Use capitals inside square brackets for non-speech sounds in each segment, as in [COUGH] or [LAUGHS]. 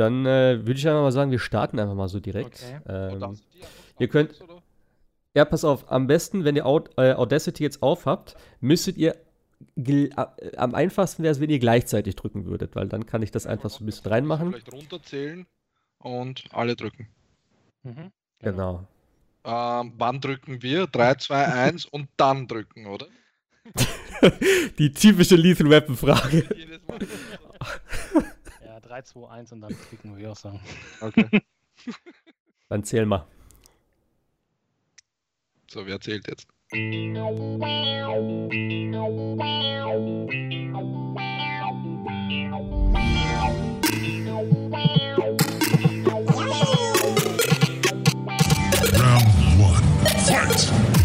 dann äh, würde ich einfach mal sagen, wir starten einfach mal so direkt. Okay. Ähm, ihr könnt, ja, pass auf, am besten, wenn ihr Aud äh, Audacity jetzt auf habt, müsstet ihr, äh, am einfachsten wäre es, wenn ihr gleichzeitig drücken würdet, weil dann kann ich das einfach so ein bisschen reinmachen. Vielleicht runterzählen und alle drücken. Mhm. Genau. Ähm, wann drücken wir? 3, 2, 1 und dann drücken, oder? [LAUGHS] Die typische Lethal Weapon Frage. Jedes Mal. [LAUGHS] Ja, 3, 2, 1 und dann klicken wir auch sagen. Okay. [LAUGHS] Dann zähl mal. So, wer zählt jetzt? Round one. Fight!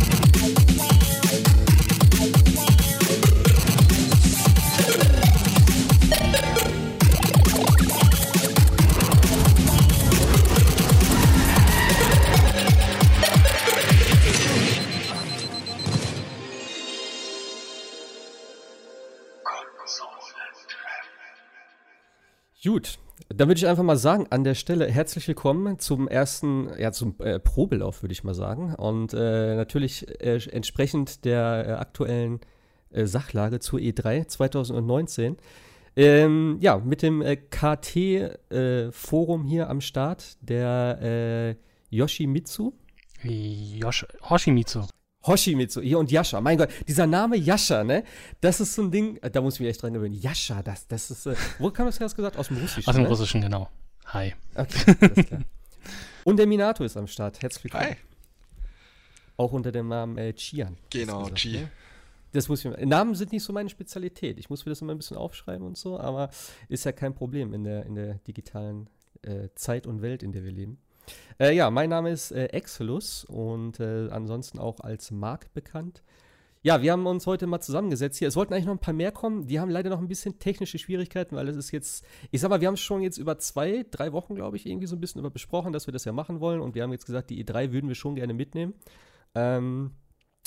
Gut, dann würde ich einfach mal sagen, an der Stelle herzlich willkommen zum ersten, ja, zum äh, Probelauf, würde ich mal sagen. Und äh, natürlich äh, entsprechend der äh, aktuellen äh, Sachlage zur E3 2019. Ähm, ja, mit dem äh, KT-Forum hier am Start, der Yoshimitsu. Yosh Hoshimitsu. Hoshimitsu, hier und Yasha. Mein Gott, dieser Name Yasha, ne? Das ist so ein Ding, da muss ich mich echt dran gewöhnen. Yasha, das, das ist, äh, wo kam das erst gesagt? Aus dem Russischen. Aus dem ne? Russischen, genau. Hi. Okay, alles klar. [LAUGHS] Und der Minato ist am Start. Herzlich willkommen. Hi. Auch unter dem Namen äh, Chian. Genau, Chi. ne? Das muss ich, Namen sind nicht so meine Spezialität. Ich muss mir das immer ein bisschen aufschreiben und so, aber ist ja kein Problem in der, in der digitalen äh, Zeit und Welt, in der wir leben. Äh, ja, mein Name ist äh, Excelus und äh, ansonsten auch als Mark bekannt. Ja, wir haben uns heute mal zusammengesetzt hier. Es wollten eigentlich noch ein paar mehr kommen. Die haben leider noch ein bisschen technische Schwierigkeiten, weil es ist jetzt, ich sag mal, wir haben schon jetzt über zwei, drei Wochen, glaube ich, irgendwie so ein bisschen über besprochen, dass wir das ja machen wollen. Und wir haben jetzt gesagt, die E3 würden wir schon gerne mitnehmen. Ähm,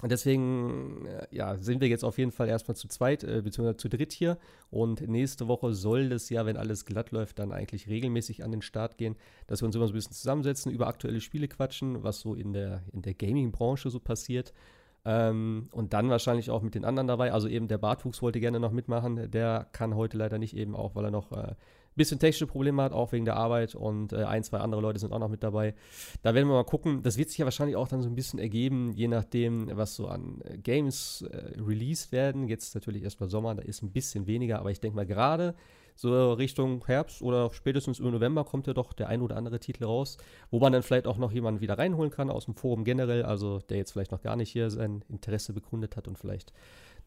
deswegen, äh, ja, sind wir jetzt auf jeden Fall erstmal zu zweit, äh, beziehungsweise zu dritt hier. Und nächste Woche soll das ja, wenn alles glatt läuft, dann eigentlich regelmäßig an den Start gehen, dass wir uns immer so ein bisschen zusammensetzen, über aktuelle Spiele quatschen, was so in der, in der Gaming-Branche so passiert. Ähm, und dann wahrscheinlich auch mit den anderen dabei. Also eben der Bartwuchs wollte gerne noch mitmachen. Der kann heute leider nicht eben auch, weil er noch äh, bisschen technische Probleme hat, auch wegen der Arbeit. Und äh, ein, zwei andere Leute sind auch noch mit dabei. Da werden wir mal gucken. Das wird sich ja wahrscheinlich auch dann so ein bisschen ergeben, je nachdem, was so an äh, Games äh, released werden. Jetzt natürlich erstmal Sommer, da ist ein bisschen weniger. Aber ich denke mal gerade so Richtung Herbst oder spätestens im November kommt ja doch der ein oder andere Titel raus, wo man dann vielleicht auch noch jemanden wieder reinholen kann aus dem Forum generell, also der jetzt vielleicht noch gar nicht hier sein Interesse bekundet hat und vielleicht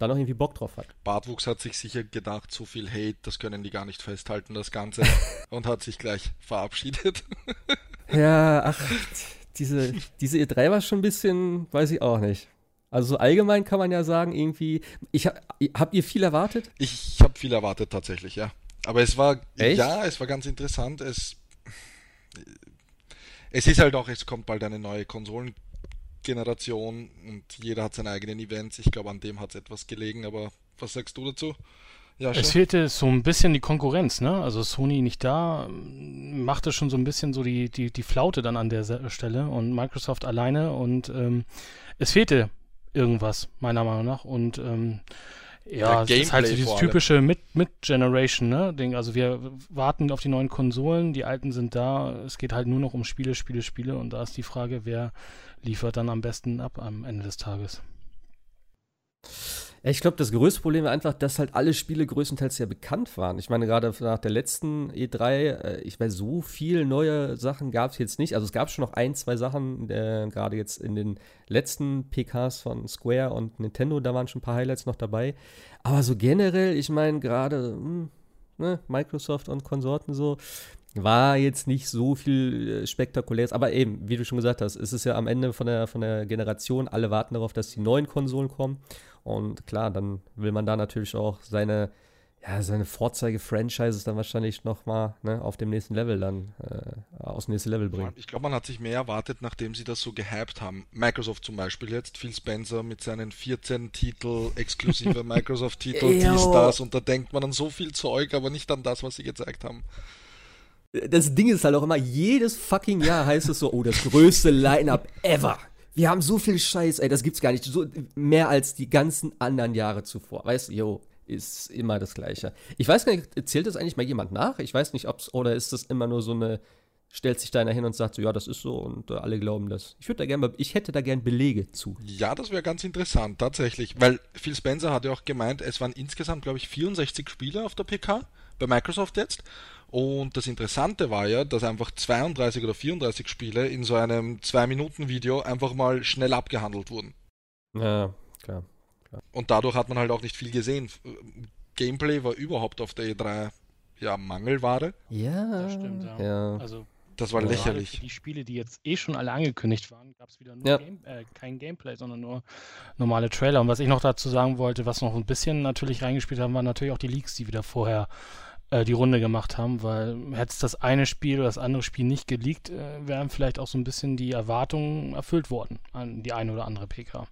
da noch irgendwie Bock drauf hat. Bartwuchs hat sich sicher gedacht, so viel Hate, das können die gar nicht festhalten, das Ganze. [LAUGHS] und hat sich gleich verabschiedet. [LAUGHS] Ja, ach, diese, diese E3 war schon ein bisschen, weiß ich auch nicht. Also so allgemein kann man ja sagen, irgendwie, ich hab, habt ihr viel erwartet? Ich habe viel erwartet tatsächlich, ja. Aber es war, Echt? ja, es war ganz interessant. Es, es ist halt auch, es kommt bald eine neue Konsolengeneration und jeder hat seine eigenen Events. Ich glaube, an dem hat es etwas gelegen, aber was sagst du dazu? Ja, Es fehlte so ein bisschen die Konkurrenz, ne? Also Sony nicht da, machte schon so ein bisschen so die, die, die Flaute dann an der Stelle und Microsoft alleine und ähm, es fehlte irgendwas, meiner Meinung nach. Und ähm, ja, es ist halt so dieses typische Mid- Mid-Generation, ne? Ding. Also wir warten auf die neuen Konsolen, die alten sind da, es geht halt nur noch um Spiele, Spiele, Spiele und da ist die Frage, wer liefert dann am besten ab am Ende des Tages. Ich glaube, das größte Problem war einfach, dass halt alle Spiele größtenteils ja bekannt waren. Ich meine, gerade nach der letzten E3, äh, ich weiß, so viel neue Sachen gab es jetzt nicht. Also es gab schon noch ein, zwei Sachen, äh, gerade jetzt in den letzten PKs von Square und Nintendo, da waren schon ein paar Highlights noch dabei. Aber so generell, ich meine, gerade hm, ne, Microsoft und Konsorten so, war jetzt nicht so viel äh, Spektakuläres, aber eben, wie du schon gesagt hast, es ist ja am Ende von der, von der Generation, alle warten darauf, dass die neuen Konsolen kommen. Und klar, dann will man da natürlich auch seine, ja, seine Vorzeige-Franchises dann wahrscheinlich nochmal ne, auf dem nächsten Level dann äh, aus dem nächsten Level bringen. Ich glaube, man hat sich mehr erwartet, nachdem sie das so gehypt haben. Microsoft zum Beispiel jetzt, Phil Spencer mit seinen 14 Titel, exklusive [LAUGHS] Microsoft-Titel, dies, das, und da denkt man an so viel Zeug, aber nicht an das, was sie gezeigt haben. Das Ding ist halt auch immer, jedes fucking Jahr heißt es so, oh, das größte Line-Up ever. Wir haben so viel Scheiß, ey, das gibt's gar nicht. So, mehr als die ganzen anderen Jahre zuvor. Weißt du, yo, ist immer das Gleiche. Ich weiß gar nicht, zählt das eigentlich mal jemand nach? Ich weiß nicht, ob's, oder ist das immer nur so eine, stellt sich da einer hin und sagt so, ja, das ist so und äh, alle glauben das. Ich würde da gerne, ich hätte da gern Belege zu. Ja, das wäre ganz interessant, tatsächlich. Weil Phil Spencer hat ja auch gemeint, es waren insgesamt, glaube ich, 64 Spiele auf der PK bei Microsoft jetzt. Und das Interessante war ja, dass einfach 32 oder 34 Spiele in so einem 2-Minuten-Video einfach mal schnell abgehandelt wurden. Ja, klar. Und dadurch hat man halt auch nicht viel gesehen. Gameplay war überhaupt auf der E3 ja Mangelware. Ja, Das stimmt, ja. ja. Also Das war lächerlich. die Spiele, die jetzt eh schon alle angekündigt waren, gab es wieder nur Ja. Game, äh, kein Gameplay, sondern nur normale Trailer. Und was ich noch dazu sagen wollte, was noch ein bisschen natürlich reingespielt haben, waren natürlich auch die Leaks, die wieder vorher äh, die Runde gemacht haben, weil hätte es das eine Spiel oder das andere Spiel nicht geleakt, äh, wären vielleicht auch so ein bisschen die Erwartungen erfüllt worden an die eine oder andere PK.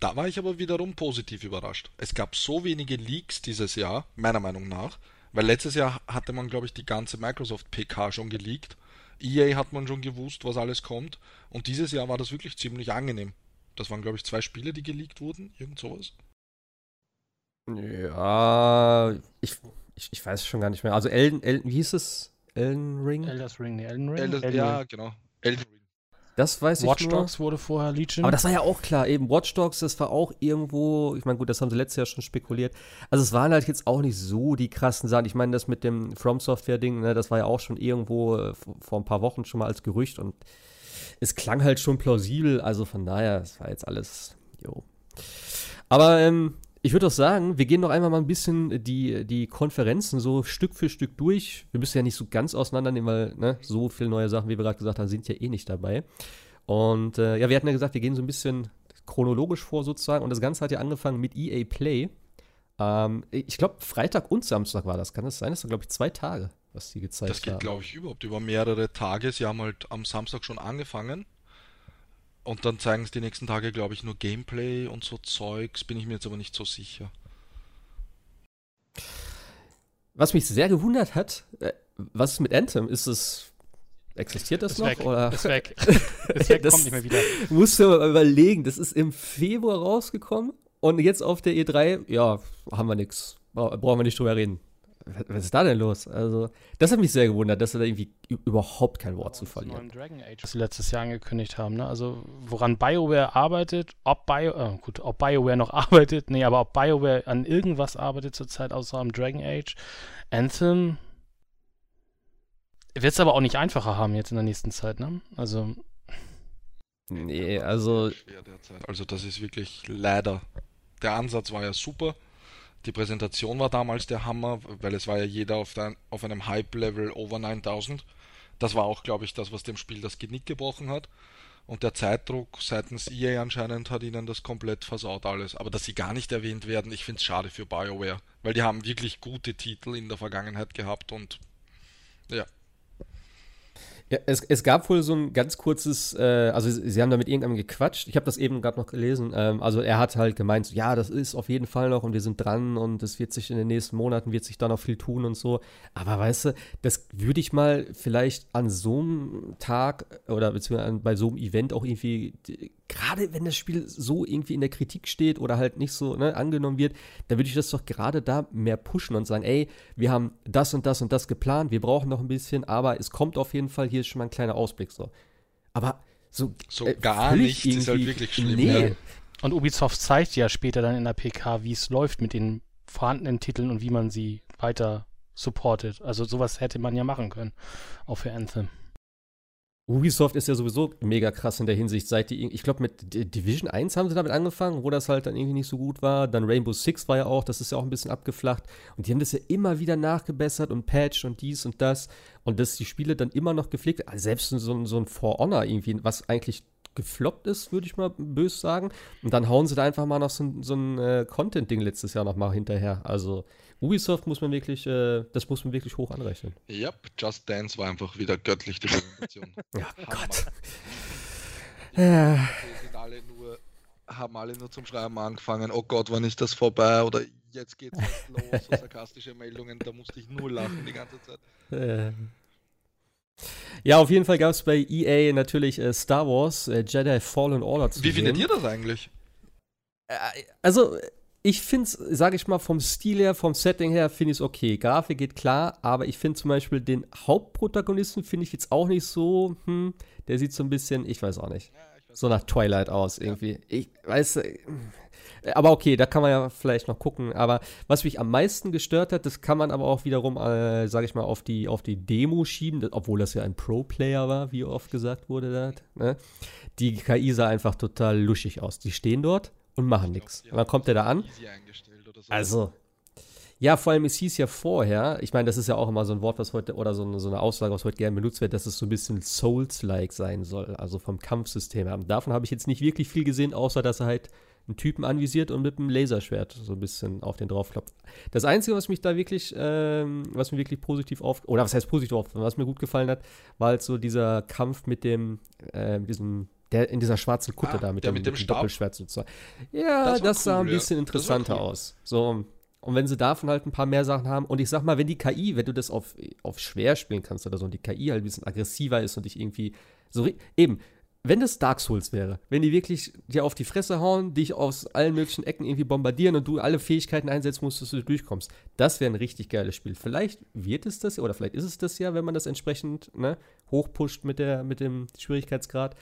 Da war ich aber wiederum positiv überrascht. Es gab so wenige Leaks dieses Jahr, meiner Meinung nach, weil letztes Jahr hatte man, glaube ich, die ganze Microsoft PK schon geleakt. EA hat man schon gewusst, was alles kommt. Und dieses Jahr war das wirklich ziemlich angenehm. Das waren, glaube ich, zwei Spiele, die geleakt wurden, irgend sowas. Ja, ich, ich, ich weiß schon gar nicht mehr. Also Elden, Elden wie hieß es? Elden Ring? Elder's Ring, nee, Elden Ring. Elden, Elden ja, Ring. genau. Elden Ring. Das weiß ich Watch nur. Dogs wurde vorher Legion. Aber das war ja auch klar, eben Watch Dogs, das war auch irgendwo, ich meine, gut, das haben sie letztes Jahr schon spekuliert. Also es waren halt jetzt auch nicht so die krassen Sachen. Ich meine, das mit dem From Software-Ding, ne, das war ja auch schon irgendwo äh, vor vor ein paar Wochen schon mal als Gerücht und es klang halt schon plausibel, also von daher, es war jetzt alles, jo. Aber ähm, ich würde auch sagen, wir gehen noch einmal mal ein bisschen die, die Konferenzen so Stück für Stück durch. Wir müssen ja nicht so ganz auseinandernehmen, weil ne, so viele neue Sachen, wie wir gerade gesagt haben, sind ja eh nicht dabei. Und äh, ja, wir hatten ja gesagt, wir gehen so ein bisschen chronologisch vor sozusagen. Und das Ganze hat ja angefangen mit EA Play. Ähm, ich glaube, Freitag und Samstag war das. Kann das sein? Das waren, glaube ich, zwei Tage, was die gezeigt Das geht, haben. glaube ich, überhaupt über mehrere Tage. Sie haben halt am Samstag schon angefangen. Und dann zeigen es die nächsten Tage, glaube ich, nur Gameplay und so Zeugs. Bin ich mir jetzt aber nicht so sicher. Was mich sehr gewundert hat, äh, was ist mit Anthem? Ist es. Existiert das ist noch? weg. Oder? Ist weg. [LAUGHS] ist weg, Das- kommt nicht mehr wieder. Musst du mal überlegen, das ist im Februar rausgekommen und jetzt auf der E3, ja, haben wir nichts. Brauchen wir nicht drüber reden. Was was ist da denn los? Also, das hat mich sehr gewundert, dass er da irgendwie überhaupt kein Wort zu Das verlieren. Dragon Age, was sie letztes Jahr angekündigt haben. Ne? Also woran BioWare arbeitet, ob Bio, äh, gut, ob BioWare noch [LAUGHS] arbeitet, nee, aber ob BioWare an irgendwas arbeitet zurzeit außer am Dragon Age, Anthem wird es aber auch nicht einfacher haben jetzt in der nächsten Zeit. Ne? Also Nee, also. Also das ist wirklich leider. Der Ansatz war ja super. Die Präsentation war damals der Hammer, weil es war ja jeder auf, ein, auf einem Hype-Level over 9000. Das war auch, glaube ich, das, was dem Spiel das Genick gebrochen hat. Und der Zeitdruck seitens EA anscheinend hat ihnen das komplett versaut alles. Aber dass sie gar nicht erwähnt werden, ich finde es schade für BioWare, weil die haben wirklich gute Titel in der Vergangenheit gehabt und ja. Ja, es, es gab wohl so ein ganz kurzes, äh, also sie, haben da mit irgendeinem gequatscht. Ich habe das eben gerade noch gelesen. Ähm, also er hat halt gemeint, so, ja, das ist auf jeden Fall noch und wir sind dran und es wird sich in den nächsten Monaten wird sich da noch viel tun und so. Aber weißt du, das würde ich mal vielleicht an so einem Tag oder beziehungsweise bei so einem Event auch irgendwie, gerade wenn das Spiel so irgendwie in der Kritik steht oder halt nicht so ne, angenommen wird, dann würde ich das doch gerade da mehr pushen und sagen, ey, wir haben das und das und das geplant, wir brauchen noch ein bisschen, aber es kommt auf jeden Fall, hier ist schon mal ein kleiner Ausblick so. Aber so, So äh, gar nichts ist halt irgendwie- wirklich schlimm. Nee. Ja. und Ubisoft zeigt ja später dann in der PK, wie es läuft mit den vorhandenen Titeln und wie man sie weiter supportet. Also sowas hätte man ja machen können, auch für Anthem. Ubisoft ist ja sowieso mega krass in der Hinsicht, seit die, ich glaube, mit Division 1 haben sie damit angefangen, wo das halt dann irgendwie nicht so gut war. Dann Rainbow Six war ja auch, das ist ja auch ein bisschen abgeflacht. Und die haben das ja immer wieder nachgebessert und patcht und dies und das. Und dass die Spiele dann immer noch gepflegt, also selbst so, ein- so ein For Honor irgendwie, was eigentlich gefloppt ist, würde ich mal böse sagen. Und dann hauen sie da einfach mal noch so, ein- so ein äh, Content-Ding letztes Jahr noch mal hinterher. Also Ubisoft muss man wirklich, äh, das muss man wirklich hoch anrechnen. Yep, Just Dance war einfach wieder göttlich die Präsentation. [LAUGHS] Ja. Gott. Die Ja. sind alle nur haben alle nur zum Schreiben angefangen, oh Gott, wann ist das vorbei? Oder jetzt geht's erst [LAUGHS] los, so sarkastische Meldungen, da musste ich nur lachen die ganze Zeit. Äh. Ja, auf jeden Fall gab es bei EA natürlich äh, Star Wars äh, Jedi Fallen Order zu Wie findet ihr das eigentlich? Äh, Also, ich finde es, sage ich mal, vom Stil her, vom Setting her, finde ich es okay. Grafik geht klar, aber ich finde zum Beispiel den Hauptprotagonisten, finde ich jetzt auch nicht so, hm, der sieht so ein bisschen, ich weiß auch nicht, so nach Twilight aus irgendwie. Ich weiß, äh, aber okay, da kann man ja vielleicht noch gucken. Aber was mich am meisten gestört hat, das kann man aber auch wiederum, äh, sage ich mal, auf die, auf die Demo schieben, obwohl das ja ein Pro-Player war, wie oft gesagt wurde. Das, ne? Die KI sah einfach total luschig aus. Die stehen dort und machen nichts. Und dann kommt er da an. So. Also, ja, vor allem, es hieß ja vorher, ich meine, das ist ja auch immer so ein Wort, was heute, oder so eine, so eine Aussage, was heute gerne benutzt wird, dass es so ein bisschen Souls-like sein soll, also vom Kampfsystem her. Davon habe ich jetzt nicht wirklich viel gesehen, außer dass er halt einen Typen anvisiert und mit einem Laserschwert so ein bisschen auf den draufklopft. Das Einzige, was mich da wirklich, ähm, was mir wirklich positiv auf, oder was heißt positiv auf, was mir gut gefallen hat, war halt so dieser Kampf mit dem, äh, mit diesem, der in dieser schwarzen Kutte Ah, da, mit der dem, mit dem Stab? Doppelschwert sozusagen. Ja, Das das, war sah cool, ein bisschen interessanter cool. aus. So, und wenn sie davon halt ein paar mehr Sachen haben, und ich sag mal, wenn die KI, wenn du das auf, auf schwer spielen kannst oder so, und die KI halt ein bisschen aggressiver ist und dich irgendwie so, eben, wenn das Dark Souls wäre, wenn die wirklich dir auf die Fresse hauen, dich aus allen möglichen Ecken irgendwie bombardieren und du alle Fähigkeiten einsetzen musst, dass du durchkommst, das wäre ein richtig geiles Spiel. Vielleicht wird es das, oder vielleicht ist es das ja, wenn man das entsprechend ne, hochpusht mit, der, mit dem Schwierigkeitsgrad.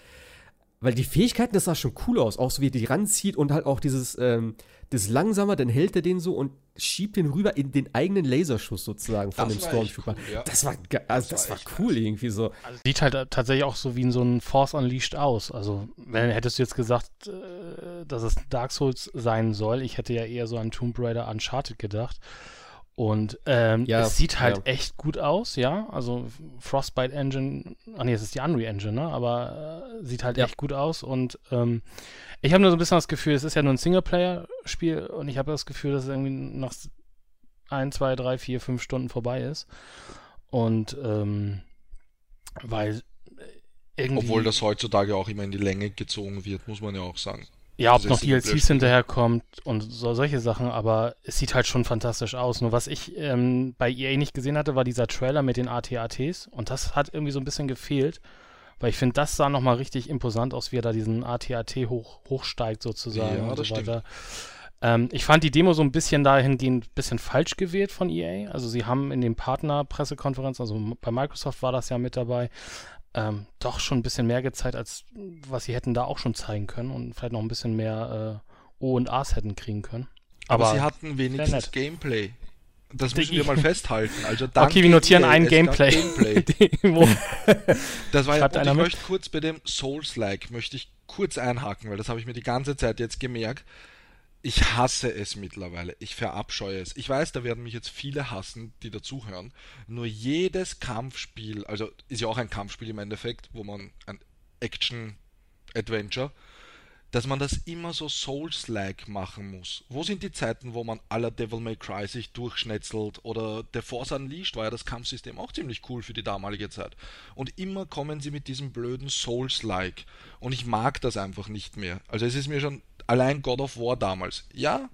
Weil die Fähigkeiten, das sah schon cool aus, auch so wie er die ranzieht und halt auch dieses, ähm, das langsamer, dann hält er den so und schiebt den rüber in den eigenen Laserschuss sozusagen von Das dem Stormtrooper. cool, ja. Das war, also Das das war war cool irgendwie so. Also sieht halt tatsächlich auch so wie in so ein Force Unleashed aus. Also, wenn hättest du jetzt gesagt, äh, dass es Dark Souls sein soll, ich hätte ja eher so an Tomb Raider Uncharted gedacht. Und ähm, Ja, es sieht halt ja. echt gut aus, ja. Also Frostbite Engine, ach nee, es ist die Unreal Engine, ne? Aber äh, sieht halt Ja. echt gut aus. Und ähm, ich habe nur so ein bisschen das Gefühl, es ist ja nur ein Singleplayer-Spiel und ich habe das Gefühl, dass es irgendwie nach ein, zwei, drei, vier, fünf Stunden vorbei ist. Und ähm, weil äh, irgendwie. Obwohl das heutzutage auch immer in die Länge gezogen wird, muss man ja auch sagen. Ja, ob noch. DLCs hinterherkommt und so, solche Sachen, aber es sieht halt schon fantastisch aus. Nur was ich ähm, bei EA nicht gesehen hatte, war dieser Trailer mit den AT-ATs und das hat irgendwie so ein bisschen gefehlt, weil ich finde, das sah nochmal richtig imposant aus, wie er da diesen AT-AT hoch, hochsteigt sozusagen Ja, und so weiter. Ähm, ich fand die Demo so ein bisschen dahingehend ein bisschen falsch gewählt von EA. Also sie haben in den Partner-Pressekonferenzen, also bei Microsoft war das ja mit dabei, ähm, doch schon ein bisschen mehr gezeigt, als was sie hätten da auch schon zeigen können und vielleicht noch ein bisschen mehr äh, O und A's hätten kriegen können. Aber, Aber, sie hatten wenigstens. Gameplay. Das müssen wir mal festhalten. Also [LAUGHS] okay, wir notieren EA, ein Gameplay. Gameplay. [LAUGHS] [LAUGHS] Das war ja, und ich möchte kurz bei dem Souls-like, möchte ich kurz einhaken, weil das habe ich mir die ganze Zeit jetzt gemerkt. Ich hasse es mittlerweile. Ich verabscheue es. Ich weiß, da werden mich jetzt viele hassen, die dazuhören. Nur jedes Kampfspiel, also ist ja auch ein Kampfspiel im Endeffekt, wo man ein Action-Adventure, dass man das immer so Souls-like machen muss. Wo sind die Zeiten, wo man aller Devil May Cry sich durchschnetzelt oder der Force Unleashed war ja das Kampfsystem auch ziemlich cool für die damalige Zeit. Und immer kommen sie mit diesem blöden Souls-like. Und ich mag das einfach nicht mehr. Also es ist mir schon allein God of War damals. Ja,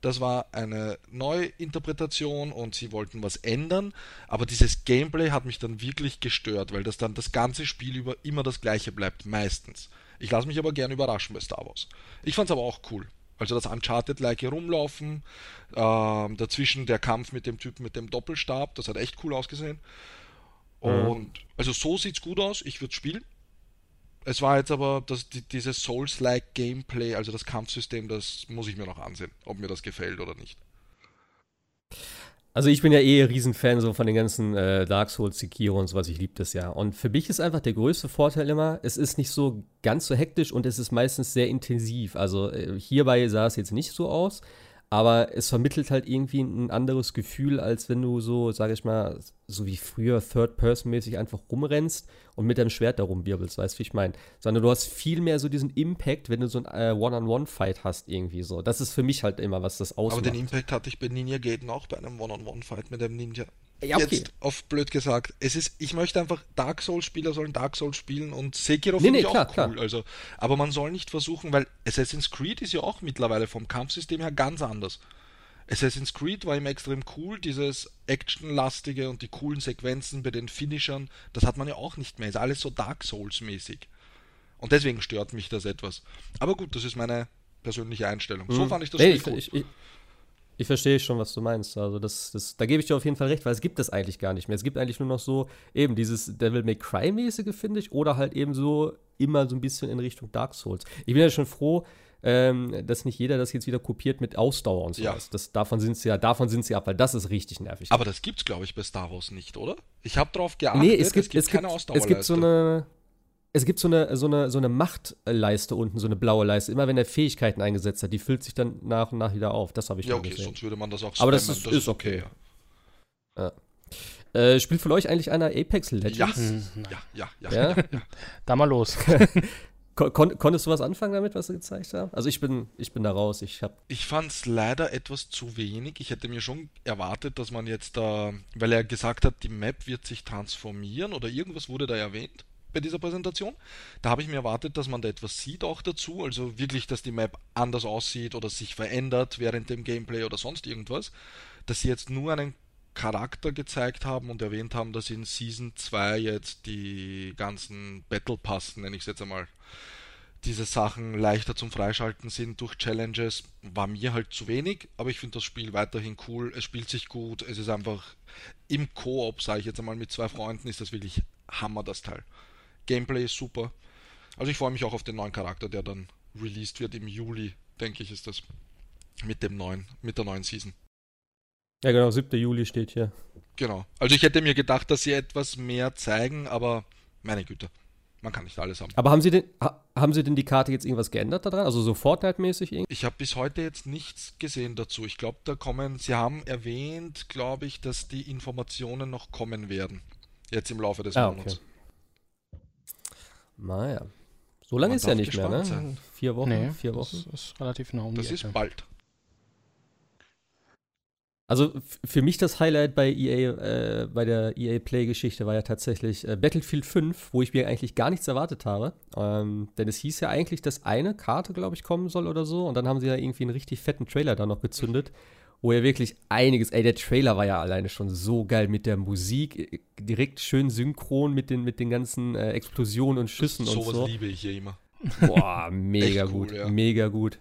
das war eine Neuinterpretation und sie wollten was ändern, aber dieses Gameplay hat mich dann wirklich gestört, weil das dann das ganze Spiel über immer das gleiche bleibt, meistens. Ich lasse mich aber gerne überraschen bei Star Wars. Ich fand's aber auch cool. Also das Uncharted-like rumlaufen, ähm, dazwischen der Kampf mit dem Typen mit dem Doppelstab, das hat echt cool ausgesehen. Und also so sieht's gut aus, ich würde spielen. Es war jetzt aber das, die, dieses Souls-like Gameplay, also das Kampfsystem, das muss ich mir noch ansehen, ob mir das gefällt oder nicht. Also ich bin ja eh Riesenfan so von den ganzen äh, Dark Souls, Sekiro und sowas. Ich liebe das ja. Und für mich ist einfach der größte Vorteil immer, es ist nicht so ganz so hektisch und es ist meistens sehr intensiv. Also äh, hierbei sah es jetzt nicht so aus, aber es vermittelt halt irgendwie ein anderes Gefühl, als wenn du so, sage ich mal, so wie früher Third-Person-mäßig einfach rumrennst und mit deinem Schwert da rumwirbelst, weißt du, wie ich meine? Sondern du hast viel mehr so diesen Impact, wenn du so ein äh, One-on-One-Fight hast irgendwie so. Das ist für mich halt immer, was das Aber ausmacht. den Impact hatte ich bei Ninja Gaiden auch bei einem One-on-One-Fight mit dem Ninja. Ja, okay. Jetzt auf blöd gesagt, es ist, ich möchte einfach, Dark Souls-Spieler sollen Dark Souls spielen und Sekiro Nee, finde nee, ich auch klar, cool. klar. Also, aber man soll nicht versuchen, weil Assassin's Creed ist ja auch mittlerweile vom Kampfsystem her ganz anders. Assassin's Creed war immer extrem cool, dieses Actionlastige und die coolen Sequenzen bei den Finishern, das hat man ja auch nicht mehr. Ist alles so Dark Souls-mäßig. Und deswegen stört mich das etwas. Aber gut, das ist meine persönliche Einstellung. So Mhm. fand ich das Nee, Spiel ich, gut. ich, ich, ich verstehe schon, was du meinst. Also das, das, da gebe ich dir auf jeden Fall recht, weil es gibt das eigentlich gar nicht mehr. Es gibt eigentlich nur noch so eben dieses Devil May Cry-mäßige, finde ich, oder halt eben so immer so ein bisschen in Richtung Dark Souls. Ich bin ja schon froh, ähm, dass nicht jeder das jetzt wieder kopiert mit Ausdauer und so Ja. Das, davon sind sie ja, davon sind sie ab, weil das ist richtig nervig. Aber das gibt's, glaube ich, bei Star Wars nicht, oder? Ich habe drauf geachtet, nee, es gibt, es gibt, keine es gibt so Ausdauerleiste. eine. Es gibt so eine, so, eine, so eine Machtleiste unten, so eine blaue Leiste. Immer wenn er Fähigkeiten eingesetzt hat, die füllt sich dann nach und nach wieder auf. Das habe ich Ja, okay, gesehen. sonst würde man das auch Aber das spammen. ist- ist okay. ja. Äh, spielt von euch eigentlich einer Apex Legends? Ja. Hm, nein. Ja, ja, ja. Ja? Da mal los. [LAUGHS] Kon kon konntest du was anfangen damit, was sie gezeigt haben? Also ich bin, ich bin da raus. Ich habe Ich fand es leider etwas zu wenig. Ich hätte mir schon erwartet, dass man jetzt da, weil er gesagt hat, die Map wird sich transformieren oder irgendwas wurde da erwähnt bei dieser Präsentation. Da habe ich mir erwartet, dass man da etwas sieht auch dazu. Also wirklich, dass die Map anders aussieht oder sich verändert während dem Gameplay oder sonst irgendwas. Dass sie jetzt nur einen Charakter gezeigt haben und erwähnt haben, dass in Season 2 jetzt die ganzen Battle Pass, nenne ich es jetzt einmal, diese Sachen leichter zum Freischalten sind durch Challenges, war mir halt zu wenig, aber ich finde das Spiel weiterhin cool, es spielt sich gut, es ist einfach im Koop, sage ich jetzt einmal, mit zwei Freunden ist das wirklich Hammer, das Teil. Gameplay ist super. Also ich freue mich auch auf den neuen Charakter, der dann released wird im Juli, denke ich, ist das. Mit dem neuen, mit der neuen Season. ja genau, 7. Juli steht hier. Genau. Also ich hätte mir gedacht, dass sie etwas mehr zeigen, aber meine Güte, man kann nicht alles haben. Aber haben sie denn, ha haben sie denn die Karte jetzt irgendwas geändert daran? Also so Fortnite-mäßig irgendwie? Ich habe bis heute jetzt nichts gesehen dazu. Ich glaube, da kommen, Sie haben erwähnt, glaube ich, dass die Informationen noch kommen werden. Jetzt im Laufe des Ah, Monats. okay. Naja. So lange ist ja nicht mehr, ne? sein. Vier Wochen? Nee, vier Wochen? das ist relativ nah um Das die ist Ecke. bald. Also für mich das Highlight bei EA, äh, bei der EA Play-Geschichte war ja tatsächlich äh, Battlefield 5, wo ich mir eigentlich gar nichts erwartet habe. Ähm, denn es hieß ja eigentlich, dass eine Karte, glaube ich, kommen soll oder so. Und dann haben sie ja irgendwie einen richtig fetten Trailer da noch gezündet, wo ja wirklich einiges, ey, der Trailer war ja alleine schon so geil mit der Musik, äh, direkt schön synchron mit den, mit den ganzen äh, Explosionen und Schüssen und Sowas so. liebe ich hier immer. Boah, [LAUGHS] mega cool, gut, ja. mega gut.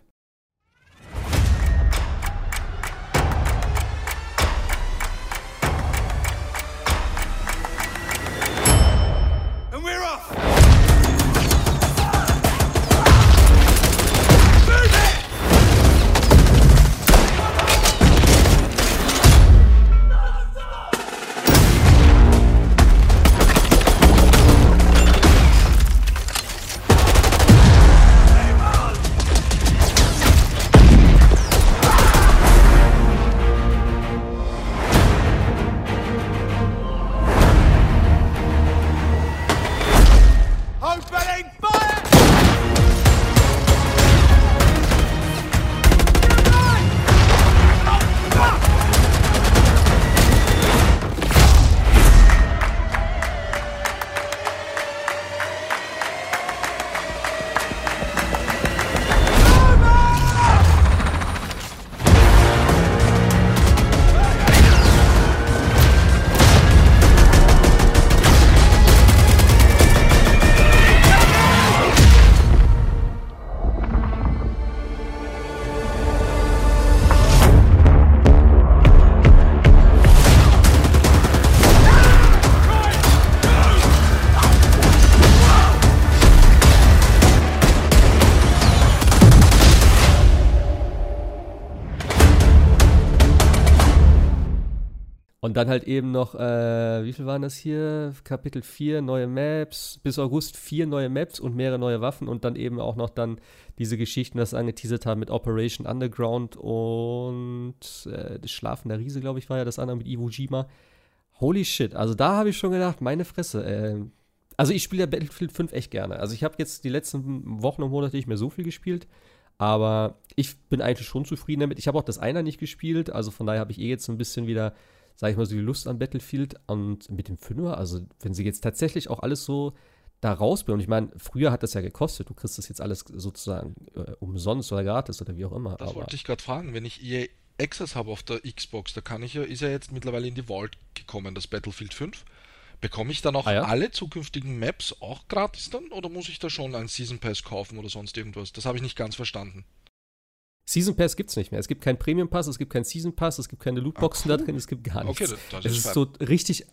Dann halt eben noch, äh, wie viel waren das hier? Kapitel 4, neue Maps, bis August vier neue Maps und mehrere neue Waffen und dann eben auch noch dann diese Geschichten, das angeteasert haben mit Operation Underground und äh, das Schlafen der Riese, glaube ich, war ja das andere mit Iwo Jima. Holy shit, also da habe ich schon gedacht, meine Fresse, äh, also ich spiele ja Battlefield 5 echt gerne. Also ich habe jetzt die letzten Wochen und Monate nicht mehr so viel gespielt, aber ich bin eigentlich schon zufrieden damit. Ich habe auch das Einer nicht gespielt, also von daher habe ich eh jetzt ein bisschen wieder sage ich mal, so die Lust an Battlefield und mit dem Fünfer, also wenn sie jetzt tatsächlich auch alles so da rausbringen, und ich meine, früher hat das ja gekostet, du kriegst das jetzt alles sozusagen äh, umsonst oder gratis oder wie auch immer. Das aber, wollte ich gerade fragen, wenn ich EA Access habe auf der Xbox, da kann ich ja, ist ja jetzt mittlerweile in die Vault gekommen, das Battlefield 5. Bekomme ich dann auch Ah, ja? alle zukünftigen Maps auch gratis dann oder muss ich da schon einen Season Pass kaufen oder sonst irgendwas? Das habe ich nicht ganz verstanden. Season Pass gibt es nicht mehr. Es gibt keinen Premium Pass, es gibt keinen Season Pass, es gibt keine Lootboxen Ah, cool. da drin, es gibt gar nichts. Okay, das, das es ist ist so richtig,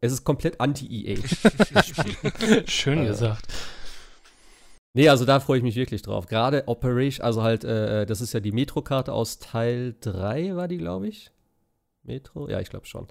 es ist komplett anti-EA. [LAUGHS] Schön Äh, gesagt. Nee, also da freue ich mich wirklich drauf. Gerade Operation, also halt, äh, das ist ja die Metro-Karte aus Teil 3, war die, glaube ich. Metro? Ja, ich glaube schon.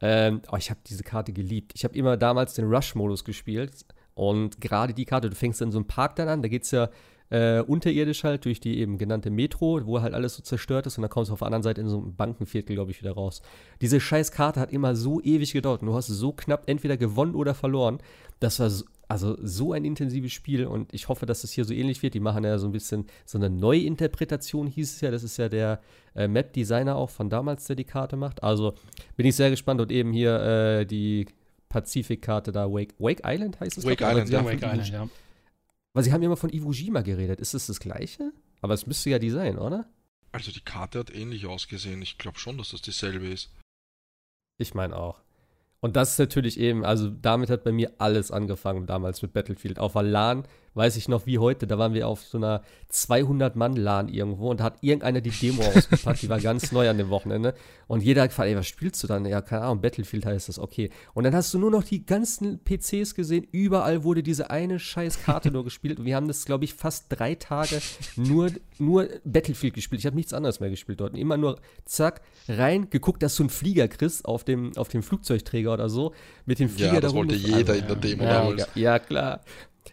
Ähm, oh, ich habe diese Karte geliebt. Ich habe immer damals den Rush-Modus gespielt. Und gerade die Karte, du fängst in so einem Park dann an, da geht es ja äh, unterirdisch halt durch die eben genannte Metro, wo halt alles so zerstört ist und dann kommst du auf der anderen Seite in so ein Bankenviertel, glaube ich, wieder raus. Diese scheiß Karte hat immer so ewig gedauert und du hast so knapp entweder gewonnen oder verloren. Das war so, also so ein intensives Spiel und ich hoffe, dass es hier so ähnlich wird. Die machen ja so ein bisschen so eine Neuinterpretation, hieß es ja. Das ist ja der äh, Map-Designer auch von damals, der die Karte macht. Also bin ich sehr gespannt und eben hier äh, die Pazifikkarte da, Wake, Wake Island heißt es? Wake Island, ja. Wake Island, ja. Weil sie haben immer von Iwo Jima geredet. Ist es das gleiche? Aber es müsste ja die sein, oder? Also die Karte hat ähnlich ausgesehen. Ich glaube schon, dass das dieselbe ist. Ich meine auch. Und das ist natürlich eben, also damit hat bei mir alles angefangen damals mit Battlefield. Auf der LAN, weiß ich noch wie heute, da waren wir auf so einer 200-Mann-LAN irgendwo und da hat irgendeiner die Demo ausgepackt, die war ganz neu an dem Wochenende. Und jeder hat gefragt, ey, was spielst du dann? Ja, keine Ahnung, Battlefield heißt das, okay. Und dann hast du nur noch die ganzen PCs gesehen, überall wurde diese eine scheiß Karte nur gespielt. Und wir haben das, glaube ich, fast drei Tage nur, nur Battlefield gespielt. Ich habe nichts anderes mehr gespielt dort. Immer nur zack, rein, geguckt, dass du einen Flieger kriegst auf dem, auf dem Flugzeugträger oder so. Mit dem Flieger Ja, das da wollte jeder Also, in der Demo ja, damals. ja, ja, klar.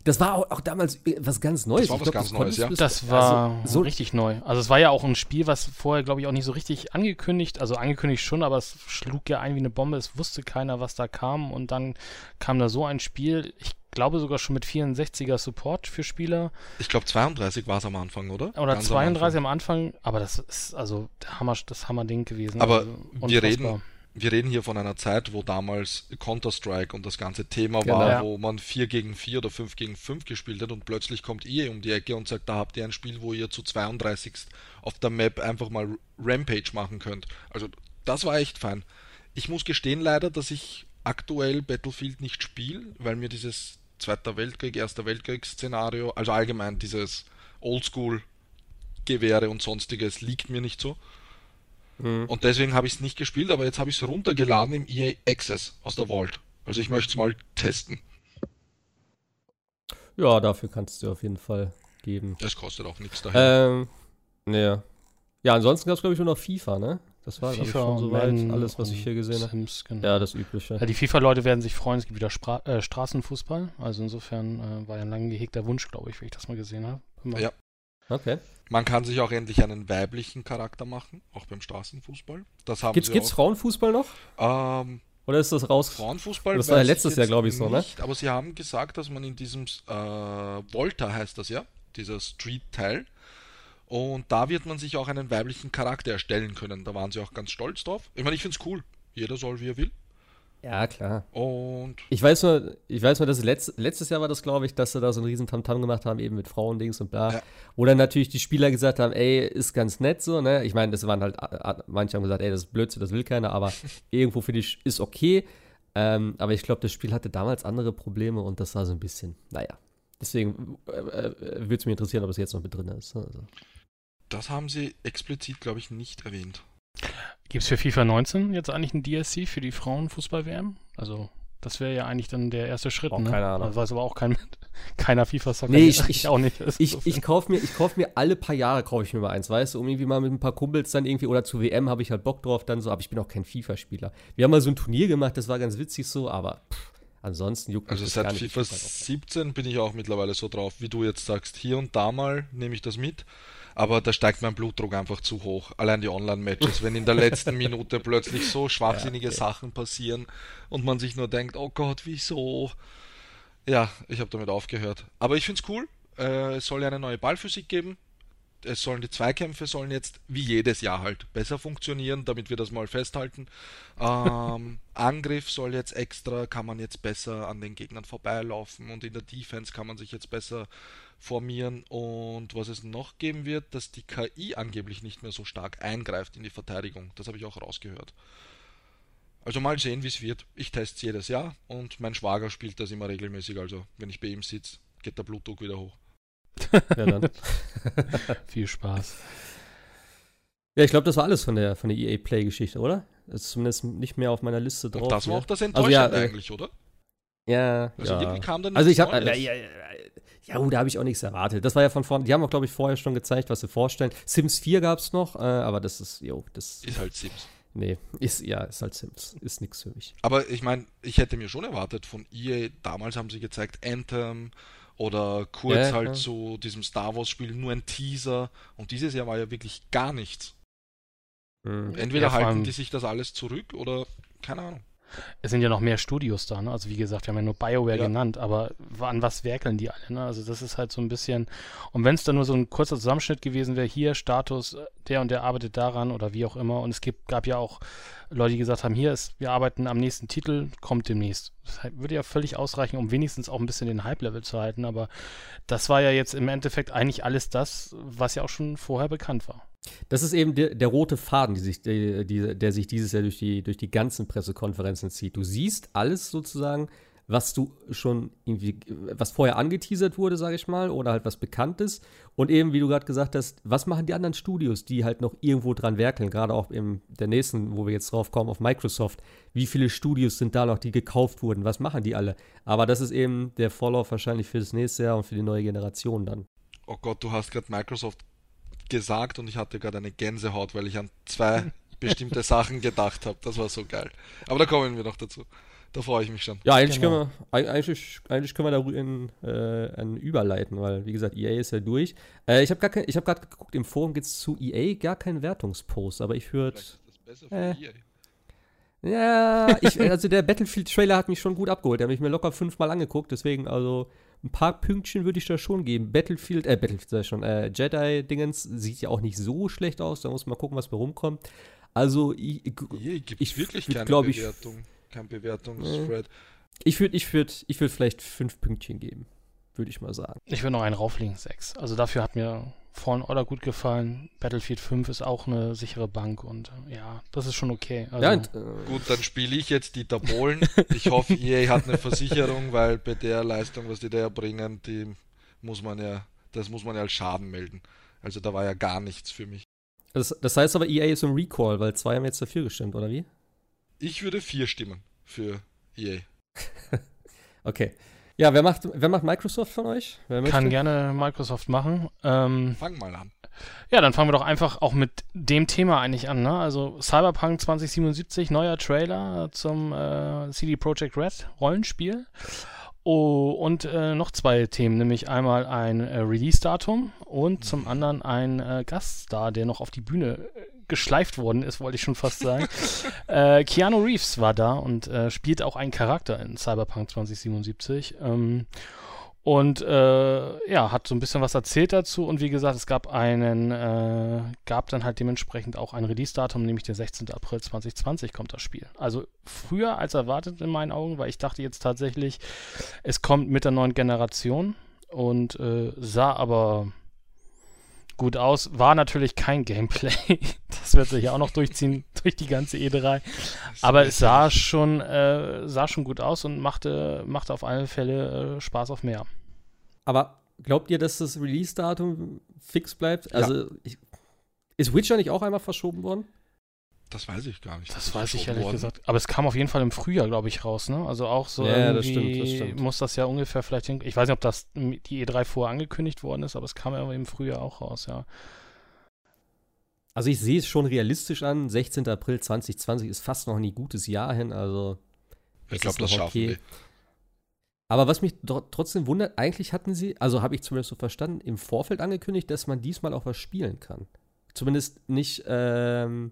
Das war auch, auch damals äh, was ganz Neues. Das war Ich was glaub, ganz Neues, ja. Das war also, so, richtig neu. Also es war ja auch ein Spiel, was vorher, glaube ich, auch nicht so richtig angekündigt, also angekündigt schon, aber es schlug ja ein wie eine Bombe. Es wusste keiner, was da kam und dann kam da so ein Spiel, ich glaube sogar schon mit 64er Support für Spieler Ich glaube 32 war es am Anfang, oder? oder Ganz am 32 Anfang. am Anfang, aber das ist also der Hammer, das Hammerding gewesen. Aber also, wir reden, wir reden hier von einer Zeit, wo damals Counter-Strike und das ganze Thema Genau. war, Ja. wo man 4 gegen 4 oder 5 gegen 5 gespielt hat und plötzlich kommt EA um die Ecke und sagt, da habt ihr ein Spiel, wo ihr zu 32 auf der Map einfach mal Rampage machen könnt. Also das war echt fein. Ich muss gestehen leider, dass ich aktuell Battlefield nicht spiele, weil mir dieses Zweiter Weltkrieg, Erster Weltkrieg-Szenario, also allgemein dieses Oldschool-Gewehre und sonstiges liegt mir nicht so. Mhm. Und deswegen habe ich es nicht gespielt, aber jetzt habe ich es runtergeladen im EA Access aus der Vault. Also ich möchte es mal testen. Ja, dafür kannst du auf jeden Fall geben. Das kostet auch nichts daher. Ähm, ne. Ja, ansonsten gab es, glaube ich, nur noch FIFA, ne? Das war, glaube ich, schon soweit alles, was ich hier gesehen habe. Genau. Ja, das Übliche. Ja, die FIFA-Leute werden sich freuen, es gibt wieder Spra äh, Straßenfußball. Also insofern äh, war ja ein lang gehegter Wunsch, glaube ich, wie ich das mal gesehen habe. Ja. Okay. Man kann sich auch endlich einen weiblichen Charakter machen, auch beim Straßenfußball. Das haben Gibt's, sie gibt's Frauenfußball noch? auch. Ähm, Oder ist das raus? Frauenfußball. Das war ja letztes Jahr, jetzt glaub ich, so, ne? nicht, Aber sie haben gesagt, dass man in diesem äh, Volta heißt das ja, dieser Street-Teil. Und da wird man sich auch einen weiblichen Charakter erstellen können. Da waren sie auch ganz stolz drauf. Ich meine, ich finde es cool. Jeder soll, wie er will. Ja, klar. Und Ich weiß nur, ich weiß nur, dass letzt, letztes Jahr war das, glaube ich, dass sie da so einen riesen Tamtam gemacht haben, eben mit Frauendings und bla. Ja. Wo dann natürlich die Spieler gesagt haben, ey, ist ganz nett so, ne? Ich meine, das waren halt, manche haben gesagt, ey, das ist Blödsinn, das will keiner, aber [LAUGHS] irgendwo finde ich, ist okay. Ähm, aber ich glaube, das Spiel hatte damals andere Probleme und das war so ein bisschen, naja. Deswegen äh, äh, würde es mich interessieren, ob es jetzt noch mit drin ist. Also. das haben sie explizit, glaube ich, nicht erwähnt. Gibt es für FIFA 19 jetzt eigentlich ein DLC für die Frauenfußball-WM? Also, das wäre ja eigentlich dann der erste Schritt, Oh, ne? keine Ahnung. Also weiß aber auch kein, [LAUGHS] keiner FIFA-Soccer. Nee, ich- [LAUGHS] ich- auch nicht. Also Ich, ich kaufe mir, ich kauf mir alle paar Jahre kaufe ich mir mal eins, weißt du, um irgendwie mal mit ein paar Kumpels dann irgendwie oder zu WM habe ich halt Bock drauf dann so, aber ich bin auch kein FIFA-Spieler. Wir haben mal so ein Turnier gemacht, das war ganz witzig so, aber pff, ansonsten juckt mich Also das seit gar nicht. FIFA Ich find halt auch- 17 bin ich auch mittlerweile so drauf, wie du jetzt sagst. Hier und da mal nehme ich das mit, aber da steigt mein Blutdruck einfach zu hoch. Allein die Online-Matches, wenn in der letzten Minute plötzlich so [LAUGHS] schwachsinnige Sachen passieren und man sich nur denkt, oh Gott, wieso? Ja, ich habe damit aufgehört. Aber ich finde es cool. Äh, es soll ja eine neue Ballphysik geben. es sollen die Zweikämpfe sollen jetzt wie jedes Jahr halt besser funktionieren, damit wir das mal festhalten. Ähm, [LAUGHS] Angriff soll jetzt extra, kann man jetzt besser an den Gegnern vorbeilaufen und in der Defense kann man sich jetzt besser formieren und was es noch geben wird, dass die KI angeblich nicht mehr so stark eingreift in die Verteidigung. Das habe ich auch rausgehört. Also mal sehen, wie es wird. Ich teste es jedes Jahr und mein Schwager spielt das immer regelmäßig. Also wenn ich bei ihm sitze, geht der Blutdruck wieder hoch. [LAUGHS] Ja, dann. [LAUGHS] Viel Spaß. ja, ich glaube, das war alles von der, von der EA Play-Geschichte, oder? Das ist zumindest nicht mehr auf meiner Liste drauf. Und das war auch das Also, Enttäuschende ja, äh, eigentlich, oder? Ja, Also ja. irgendwie kam dann Also ich habe, Neues. ja, ja, ja, oh, da habe ich auch nichts erwartet. Das war ja von vorn. Die haben auch, glaube ich, vorher schon gezeigt, was sie vorstellen. Sims 4 gab es noch, äh, aber das ist, jo, das, Ist halt Sims. nee, ist ja, ist halt Sims, ist nichts für mich. Aber ich meine, ich hätte mir schon erwartet von EA, damals haben sie gezeigt Anthem oder kurz Ja, halt klar. zu diesem Star Wars Spiel nur ein Teaser und dieses Jahr war ja wirklich gar nichts. Mhm. Entweder Ja, halten die sich das alles zurück oder keine Ahnung. Es sind ja noch mehr Studios da, ne? Also wie gesagt, wir haben ja nur BioWare Ja. genannt, aber an was werkeln die alle, ne? Also das ist halt so ein bisschen. Und wenn es dann nur so ein kurzer Zusammenschnitt gewesen wäre, hier Status, der und der arbeitet daran oder wie auch immer. Und es gibt, gab ja auch Leute, die gesagt haben, hier ist, wir arbeiten am nächsten Titel, kommt demnächst. Das halt- würde ja völlig ausreichen, um wenigstens auch ein bisschen den Hype-Level zu halten, aber das war ja jetzt im Endeffekt eigentlich alles das, was ja auch schon vorher bekannt war. Das ist eben der, der rote Faden, die sich, der, die, der sich dieses Jahr durch die, durch die ganzen Pressekonferenzen zieht. Du siehst alles sozusagen, was du schon irgendwie, was vorher angeteasert wurde, sage ich mal, oder halt was bekannt ist. Und eben, wie du gerade gesagt hast, was machen die anderen Studios, die halt noch irgendwo dran werkeln, gerade auch im der nächsten, wo wir jetzt drauf kommen, auf Microsoft. Wie viele Studios sind da noch, die gekauft wurden? Was machen die alle? Aber das ist eben der Vorlauf wahrscheinlich für das nächste Jahr und für die neue Generation dann. Oh Gott, du hast gerade Microsoft gesagt und ich hatte gerade eine Gänsehaut, weil ich an zwei [LAUGHS] bestimmte Sachen gedacht habe. Das war so geil. Aber da kommen wir noch dazu. Da freue ich mich schon. Ja, eigentlich, Genau. können wir, eig- eigentlich, eigentlich können wir da in, äh, einen überleiten, weil, wie gesagt, EA ist ja durch. Äh, ich habe hab gerade geguckt, im Forum gibt es zu EA gar keinen Wertungspost, aber ich würde. Vielleicht ist das besser für Äh. EA. Ja, ich, [LAUGHS] also der Battlefield-Trailer hat mich schon gut abgeholt. Der habe ich mir locker fünfmal angeguckt, deswegen, also ein paar Pünktchen würde ich da schon geben. Battlefield, äh, Battlefield sag ich schon, äh, Jedi-Dingens sieht ja auch nicht so schlecht aus, da muss man gucken, was bei rumkommt. Also, ich, EA gibt ich wirklich würd, keine glaub ich- Bewertung. Kein Bewertungsthread. ich würde ich würd, ich würd vielleicht fünf Pünktchen geben, würde ich mal sagen. Ich würde noch einen rauflegen, 6. Also dafür hat mir Fallen Order gut gefallen. Battlefield 5 ist auch eine sichere Bank und äh, ja, das ist schon okay. Also, ja, und, äh, Gut, dann spiele ich jetzt Dieter Bohlen. Ich hoffe, [LAUGHS] EA hat eine Versicherung, weil bei der Leistung, was die da erbringen, die muss man ja, das muss man ja als Schaden melden. Also da war ja gar nichts für mich. Das, das heißt aber, EA ist im Recall, weil zwei haben jetzt dafür gestimmt, oder wie? Ich würde vier stimmen für EA. [LAUGHS] Okay. Ja, wer macht, wer macht Microsoft von euch? Wer kann möchte? gerne Microsoft machen. Ähm, Fang mal an. ja, dann fangen wir doch einfach auch mit dem Thema eigentlich an. Ne? Also Cyberpunk 2077, neuer Trailer zum äh, CD Projekt Red Rollenspiel. Oh, und äh, noch zwei Themen, nämlich einmal ein äh, Release-Datum und zum anderen ein äh, Gaststar, der noch auf die Bühne äh, geschleift worden ist, wollte ich schon fast sagen. [LAUGHS] äh, Keanu Reeves war da und äh, spielt auch einen Charakter in Cyberpunk 2077. Ähm, und äh, ja, hat so ein bisschen was erzählt dazu und wie gesagt, es gab einen, äh, gab dann halt dementsprechend auch ein Release-Datum, nämlich der 16. April 2020 kommt das Spiel. Also früher als erwartet in meinen Augen, weil ich dachte jetzt tatsächlich, es kommt mit der neuen Generation und äh, sah aber gut aus. War natürlich kein Gameplay. [LAUGHS] Das wird sich ja auch noch durchziehen [LAUGHS] durch die ganze E3. Aber es sah schon, äh, sah schon gut aus und machte, machte auf alle Fälle äh, Spaß auf mehr. Aber glaubt ihr, dass das Release-Datum fix bleibt? Ja. Also, ich, ist Witcher nicht auch einmal verschoben worden? Das weiß ich gar nicht. Das ist weiß ich ehrlich worden. gesagt. Aber es kam auf jeden Fall im Frühjahr, glaube ich, raus, ne? Also auch so Ja, das irgendwie stimmt, das stimmt. muss das ja ungefähr vielleicht hin. Ich weiß nicht, ob das die E3 vorher angekündigt worden ist, aber es kam ja im Frühjahr auch raus, ja. Also, ich sehe es schon realistisch an. 16. April 2020 ist fast noch ein gutes Jahr hin, also. Ich das glaube, ist das noch schaffen okay. wir. Aber was mich trotzdem wundert, eigentlich hatten sie, also habe ich zumindest so verstanden, im Vorfeld angekündigt, dass man diesmal auch was spielen kann. Zumindest nicht, ähm,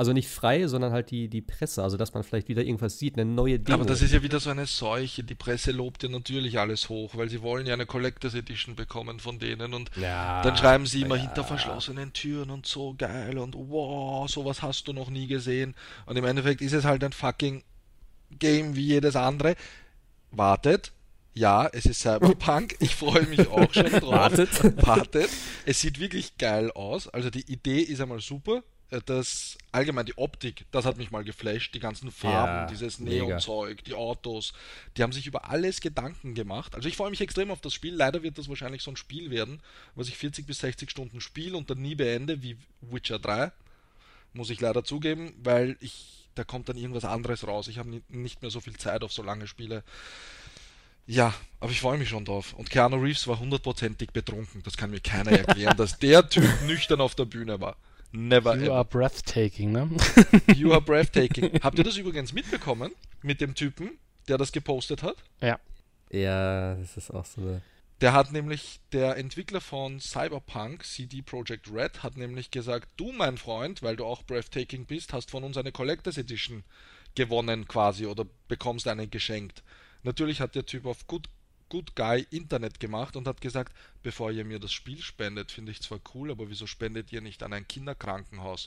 Also nicht frei, sondern halt die, die Presse, also dass man vielleicht wieder irgendwas sieht, eine neue Demo. Aber das ist ja wieder so eine Seuche. Die Presse lobt ja natürlich alles hoch, weil sie wollen ja eine Collectors Edition bekommen von denen und Ja, dann schreiben sie immer ja. hinter verschlossenen Türen und so geil und wow, sowas hast du noch nie gesehen. Und im Endeffekt ist es halt ein fucking Game wie jedes andere. Wartet. Ja, es ist Cyberpunk. [LAUGHS] Ich freue mich auch schon drauf. Wartet. Wartet. Es sieht wirklich geil aus. Also die Idee ist einmal super. Äh, Das allgemein die Optik, das hat mich mal geflasht. Die ganzen Farben, Ja, dieses. Neonzeug, die Autos, die haben sich über alles Gedanken gemacht. Also ich freue mich extrem auf das Spiel. Leider wird das wahrscheinlich so ein Spiel werden, was ich 40 bis 60 Stunden spiele und dann nie beende, wie Witcher 3. Muss ich leider zugeben, weil ich, da kommt dann irgendwas anderes raus. Ich habe ni- nicht mehr so viel Zeit auf so lange Spiele. Ja, aber ich freue mich schon drauf. Und Keanu Reeves war hundertprozentig betrunken. Das kann mir keiner erklären, [LAUGHS] dass der Typ nüchtern auf der Bühne war. Never You ever. are breathtaking, ne? [LAUGHS] You are breathtaking. [LAUGHS] Habt ihr das übrigens mitbekommen mit dem Typen, der das gepostet hat? ja. Ja, das ist auch so eine. Der hat nämlich, der Entwickler von Cyberpunk, CD Projekt Red, hat nämlich gesagt, du mein Freund, weil du auch breathtaking bist, hast von uns eine Collectors Edition gewonnen quasi oder bekommst eine geschenkt. Natürlich hat der Typ auf Good, Good Guy Internet gemacht und hat gesagt, bevor ihr mir das Spiel spendet, finde ich zwar cool, aber wieso spendet ihr nicht an ein Kinderkrankenhaus?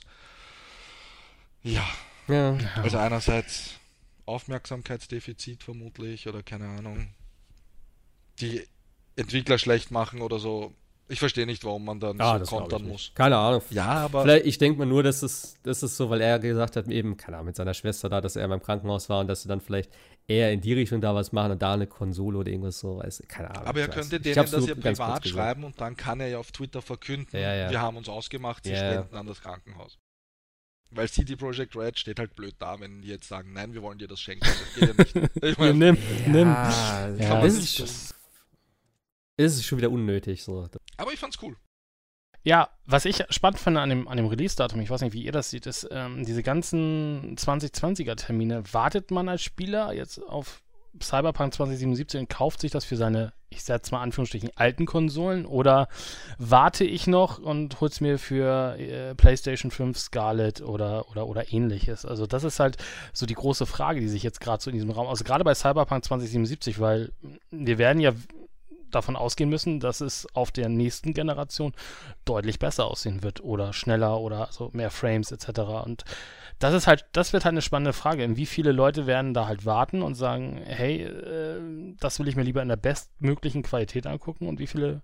Ja, Ja. also einerseits Aufmerksamkeitsdefizit vermutlich oder keine Ahnung. Die Entwickler schlecht machen oder so. Ich verstehe nicht, warum man dann Ah, so kontern muss. Keine Ahnung. Ja, aber Vielleicht, ich denke mal nur, dass es, das ist so, weil er gesagt hat, eben, keine Ahnung, mit seiner Schwester da, dass er beim Krankenhaus war und dass sie dann vielleicht eher in die Richtung da was machen und da eine Konsole oder irgendwas so, weiß, keine Ahnung. aber er könnte denen das ja privat schreiben und dann kann er ja auf Twitter verkünden, Ja, ja. wir haben uns ausgemacht, sie Ja, ja. spenden an das Krankenhaus. Weil CD Projekt Red steht halt blöd da, wenn die jetzt sagen, nein, wir wollen dir das schenken. Das geht ja nicht. [LAUGHS] Ich meine, nimm, nimm. Ja, das ist, das ist schon wieder unnötig. So. Ich fand's cool. Ja, was ich spannend finde an dem, an dem Release-Datum, ich weiß nicht, wie ihr das seht, ist, ähm, diese ganzen 2020er-Termine. Wartet man als Spieler jetzt auf Cyberpunk 2077 und kauft sich das für seine, ich setze mal Anführungsstrichen, alten Konsolen? Oder warte ich noch und hol's mir für äh, PlayStation 5 Scarlet oder, oder, oder ähnliches? Also, das ist halt so die große Frage, die sich jetzt gerade so in diesem Raum, also gerade bei Cyberpunk 2077, weil wir werden ja davon ausgehen müssen, dass es auf der nächsten Generation deutlich besser aussehen wird oder schneller oder so mehr Frames etc. Und das ist halt, das wird halt eine spannende Frage. Wie viele Leute werden da halt warten und sagen, hey, äh, das will ich mir lieber in der bestmöglichen Qualität angucken und wie viele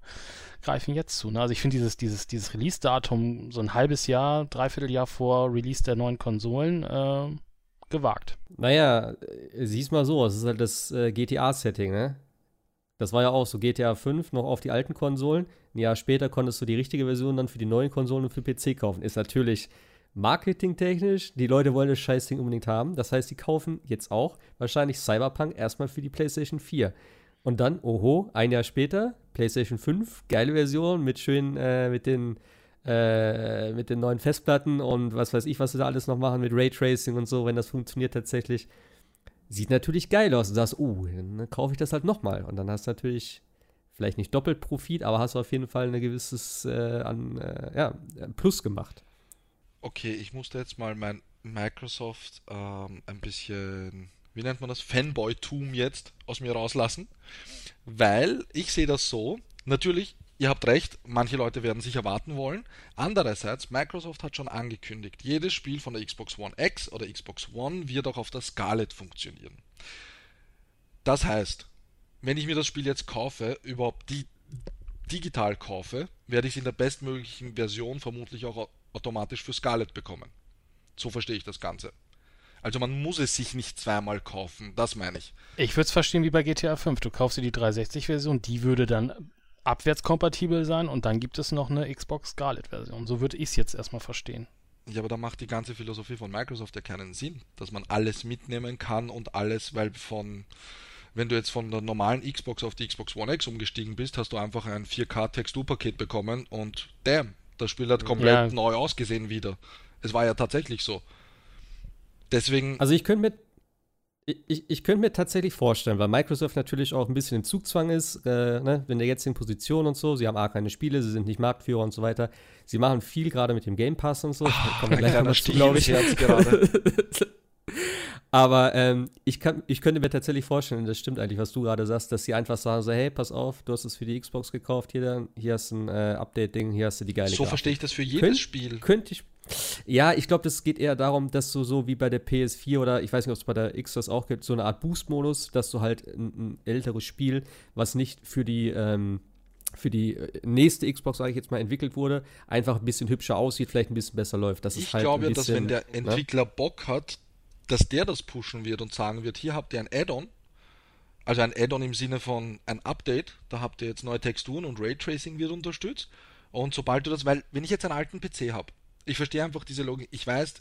greifen jetzt zu? Ne? Also ich finde dieses, dieses, dieses Release-Datum so ein halbes Jahr, dreiviertel Jahr vor Release der neuen Konsolen äh, gewagt. Naja, sieh's mal so, es ist halt das äh, GTA-Setting, ne? Das war ja auch so GTA 5 noch auf die alten Konsolen. Ein Jahr später konntest du die richtige Version dann für die neuen Konsolen und für PC kaufen. Ist natürlich marketingtechnisch, die Leute wollen das Scheißding unbedingt haben. Das heißt, die kaufen jetzt auch wahrscheinlich Cyberpunk erstmal für die PlayStation 4. Und dann, oho, ein Jahr später, PlayStation 5, geile Version mit schön, äh, mit den äh, mit den neuen Festplatten und was weiß ich, was sie da alles noch machen mit Raytracing und so, wenn das funktioniert tatsächlich. Sieht natürlich geil aus. Und sagst, oh, dann kaufe ich das halt nochmal. Und dann hast du natürlich vielleicht nicht doppelt Profit, aber hast du auf jeden Fall ein gewisses äh, an, äh, ja, Plus gemacht. Okay, ich musste jetzt mal mein Microsoft ähm, ein bisschen, wie nennt man das, Fanboy-Tum jetzt aus mir rauslassen, weil ich sehe das so, natürlich, ihr habt recht, manche Leute werden sich erwarten wollen. Andererseits, Microsoft hat schon angekündigt, jedes Spiel von der Xbox One X oder Xbox One wird auch auf der Scarlett funktionieren. Das heißt, wenn ich mir das Spiel jetzt kaufe, überhaupt die digital kaufe, werde ich es in der bestmöglichen Version vermutlich auch au- automatisch für Scarlett bekommen. So verstehe ich das Ganze. Also man muss es sich nicht zweimal kaufen, das meine ich. Ich würde es verstehen wie bei GTA 5. Du kaufst dir die 360-Version, die würde dann abwärtskompatibel sein und dann gibt es noch eine Xbox Scarlet-Version. So würde ich es jetzt erstmal verstehen. Ja, aber da macht die ganze Philosophie von Microsoft ja keinen Sinn, dass man alles mitnehmen kann und alles, weil von, wenn du jetzt von der normalen Xbox auf die Xbox One X umgestiegen bist, hast du einfach ein 4K-Texturpaket bekommen und damn, das Spiel hat komplett Ja. neu ausgesehen wieder. Es war ja tatsächlich so. Deswegen, Also ich könnte mir, Ich, ich könnte mir tatsächlich vorstellen, weil Microsoft natürlich auch ein bisschen im Zugzwang ist, äh, ne, in der jetzigen Position und so. Sie haben A, keine Spiele, sie sind nicht Marktführer und so weiter. Sie machen viel gerade mit dem Game Pass und so. Ah, Kommen wir gleich nochmal zu, glaube ich. [LAUGHS] Aber ähm, ich, kann, ich könnte mir tatsächlich vorstellen, das stimmt eigentlich, was du gerade sagst, dass sie einfach sagen so, hey, pass auf, du hast es für die Xbox gekauft, hier, dann, hier hast du ein äh, Update-Ding, hier hast du die geile So Grafik. verstehe ich das für jedes Könnt- Spiel. Könnte ich. Ja, ich glaube, das geht eher darum, dass du so wie bei der PS4 oder ich weiß nicht, ob es bei der X das auch gibt, so eine Art Boost-Modus, dass du halt ein, ein älteres Spiel, was nicht für die, ähm, für die äh, nächste Xbox, sage ich jetzt mal, entwickelt wurde, einfach ein bisschen hübscher aussieht, vielleicht ein bisschen besser läuft. Das Ich ist halt glaube ja, dass wenn der ne? Entwickler Bock hat, dass der das pushen wird und sagen wird, hier habt ihr ein Add-on, also ein Add-on im Sinne von ein Update, da habt ihr jetzt neue Texturen und Raytracing wird unterstützt. Und sobald du das, weil wenn ich jetzt einen alten PC habe, ich verstehe einfach diese Logik, ich weiß,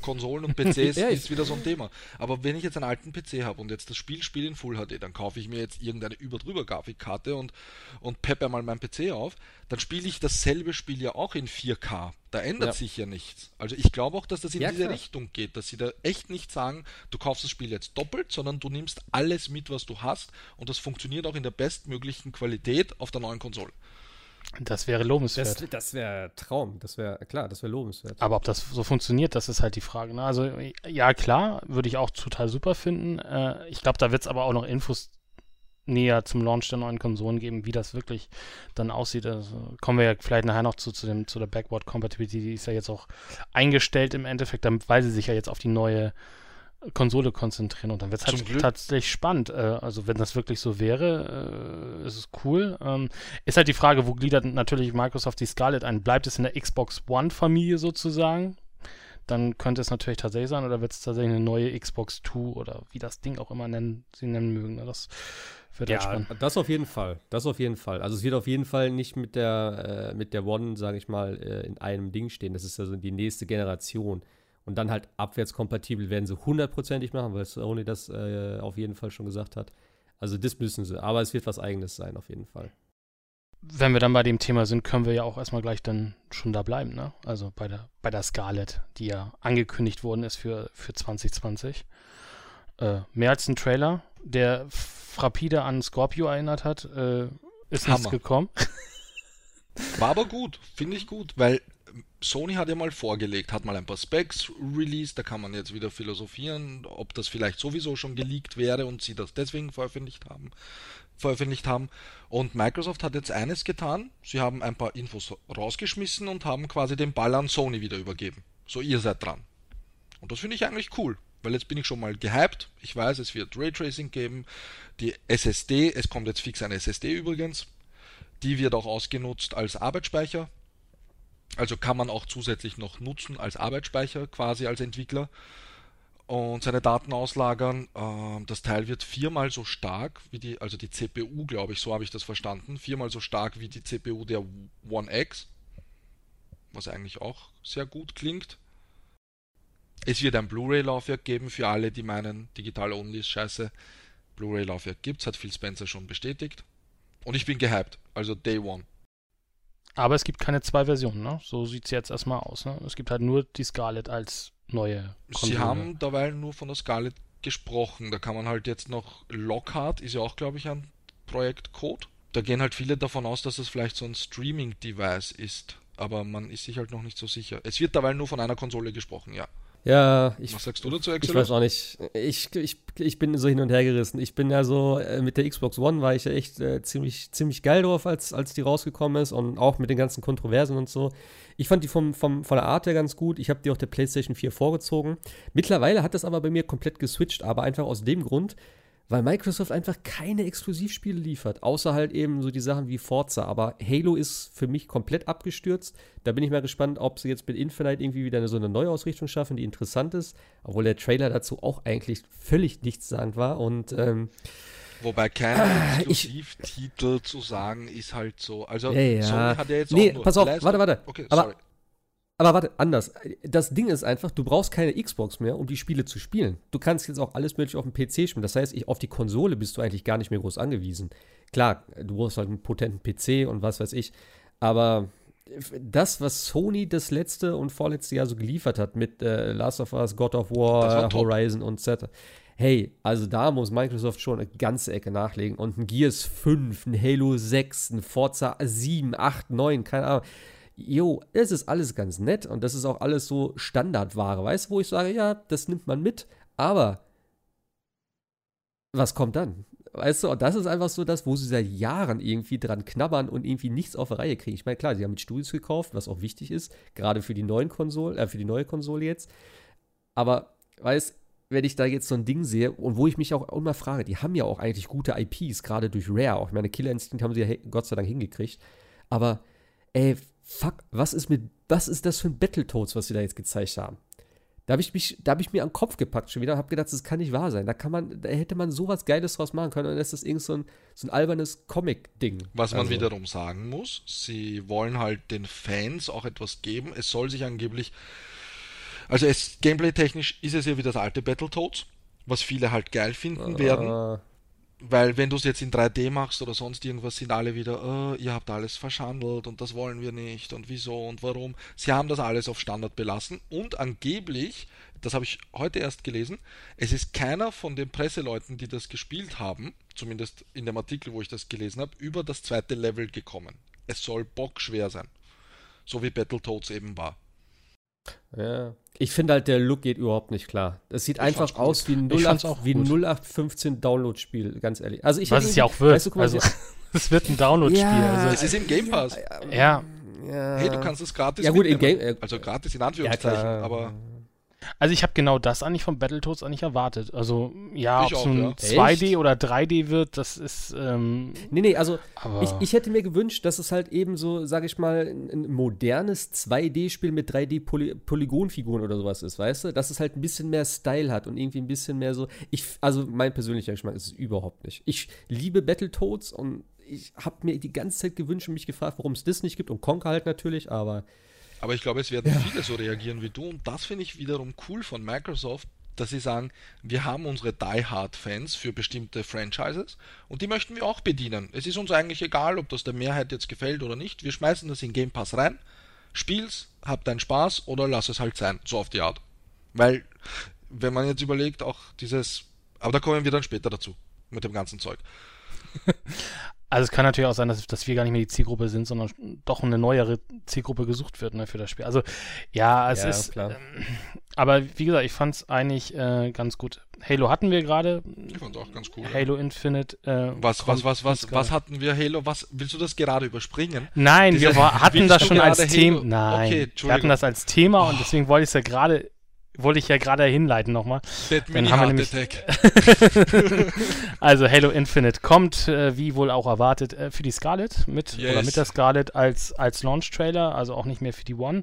Konsolen und [LAUGHS] PCs Ja, ist wieder so ein Thema. Aber wenn ich jetzt einen alten PC habe und jetzt das Spiel spiele in Full HD, dann kaufe ich mir jetzt irgendeine überdrüber Grafikkarte und, und peppe mal meinen PC auf, dann spiele ich dasselbe Spiel ja auch in 4K. Da ändert Ja. sich ja nichts. Also ich glaube auch, dass das in Ja, diese klar. Richtung geht, dass sie da echt nicht sagen, du kaufst das Spiel jetzt doppelt, sondern du nimmst alles mit, was du hast und das funktioniert auch in der bestmöglichen Qualität auf der neuen Konsole. Das wäre lobenswert. Das, das wäre Traum, das wäre, klar, das wäre lobenswert. Aber ob das so funktioniert, das ist halt die Frage. Ne? Also ja, klar, würde ich auch total super finden. Äh, ich glaube, da wird es aber auch noch Infos näher zum Launch der neuen Konsolen geben, wie das wirklich dann aussieht. Also, kommen wir ja vielleicht nachher noch zu, zu, dem, zu der Backward Compatibility, die ist ja jetzt auch eingestellt im Endeffekt, damit, weil sie sich ja jetzt auf die neue Konsole konzentrieren und dann wird es halt Glück. tatsächlich spannend. Äh, also wenn das wirklich so wäre, äh, ist es cool. Ähm, ist halt die Frage, wo gliedert natürlich Microsoft die Scarlett ein? Bleibt es in der Xbox One-Familie sozusagen? Dann könnte es natürlich tatsächlich sein, oder wird es tatsächlich eine neue Xbox 2 oder wie das Ding auch immer nennen, sie nennen mögen. Ne? Das wird halt Ja, spannend. das auf jeden Fall. Das auf jeden Fall. Also es wird auf jeden Fall nicht mit der, äh, mit der One, sage ich mal, äh, in einem Ding stehen. Das ist also die nächste Generation. Und dann halt abwärtskompatibel werden sie hundertprozentig machen, weil Sony das äh, auf jeden Fall schon gesagt hat. Also das müssen sie. Aber es wird was Eigenes sein, auf jeden Fall. Wenn wir dann bei dem Thema sind, können wir ja auch erstmal gleich dann schon da bleiben, ne? Also bei der, bei der Scarlett, die ja angekündigt worden ist für, für 2020. Äh, mehr als ein Trailer, der frappide an Scorpio erinnert hat, äh, ist nichts Hammer. gekommen. [LAUGHS] War aber gut, finde ich gut, weil Sony hat ja mal vorgelegt, hat mal ein paar Specs released, da kann man jetzt wieder philosophieren, ob das vielleicht sowieso schon geleakt wäre und sie das deswegen veröffentlicht haben. Veröffentlicht haben. Und Microsoft hat jetzt eines getan, sie haben ein paar Infos rausgeschmissen und haben quasi den Ball an Sony wieder übergeben. So, ihr seid dran. Und das finde ich eigentlich cool, weil jetzt bin ich schon mal gehypt. Ich weiß, es wird Raytracing geben, die SSD, es kommt jetzt fix eine SSD übrigens, die wird auch ausgenutzt als Arbeitsspeicher. Also kann man auch zusätzlich noch nutzen als Arbeitsspeicher quasi als Entwickler und seine Daten auslagern. Ähm, das Teil wird viermal so stark wie die, also die CPU, glaube ich, so habe ich das verstanden, viermal so stark wie die CPU der One X, was eigentlich auch sehr gut klingt. Es wird ein Blu-ray-Laufwerk geben für alle, die meinen, digital only ist scheiße. Blu-ray-Laufwerk gibt's, hat Phil Spencer schon bestätigt. Und ich bin gehypt, also Day One. Aber es gibt keine zwei Versionen, ne? So sieht es jetzt erstmal aus, ne? Es gibt halt nur die Scarlett als neue Konsole. Sie haben dabei nur von der Scarlett gesprochen. Da kann man halt jetzt noch Lockhart, ist ja auch, glaube ich, ein Projektcode. Da gehen halt viele davon aus, dass es vielleicht so ein Streaming-Device ist. Aber man ist sich halt noch nicht so sicher. Es wird dabei nur von einer Konsole gesprochen, ja. Ja, ich, Was sagst du dazu, ich Excel? weiß auch nicht. Ich, ich, ich bin so hin und her gerissen. Ich bin ja so, äh, mit der Xbox One war ich ja echt äh, ziemlich, ziemlich geil drauf, als, als die rausgekommen ist und auch mit den ganzen Kontroversen und so. Ich fand die vom, vom, von der Art her ganz gut. Ich habe die auch der PlayStation 4 vorgezogen. Mittlerweile hat das aber bei mir komplett geswitcht, aber einfach aus dem Grund, weil Microsoft einfach keine Exklusivspiele liefert, außer halt eben so die Sachen wie Forza. Aber Halo ist für mich komplett abgestürzt. Da bin ich mal gespannt, ob sie jetzt mit Infinite irgendwie wieder eine, so eine Neuausrichtung schaffen, die interessant ist. Obwohl der Trailer dazu auch eigentlich völlig nichtssagend war. Und ähm, Wobei kein Ah, Exklusivtitel zu sagen ist halt so. Also Ja, ja. Sony hat ja jetzt Nee, auch nur pass auf, warte, warte. Okay, Aber- sorry. Aber warte, anders. Das Ding ist einfach, du brauchst keine Xbox mehr, um die Spiele zu spielen. Du kannst jetzt auch alles mögliche auf dem PC spielen. Das heißt, ich, auf die Konsole bist du eigentlich gar nicht mehr groß angewiesen. Klar, du brauchst halt einen potenten PC und was weiß ich. Aber das, was Sony das letzte und vorletzte Jahr so geliefert hat mit äh, Last of Us, God of War. Horizon und Z. hey, also da muss Microsoft schon eine ganze Ecke nachlegen. Und ein Gears 5, ein Halo 6, ein Forza 7, 8, 9, keine Ahnung. Jo, das ist alles ganz nett und das ist auch alles so Standardware, weißt du, wo ich sage, ja, das nimmt man mit, aber was kommt dann? Weißt du, und das ist einfach so das, wo sie seit Jahren irgendwie dran knabbern und irgendwie nichts auf die Reihe kriegen. Ich meine, klar, sie haben mit Studios gekauft, was auch wichtig ist, gerade für die neuen Konsolen, äh, für die neue Konsole jetzt. Aber, weißt, wenn ich da jetzt so ein Ding sehe und wo ich mich auch immer frage, die haben ja auch eigentlich gute IPs, gerade durch Rare auch. Meine, Killer Instinct haben sie ja Gott sei Dank hingekriegt. Aber, ey, fuck, was ist mit, was ist das für ein Battletoads, was sie da jetzt gezeigt haben? Da habe ich mich, da habe ich mir am Kopf gepackt schon wieder und habe gedacht, das kann nicht wahr sein. Da kann man, da hätte man sowas Geiles draus machen können und dann ist das irgend so ein, so ein albernes Comic-Ding. Was man Also, wiederum sagen muss, sie wollen halt den Fans auch etwas geben. Es soll sich angeblich, also es gameplay-technisch ist es ja wie das alte Battletoads, was viele halt geil finden werden. Weil wenn du es jetzt in 3D machst oder sonst irgendwas, sind alle wieder, äh, ihr habt alles verschandelt und das wollen wir nicht und wieso und warum. Sie haben das alles auf Standard belassen und angeblich, das habe ich heute erst gelesen, es ist keiner von den Presseleuten, die das gespielt haben, zumindest in dem Artikel, wo ich das gelesen habe, über das zweite Level gekommen. Es soll bockschwer sein. So wie Battletoads eben war. Ja. Ich finde halt, der Look geht überhaupt nicht klar. Das sieht einfach fand's gut. aus wie ein Ich fand's 08, auch wie ein gut. 0815 Download-Spiel, ganz ehrlich. Also ich Was es ja auch wird. Weißt du, mal, also, [LAUGHS] es wird ein Download-Spiel. Ja. Also, Es ist im Game Pass. ja, ja. Hey, du kannst es gratis Ja, gut, in mitnehmen. Game- äh, Also gratis in ja, Anführungszeichen, klar. aber also ich habe genau das eigentlich von Battletoads eigentlich erwartet. Also ja, ob es nun ja. 2D Echt? oder 3D wird, das ist ähm, Nee, nee, also ich, ich hätte mir gewünscht, dass es halt eben so, sage ich mal, ein, ein modernes 2D-Spiel mit 3D-Polygonfiguren oder sowas ist, weißt du? Dass es halt ein bisschen mehr Style hat und irgendwie ein bisschen mehr so. Ich, also mein persönlicher Geschmack ist es überhaupt nicht. Ich liebe Battletoads und ich habe mir die ganze Zeit gewünscht und mich gefragt, warum es das nicht gibt und Conker halt natürlich, aber Aber ich glaube, es werden viele so reagieren wie du. Und das finde ich wiederum cool von Microsoft, dass sie sagen, wir haben unsere Die-Hard-Fans für bestimmte Franchises und die möchten wir auch bedienen. Es ist uns eigentlich egal, ob das der Mehrheit jetzt gefällt oder nicht. Wir schmeißen das in Game Pass rein, spiel's, hab deinen Spaß oder lass es halt sein. So auf die Art. Weil, wenn man jetzt überlegt, auch dieses, aber da kommen wir dann später dazu, mit dem ganzen Zeug. [LAUGHS] Also es kann natürlich auch sein, dass, dass wir gar nicht mehr die Zielgruppe sind, sondern doch eine neuere Zielgruppe gesucht wird ne, für das Spiel. Also ja, es Ja, ist. klar. Ähm, aber wie gesagt, ich fand es eigentlich äh, ganz gut. Halo hatten wir gerade. Ich fand's auch ganz cool. ja. Halo Infinite. Äh, Was, was, was, was, was hatten wir Halo? Was, willst du das gerade überspringen? Nein, Diese- wir war, hatten das schon als Thema. Nein, Okay, wir hatten das als Thema und Oh. deswegen wollte ich es ja gerade, wollte ich ja gerade hinleiten nochmal. Dann haben wir nämlich-. [LAUGHS] Also Halo Infinite kommt, äh, wie wohl auch erwartet, äh, für die Scarlet mit Yes. oder mit der Scarlet als, als Launch-Trailer, also auch nicht mehr für die One.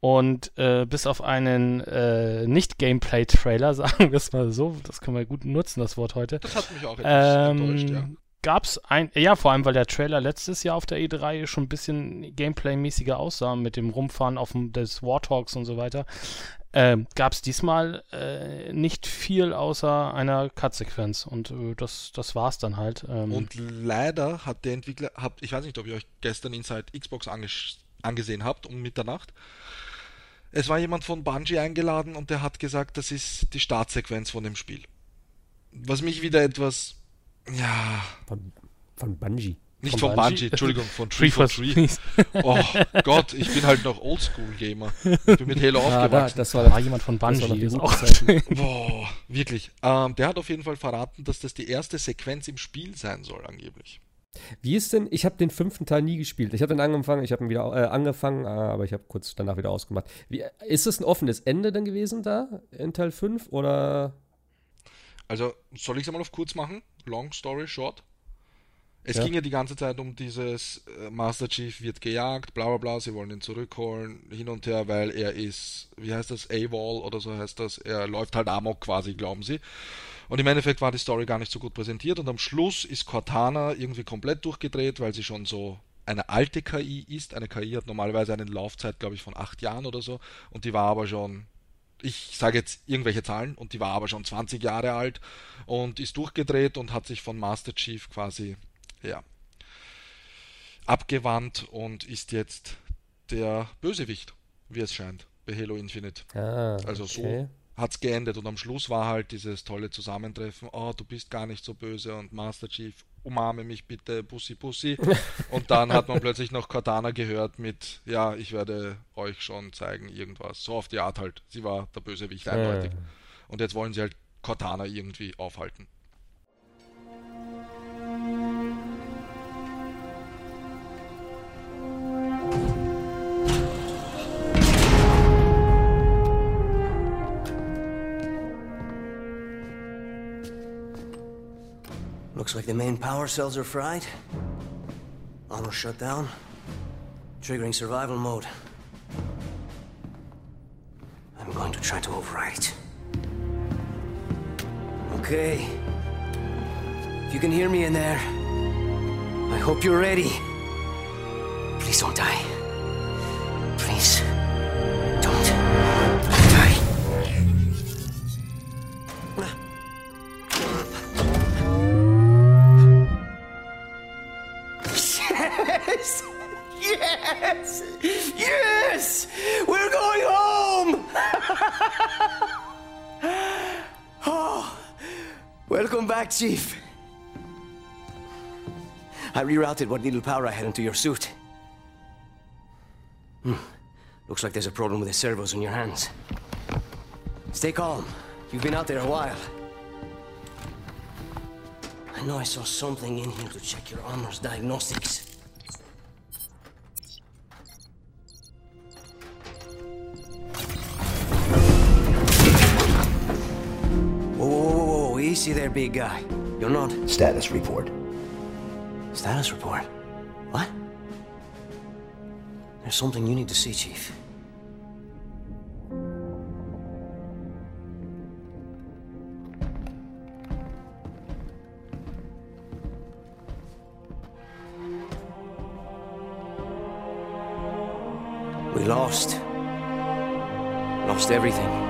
Und äh, bis auf einen äh, Nicht-Gameplay-Trailer, [LAUGHS] sagen wir es mal so, das können wir gut nutzen, das Wort heute, Das hat mich auch etwas enttäuscht, ja. ähm, gab es ein, ja, vor allem, weil der Trailer letztes Jahr auf der E3 schon ein bisschen Gameplay-mäßiger aussah, mit dem Rumfahren auf dem, des Warthogs und so weiter, ähm, gab es diesmal äh, nicht viel außer einer Cut-Sequenz und äh, das, das war's dann halt. Ähm, Und leider hat der Entwickler, habt, ich weiß nicht, ob ihr euch gestern Inside Xbox anges angesehen habt um Mitternacht. Es war jemand von Bungie eingeladen und der hat gesagt, das ist die Startsequenz von dem Spiel. Was mich wieder etwas, ja, von, von Bungie. Nicht Von von, Bungie? Bungie, Entschuldigung, von Tree 3 for for 3. Trees. Oh Gott, ich bin halt noch Oldschool-Gamer. Ich bin mit Halo [LAUGHS] Ah, da, aufgewachsen. das war Da war jemand von das Bungie, auch. [LAUGHS] Boah, wirklich. Ähm, der hat auf jeden Fall verraten, dass das die erste Sequenz im Spiel sein soll, angeblich. Wie ist denn, ich habe den fünften Teil nie gespielt. Ich habe den angefangen, ich habe ihn wieder äh, angefangen, äh, aber ich habe kurz danach wieder ausgemacht. Wie, ist es ein offenes Ende dann gewesen da in Teil 5 oder? Also, soll ich es einmal auf kurz machen? Long story short. Es Ja. ging ja die ganze Zeit um dieses äh, Master Chief wird gejagt, bla bla bla, sie wollen ihn zurückholen, hin und her, weil er ist, wie heißt das, AWOL oder so heißt das, er läuft halt Amok quasi, glauben sie. Und im Endeffekt war die Story gar nicht so gut präsentiert und am Schluss ist Cortana irgendwie komplett durchgedreht, weil sie schon so eine alte KI ist. Eine KI hat normalerweise eine Laufzeit, glaube ich, von acht Jahren oder so und die war aber schon ich sage jetzt irgendwelche Zahlen und die war aber schon 20 Jahre alt und ist durchgedreht und hat sich von Master Chief quasi ja, abgewandt und ist jetzt der Bösewicht, wie es scheint, bei Halo Infinite. Ah, Also so okay. hat es geendet und am Schluss war halt dieses tolle Zusammentreffen, oh, du bist gar nicht so böse und Master Chief, umarme mich bitte, Bussi Bussi. [LAUGHS] und dann hat man plötzlich noch Cortana gehört mit, ja, ich werde euch schon zeigen, irgendwas. So auf die Art halt. Sie war der Bösewicht eindeutig. Ja. Und jetzt wollen sie halt Cortana irgendwie aufhalten. Looks like the main power cells are fried. Armor shut down. Triggering survival mode. I'm going to try to override it. Okay. If you can hear me in there, I hope you're ready. Please don't die. Please. Back, Chief. I rerouted what little power I had into your suit. Hmm. Looks like there's a problem with the servos in your hands. Stay calm. You've been out there a while. I know I saw something in here to check your armor's diagnostics. Whoa, whoa, whoa, whoa, easy there, big guy. You're not. Status report. Status report? What? There's something you need to see, Chief. We lost. Lost everything.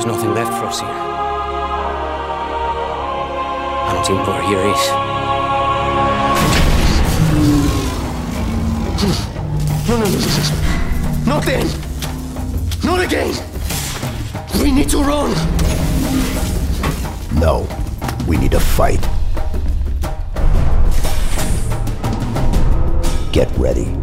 There's nothing left for us here. I don't think where here is. No, no, no, no, no. Not then! Not again! We need to run! No, we need to fight. Get ready.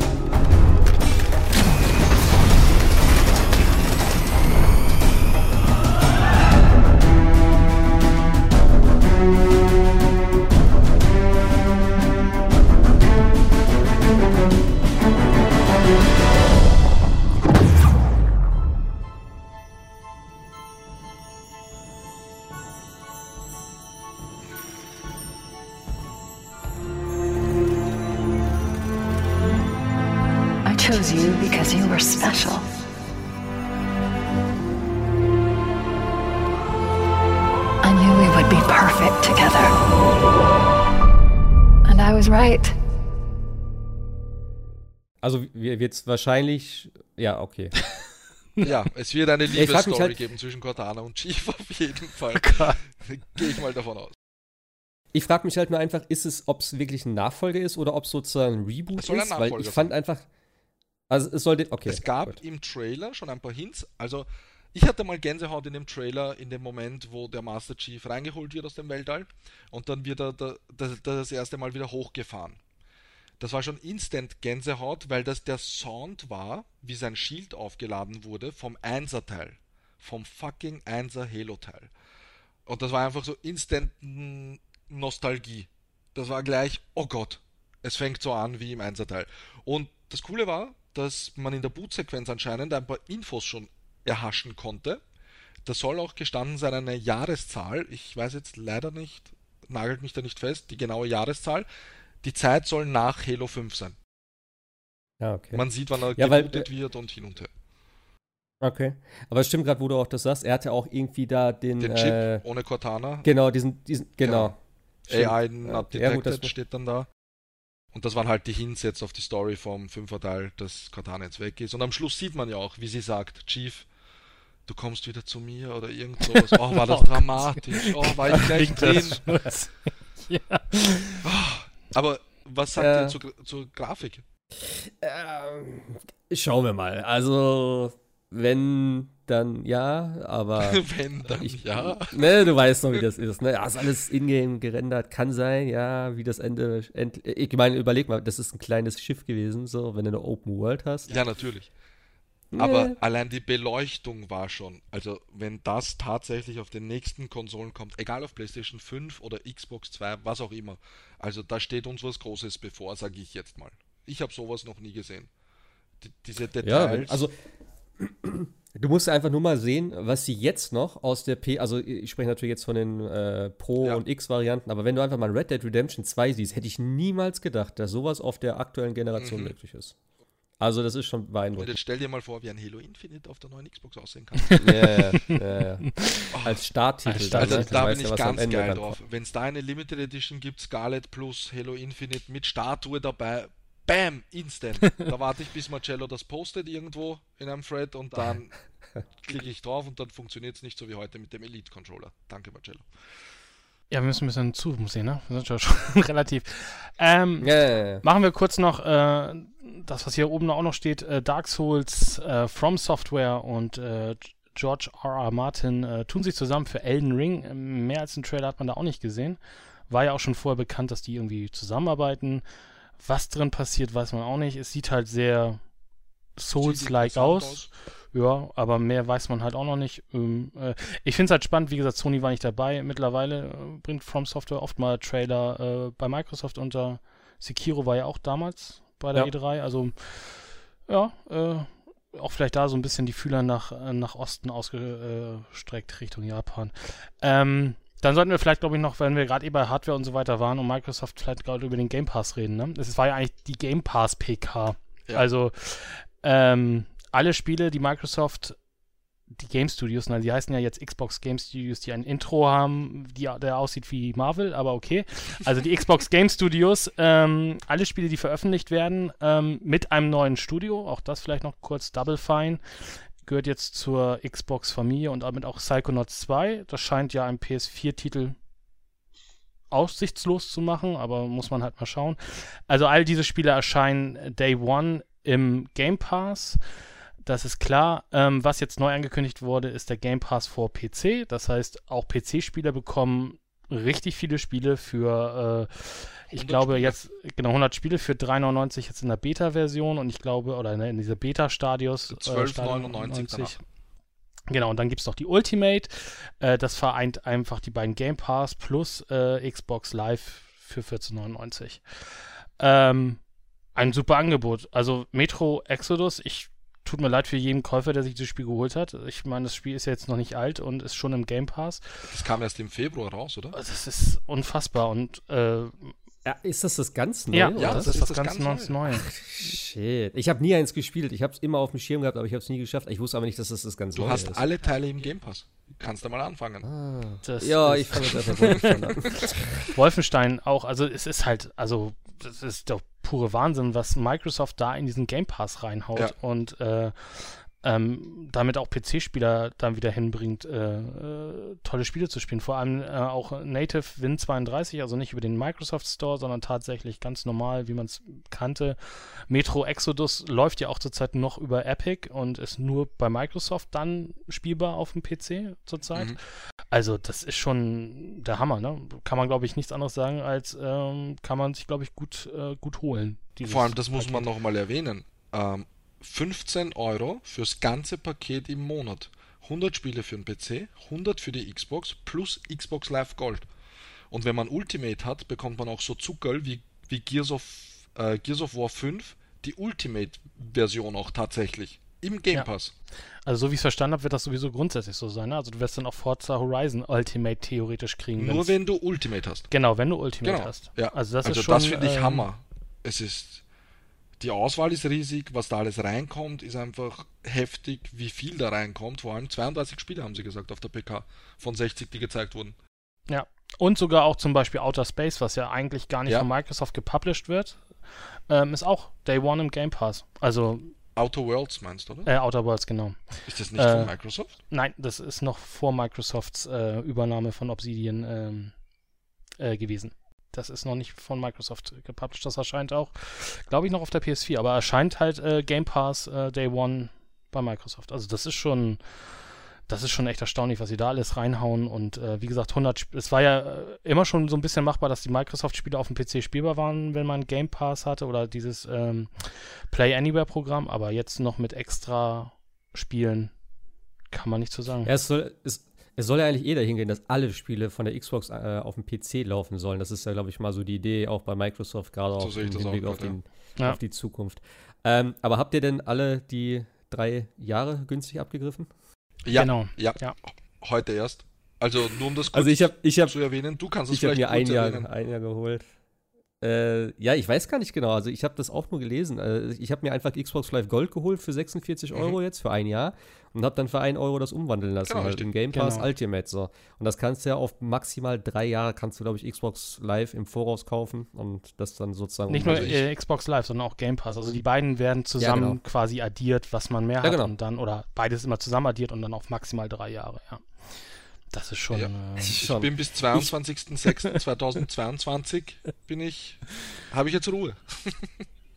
Special. I knew we would be perfect together. And I was right. Also wird es wahrscheinlich. Ja, okay. [LAUGHS] Ja, es wird eine ich frag mich Liebesstory halt- geben zwischen Cortana und Chief auf jeden Fall. [LAUGHS] Gehe ich mal davon aus. Ich frage mich halt nur einfach, ist es, ob es wirklich ein Nachfolger ist oder ob es sozusagen ein Reboot Es soll ein ist? Weil ich fand einfach. Also es sollte. Okay. es gab gut. im Trailer schon ein paar Hints. Also, ich hatte mal Gänsehaut in dem Trailer, in dem Moment, wo der Master Chief reingeholt wird aus dem Weltall und dann wird er da, das, das erste Mal wieder hochgefahren. Das war schon instant Gänsehaut, weil das der Sound war, wie sein Shield aufgeladen wurde vom Einser-Teil. Vom fucking Einser Halo-Teil. Und das war einfach so instant mm, Nostalgie. Das war gleich, oh Gott, es fängt so an wie im Einser-Teil. Und das Coole war, dass man in der Bootsequenz anscheinend ein paar Infos schon erhaschen konnte. Da soll auch gestanden sein eine Jahreszahl. Ich weiß jetzt leider nicht, nagelt mich da nicht fest, die genaue Jahreszahl. Die Zeit soll nach Halo 5 sein. Ja, okay. Man sieht, wann er Ja, weil- gebootet wird und hin und her. okay. Aber es stimmt gerade, wo du auch das sagst. Er hatte auch irgendwie da den. Den Chip äh, ohne Cortana. genau, diesen. diesen genau. Stimmt. AI not ja, gut, detected steht dann da. Und das waren halt die Hints jetzt auf die Story vom Fünferteil, dass Cortana jetzt weg ist. Und am Schluss sieht man ja auch, wie sie sagt, Chief, du kommst wieder zu mir oder irgend sowas. Oh, war das [LAUGHS] Oh dramatisch. Oh, war ich gleich drin. [LAUGHS] Ja. Aber was sagt Äh. ihr zur, zur Grafik? Ähm, schauen wir mal. Also, wenn, dann ja, aber. [LAUGHS] Wenn, dann ich, ja. Ne, du weißt noch, wie das ist. Ne? Ja, ist alles ingame gerendert, kann sein, ja, wie das Ende. End, ich meine, überleg mal, das ist ein kleines Schiff gewesen, so, wenn du eine Open World hast. Ja, natürlich. Nee. Aber allein die Beleuchtung war schon, also wenn das tatsächlich auf den nächsten Konsolen kommt, egal auf PlayStation 5 oder Xbox 2, was auch immer, also da steht uns was Großes bevor, sage ich jetzt mal. Ich habe sowas noch nie gesehen. Die, diese Ja, Details. wenn, also du musst einfach nur mal sehen, was sie jetzt noch aus der P, also ich spreche natürlich jetzt von den äh, Pro- Ja. und X-Varianten, aber wenn du einfach mal Red Dead Redemption 2 siehst, hätte ich niemals gedacht, dass sowas auf der aktuellen Generation Mhm. möglich ist. Also das ist schon Und beeindruckend. jetzt stell dir mal vor, wie ein Halo Infinite auf der neuen Xbox aussehen kann. [LAUGHS] ja, ja, ja, ja. Als Starttitel. Als Also ne? Starttitel. Du da bin ja, ich ganz Ende geil drauf. Wenn es da eine Limited Edition gibt, Scarlet plus Halo Infinite mit Statue dabei, bam, instant. da warte ich, bis Marcello das postet irgendwo in einem Thread und dann [LAUGHS] [LAUGHS] klicke ich drauf und dann funktioniert es nicht so wie heute mit dem Elite Controller. Danke, Marcello. Ja, wir müssen ein bisschen zu sehen, ne? Wir sind schon, [LAUGHS] schon relativ. Ähm, Ja, ja, ja. Machen wir kurz noch äh, das, was hier oben auch noch steht: äh, Dark Souls, äh, From Software und äh, George R. R. Martin äh, tun sich zusammen für Elden Ring. Mehr als einen Trailer hat man da auch nicht gesehen. War ja auch schon vorher bekannt, dass die irgendwie zusammenarbeiten. Was drin passiert, weiß man auch nicht. Es sieht halt sehr Souls-like interessant aus. Ja, aber mehr weiß man halt auch noch nicht. Ähm, äh, ich finde es halt spannend, wie gesagt, Sony war nicht dabei. Mittlerweile äh, bringt From Software oft mal Trailer äh, bei Microsoft unter. Sekiro war ja auch damals bei der Ja. E3. Also, ja, äh, auch vielleicht da so ein bisschen die Fühler nach, äh, nach Osten ausgestreckt Richtung Japan. Ähm, dann sollten wir vielleicht, glaube ich, noch, wenn wir gerade eh bei Hardware und so weiter waren und Microsoft vielleicht gerade über den Game Pass reden. Ne? Es war ja eigentlich die Game Pass PK. Ja. Also, ähm, alle Spiele, die Microsoft, die Game Studios, nein, die heißen ja jetzt Xbox Game Studios, die ein Intro haben, die, der aussieht wie Marvel, aber okay. Also die Xbox Game Studios, ähm, alle Spiele, die veröffentlicht werden, ähm, mit einem neuen Studio, auch das vielleicht noch kurz, Double Fine, gehört jetzt zur Xbox-Familie und damit auch Psychonauts 2. Das scheint ja ein PS4-Titel aussichtslos zu machen, aber muss man halt mal schauen. Also all diese Spiele erscheinen Day One im Game Pass. Das ist klar. Ähm, was jetzt neu angekündigt wurde, ist der Game Pass for PC. Das heißt, auch PC-Spieler bekommen richtig viele Spiele für, äh, ich 100 glaube Spiele. jetzt, genau 100 Spiele für 3,99 jetzt in der Beta-Version und ich glaube, oder in, in dieser Beta-Stadios. 12,99 danach. Genau, und dann gibt es noch die Ultimate. Äh, das vereint einfach die beiden Game Pass plus äh, Xbox Live für 14,99. Ähm, ein super Angebot. Also Metro Exodus, ich tut mir leid für jeden Käufer, der sich das Spiel geholt hat. Ich meine, das Spiel ist ja jetzt noch nicht alt und ist schon im Game Pass. Das kam erst im Februar raus, oder? Das ist unfassbar und äh, Ja, ist das das ganz Neue? ja? Ja, das, das ist was das ganz, ganz ganz Neues. Shit. Ich habe nie eins gespielt. Ich habe es immer auf dem Schirm gehabt, aber ich habe es nie geschafft. Ich wusste aber nicht, dass das das ganz Du Neue hast ist. alle Teile im Game Pass. Kannst du mal anfangen. Ah. Das Ja, ich fange jetzt einfach an. [LAUGHS] Wolfenstein auch, also es ist halt, also das ist doch pure Wahnsinn, was Microsoft da in diesen Game Pass reinhaut Ja. und äh, ähm, damit auch PC-Spieler dann wieder hinbringt, äh, äh, tolle Spiele zu spielen. Vor allem äh, auch Native Win32, also nicht über den Microsoft Store, sondern tatsächlich ganz normal, wie man es kannte. Metro Exodus läuft ja auch zurzeit noch über Epic und ist nur bei Microsoft dann spielbar auf dem PC zurzeit. Mhm. Also, das ist schon der Hammer, ne? Kann man, glaube ich, nichts anderes sagen, als ähm, kann man sich, glaube ich, gut, äh, gut holen. Vor allem, das muss man Paket. nochmal erwähnen. Ähm, 15 Euro fürs ganze Paket im Monat. 100 Spiele für den PC, 100 für die Xbox plus Xbox Live Gold. Und wenn man Ultimate hat, bekommt man auch so Zuckerl wie, wie Gears, of, äh, Gears of War 5, die Ultimate-Version auch tatsächlich. Im Game Ja. Pass. Also, so wie ich es verstanden habe, wird das sowieso grundsätzlich so sein. Ne? Also, du wirst dann auch Forza Horizon Ultimate theoretisch kriegen. Nur wenn du Ultimate hast. Genau, wenn du Ultimate Genau. hast. Ja. Also, das also ist schon. das finde ich ähm, Hammer. Es ist. Die Auswahl ist riesig, was da alles reinkommt, ist einfach heftig, wie viel da reinkommt. Vor allem 32 Spiele haben sie gesagt auf der PK von 60, die gezeigt wurden. Ja. Und sogar auch zum Beispiel Outer Space, was ja eigentlich gar nicht Ja. von Microsoft gepublished wird, ähm, ist auch Day One im Game Pass. Also, Outer Worlds meinst du, oder? äh, Outer Worlds, genau. Ist das nicht äh, von Microsoft? Nein, das ist noch vor Microsofts äh, Übernahme von Obsidian ähm, äh, gewesen. Das ist noch nicht von Microsoft gepublished. Das erscheint auch, glaube ich, noch auf der PS4. Aber erscheint halt äh, Game Pass äh, Day One bei Microsoft. Also das ist schon, das ist schon echt erstaunlich, was sie da alles reinhauen. Und äh, wie gesagt, 100, Sp es war ja äh, immer schon so ein bisschen machbar, dass die Microsoft-Spiele auf dem PC spielbar waren, wenn man Game Pass hatte oder dieses ähm, Play Anywhere-Programm. Aber jetzt noch mit extra Spielen kann man nicht so sagen. Ja, es soll, es, es soll ja eigentlich eh dahin gehen, dass alle Spiele von der Xbox äh, auf dem PC laufen sollen. Das ist ja, glaube ich, mal so die Idee, auch bei Microsoft, gerade So auch im Hinblick auf, den, ja. auf die Zukunft. Ähm, aber habt ihr denn alle die drei Jahre günstig abgegriffen? Ja, Genau. ja, Ja. heute erst. Also nur um das kurz Also ich habe ich hab, zu erwähnen, du kannst es ich hab vielleicht mir ein Jahr, erwähnen. ein Jahr geholt. Äh, ja, ich weiß gar nicht genau. Also ich habe das auch nur gelesen. Äh, ich habe mir einfach Xbox Live Gold geholt für 46 Mhm. Euro jetzt für ein Jahr und habe dann für 1 Euro das umwandeln lassen Genau, halt im Game Pass Genau. Ultimate so. Und das kannst du ja auf maximal drei Jahre kannst du glaube ich Xbox Live im Voraus kaufen und das dann sozusagen Nicht nur Also äh, Xbox Live, sondern auch Game Pass. Also die beiden werden zusammen genau. quasi addiert, was man mehr Ja, hat genau. und dann, oder beides immer zusammen addiert und dann auf maximal drei Jahre, ja. Das ist schon. Ja. Äh, Ich schon. bin bis 22.06.2022 bin ich, habe ich jetzt Ruhe.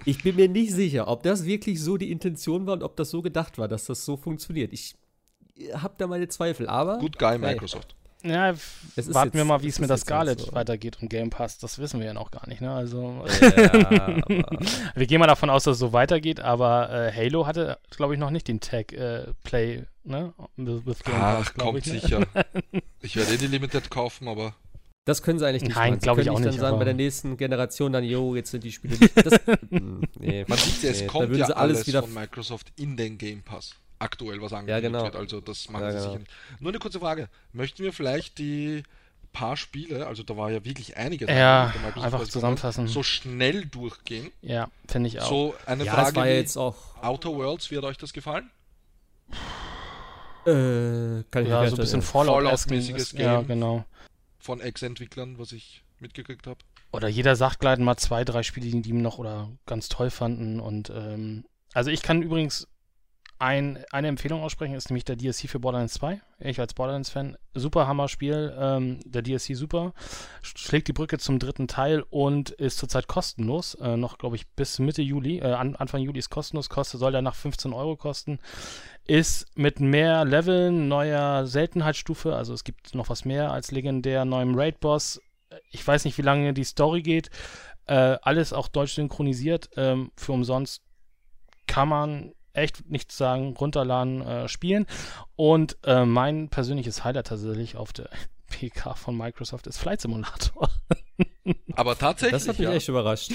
Ich bin mir nicht sicher, ob das wirklich so die Intention war und ob das so gedacht war, dass das so funktioniert. Ich habe da meine Zweifel, aber Good guy, hey, Microsoft. Ja, warten wir jetzt- mal, wie es mit der halt so. weitergeht und Game Pass. Das wissen wir ja noch gar nicht, ne? Also, ja, aber [LAUGHS] wir gehen mal davon aus, dass es so weitergeht, aber äh, Halo hatte, glaube ich, noch nicht den Tag äh, Play, ne? With, Game Ach, Pass, kommt ich, ne? sicher. [LAUGHS] Ich werde eh die Limited kaufen, aber Das können sie eigentlich nicht Nein, machen. Sie glaub ich auch dann nicht, sagen, aber- bei der nächsten Generation dann, jo, jetzt sind die Spiele nicht. Das, [LAUGHS] Hm, nee, man sieht ja, es nee, kommt ja alles alles wieder. von Microsoft in den Game Pass. Aktuell, was angekündigt genau. wird. Also das machen Ja, sie genau. sicher nicht. Nur eine kurze Frage. Möchten wir vielleicht die paar Spiele, also da war ja wirklich einiges Ja, Microsoft einfach zusammenfassen. so schnell durchgehen? Ja, finde ich auch. So eine Ja, es Frage war ja jetzt auch. Outer Worlds, wie hat euch das gefallen? Äh, kann ich ja, nicht so ein bisschen Fallout-mäßiges Ja, Game. genau. Von Ex-Entwicklern, was ich mitgekriegt habe. Oder jeder sagt gleich mal zwei, drei Spiele, die die ihm noch oder ganz toll fanden. Und ähm, also ich kann übrigens ein, eine Empfehlung aussprechen, ist nämlich der DLC für Borderlands 2. Ich als Borderlands-Fan, super Hammer-Spiel, ähm, der DLC super, sch- schlägt die Brücke zum dritten Teil und ist zurzeit kostenlos, äh, noch glaube ich bis Mitte Juli, äh, an, Anfang Juli ist kostenlos, kostet, soll der nach 15 Euro kosten, ist mit mehr Leveln, neuer Seltenheitsstufe, also es gibt noch was mehr als legendär, neuem Raid-Boss, ich weiß nicht, wie lange die Story geht, äh, alles auch deutsch synchronisiert, ähm, für umsonst kann man echt nichts sagen, runterladen, äh, spielen. Und äh, mein persönliches Highlight tatsächlich auf der [LAUGHS] PK von Microsoft ist Flight Simulator. [LAUGHS] Aber tatsächlich, Das hat mich ja. echt überrascht.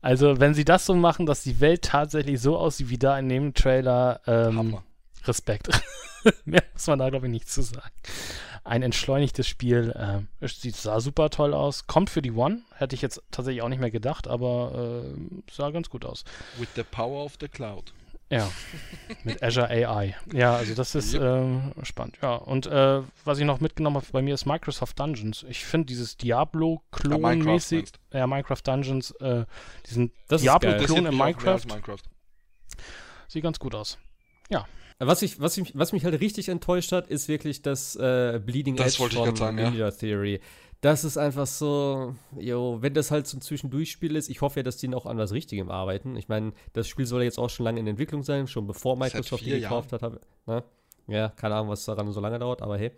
Also, wenn sie das so machen, dass die Welt tatsächlich so aussieht wie da in dem Trailer, ähm. Respekt. [LAUGHS] Mehr muss man da, glaube ich, nicht zu sagen. Ein entschleunigtes Spiel. ähm, sieht, sah super toll aus. Kommt für die One. Hätte ich jetzt tatsächlich auch nicht mehr gedacht, aber äh, sah ganz gut aus. With the power of the cloud. Ja, mit Azure AI. Ja, also das ist Yep. ähm, spannend. Ja, und äh, was ich noch mitgenommen habe bei mir ist Microsoft Dungeons. Ich finde dieses Ja, Minecraft Diablo-Klon-mäßig, meinst ja, Minecraft Dungeons, äh, diesen Das ist geil. Das Diablo-Klon in Minecraft, Minecraft. sieht ganz gut aus. Was, ich, was, ich, was mich halt richtig enttäuscht hat, ist wirklich das äh, Bleeding Das Edge von sagen, ja. Ninja Theory. Das ist einfach so, jo, wenn das halt so ein Zwischendurchspiel ist, ich hoffe ja, dass die noch an was Richtigem arbeiten. Ich meine, das Spiel soll ja jetzt auch schon lange in Entwicklung sein, schon bevor Microsoft die gekauft hat. Hab, ne? Ja, keine Ahnung, was daran so lange dauert, aber hey.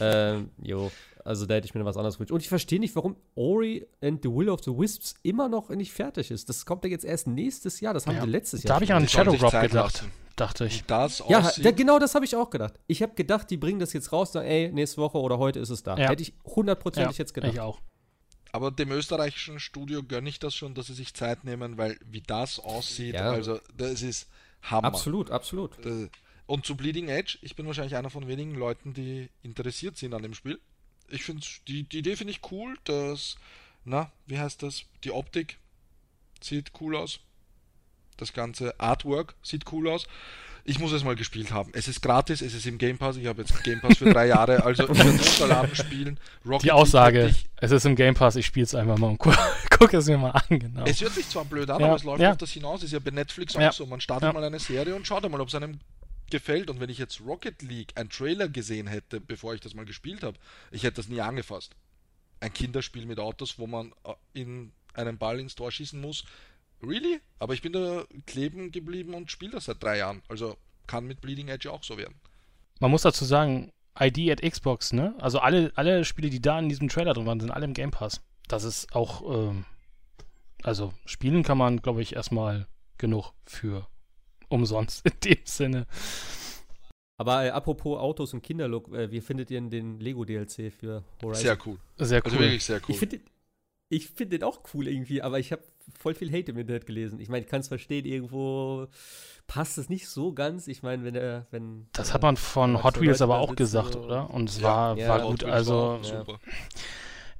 Ähm, jo, also da hätte ich mir noch was anderes gewünscht. Und ich verstehe nicht, warum Ori and the Will of the Wisps immer noch nicht fertig ist. Das kommt ja jetzt erst nächstes Jahr, das haben Ja, wir letztes Da Jahr. habe ich an Shadow Drop gedacht, lassen. dachte ich. Wie das Ja, aussieht. da, genau das habe ich auch gedacht. Ich habe gedacht, die bringen das jetzt raus, sagen, ey, nächste Woche oder heute ist es da. Ja. Hätte ich hundertprozentig Ja, jetzt gedacht. Ich auch. Aber dem österreichischen Studio gönne ich das schon, dass sie sich Zeit nehmen, weil wie das aussieht, Ja. also das ist Hammer. Absolut, absolut. Das- Und zu Bleeding Edge, ich bin wahrscheinlich einer von wenigen Leuten, die interessiert sind an dem Spiel. Ich finde die, die Idee finde ich cool, dass, na, wie heißt das? Die Optik sieht cool aus. Das ganze Artwork sieht cool aus. Ich muss es mal gespielt haben. Es ist gratis, es ist im Game Pass. Ich habe jetzt Game Pass für drei Jahre, also ich werde [LAUGHS] runterladen, spielen. Rocket Die Aussage, es ist im Game Pass, ich spiele es einfach mal und gu [LAUGHS] gucke es mir mal an, genau. Es hört sich zwar blöd an, Ja, aber es läuft ja. auf das hinaus. Ist ja bei Netflix auch Ja. so. Man startet mal eine Serie und schaut einmal, ob es einem gefällt. Und wenn ich jetzt Rocket League einen Trailer gesehen hätte, bevor ich das mal gespielt habe, ich hätte das nie angefasst. Ein Kinderspiel mit Autos, wo man äh, in einen Ball ins Tor schießen muss. Really? Aber ich bin da kleben geblieben und spiele das seit drei Jahren. Also kann mit Bleeding Edge auch so werden. Man muss dazu sagen, ID at Xbox, ne? Also alle, alle Spiele, die da in diesem Trailer drin waren, sind alle im Game Pass. Das ist auch, ähm, also spielen kann man, glaube ich, erstmal genug für umsonst in dem Sinne. Aber äh, apropos Autos und Kinderlook, äh, wie findet ihr denn den Lego-DLC für Horizon? Sehr cool. Sehr cool. Also wirklich sehr cool. Ich finde ich find den auch cool irgendwie, aber ich habe voll viel Hate im Internet gelesen. Ich meine, ich kann es verstehen, irgendwo passt es nicht so ganz. Ich meine, wenn er, wenn. Das äh, hat man von Hot Wheels aber auch gesagt, so- oder? Und es Ja, war, ja, war gut. Also, war super.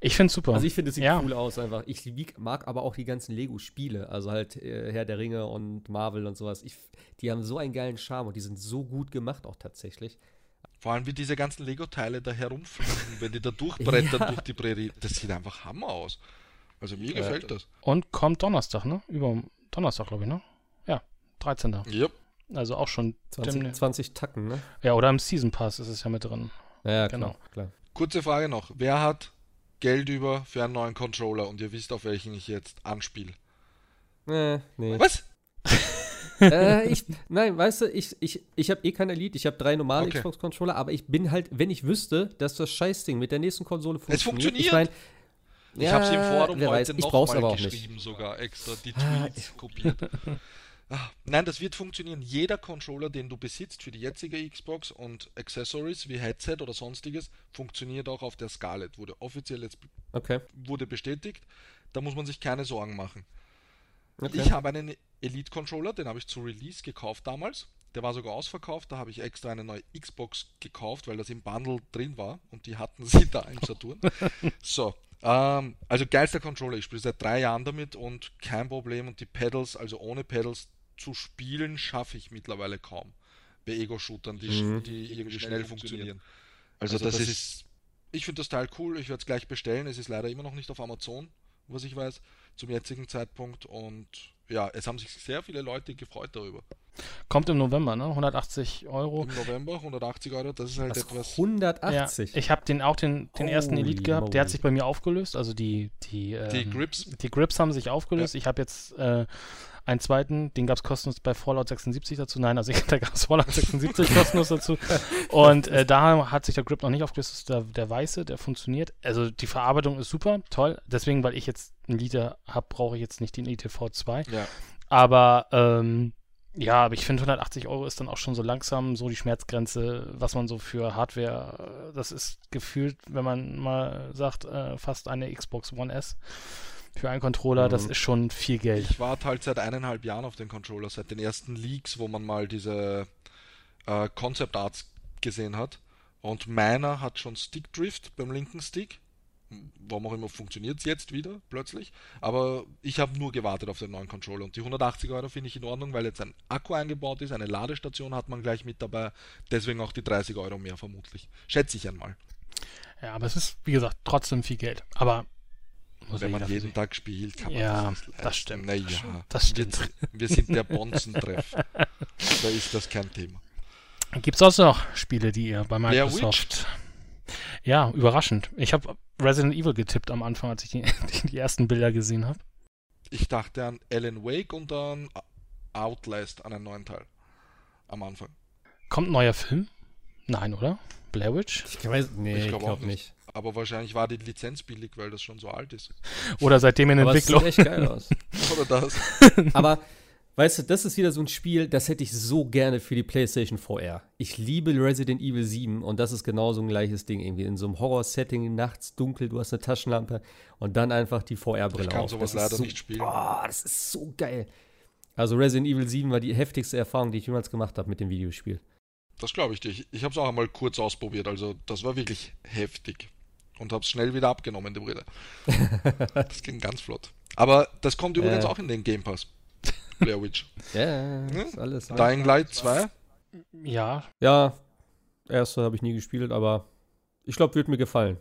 Ich finde super. Also ich finde, es sieht Ja. cool aus einfach. Ich mag aber auch die ganzen Lego-Spiele, also halt äh, Herr der Ringe und Marvel und sowas. Ich, die haben so einen geilen Charme und die sind so gut gemacht auch tatsächlich. Vor allem wie diese ganzen Lego-Teile da herumfliegen, wenn die da durchbrettern [LAUGHS] Ja. durch die Prärie. Das sieht einfach Hammer aus. Also mir Ja. gefällt das. Und kommt Donnerstag, ne? Über Donnerstag, glaube ich, ne? Ja, 13. Ja. Also auch schon. 20, dem- 20 Tacken, ne? ja, oder im Season Pass ist es ja mit drin. Ja, Genau. klar, klar. Kurze Frage noch. Wer hat Geld über für einen neuen Controller und ihr wisst, auf welchen ich jetzt anspiele? Äh, nee. Was? [LAUGHS] äh, [LAUGHS] ich, nein, weißt du, ich, ich, ich habe eh kein Elite, ich habe drei normale Okay. Xbox-Controller, aber ich bin halt, wenn ich wüsste, dass das Scheißding mit der nächsten Konsole funktioniert. funktioniert. Ich meine, Ich habe sie im Forum heute weiß, ich noch mal aber auch nicht. geschrieben, sogar extra die Ah, Tweets kopiert. Ah, Nein, das wird funktionieren. Jeder Controller, den du besitzt für die jetzige Xbox und Accessories wie Headset oder sonstiges, funktioniert auch auf der Scarlett. Wurde offiziell jetzt Okay. wurde bestätigt. Da muss man sich keine Sorgen machen. okay. Ich habe einen Elite-Controller, den habe ich zu Release gekauft damals. Der war sogar ausverkauft, da habe ich extra eine neue Xbox gekauft, weil das im Bundle drin war und die hatten [LAUGHS] sie da im Saturn. so, ähm, also geilster Controller. Ich spiele seit drei Jahren damit und kein Problem. Und die Pedals, also ohne Pedals zu spielen, schaffe ich mittlerweile kaum. Bei Ego-Shootern, die, Mhm. die irgendwie schnell funktionieren. Also, das, ist, ich finde das Teil cool. Ich werde es gleich bestellen. Es ist leider immer noch nicht auf Amazon, was ich weiß, zum jetzigen Zeitpunkt. Und ja, es haben sich sehr viele Leute gefreut darüber. Kommt im November, ne? 180 Euro. Im November 180 Euro, das ist halt Was, etwas. 180. Ja, ich habe den auch den, den ersten Elite gehabt. Der hat sich bei mir aufgelöst. Also die die ähm, Die Grips. Die Grips haben sich aufgelöst. Ich habe jetzt äh, einen zweiten, den gab es kostenlos bei Fallout 76 dazu. Nein, also [LAUGHS] da gab es Fallout 76 kostenlos dazu. Und äh, da hat sich der Grip noch nicht aufgelöst. Der, der weiße, der funktioniert. Also die Verarbeitung ist super, toll. Deswegen, weil ich jetzt einen Liter habe, brauche ich jetzt nicht den Elite V2. Ja. Aber ähm, ja, aber ich finde 180 Euro ist dann auch schon so langsam so die Schmerzgrenze, was man so für Hardware, äh, das ist gefühlt, wenn man mal sagt, äh, fast eine Xbox One S für einen Controller, das Mhm. ist schon viel Geld. Ich warte halt seit eineinhalb Jahren auf den Controller, seit den ersten Leaks, wo man mal diese äh, Concept Arts gesehen hat. Und meiner hat schon Stick Drift beim linken Stick. Warum auch immer funktioniert es jetzt wieder plötzlich. Aber ich habe nur gewartet auf den neuen Controller. Und die 180 Euro finde ich in Ordnung, weil jetzt ein Akku eingebaut ist, eine Ladestation hat man gleich mit dabei. Deswegen auch die 30 Euro mehr vermutlich. Schätze ich einmal. Ja, aber es ist, wie gesagt, trotzdem viel Geld. Aber muss Wenn man jeden Tag spielt, kann man Ja, das, nicht das leisten. stimmt. Naja, Das stimmt. Wir, wir sind der Bonzentreff. [LAUGHS] da ist das kein Thema. Gibt es sonst noch Spiele, die ihr bei Microsoft. Ja, überraschend. Ich habe Resident Evil getippt am Anfang, als ich die, [LAUGHS] die ersten Bilder gesehen habe. Ich dachte an Alan Wake und an Outlast, an einen neuen Teil. Am Anfang. Kommt ein neuer Film? Nein, oder? Blair Witch? Ich weiß, nee, Ich ich glaub glaube auch nicht. Aber wahrscheinlich war die Lizenz billig, weil das schon so alt ist. Oder seitdem in Aber Entwicklung? sieht echt geil aus. [LAUGHS] Oder das? [LAUGHS] Aber weißt du, das ist wieder so ein Spiel, das hätte ich so gerne für die PlayStation VR. Ich liebe Resident Evil 7 und das ist genau so ein gleiches Ding irgendwie. In so einem Horror-Setting, nachts dunkel, du hast eine Taschenlampe und dann einfach die VR-Brille Ich kann auf. sowas Das leider so, nicht spielen. Boah, das ist so geil. Also Resident Evil 7 war die heftigste Erfahrung, die ich jemals gemacht habe mit dem Videospiel. Das glaube ich dir. Ich, ich habe es auch einmal kurz ausprobiert. Also das war wirklich heftig. Und habe es schnell wieder abgenommen, die Brille. [LAUGHS] das ging ganz flott. Aber das kommt übrigens Ja. auch in den Game Pass. Blair Witch. [LAUGHS] Ja, Hm? ist alles. Dying Light 2. Ja, Ja, erste habe ich nie gespielt, aber ich glaube, wird mir gefallen.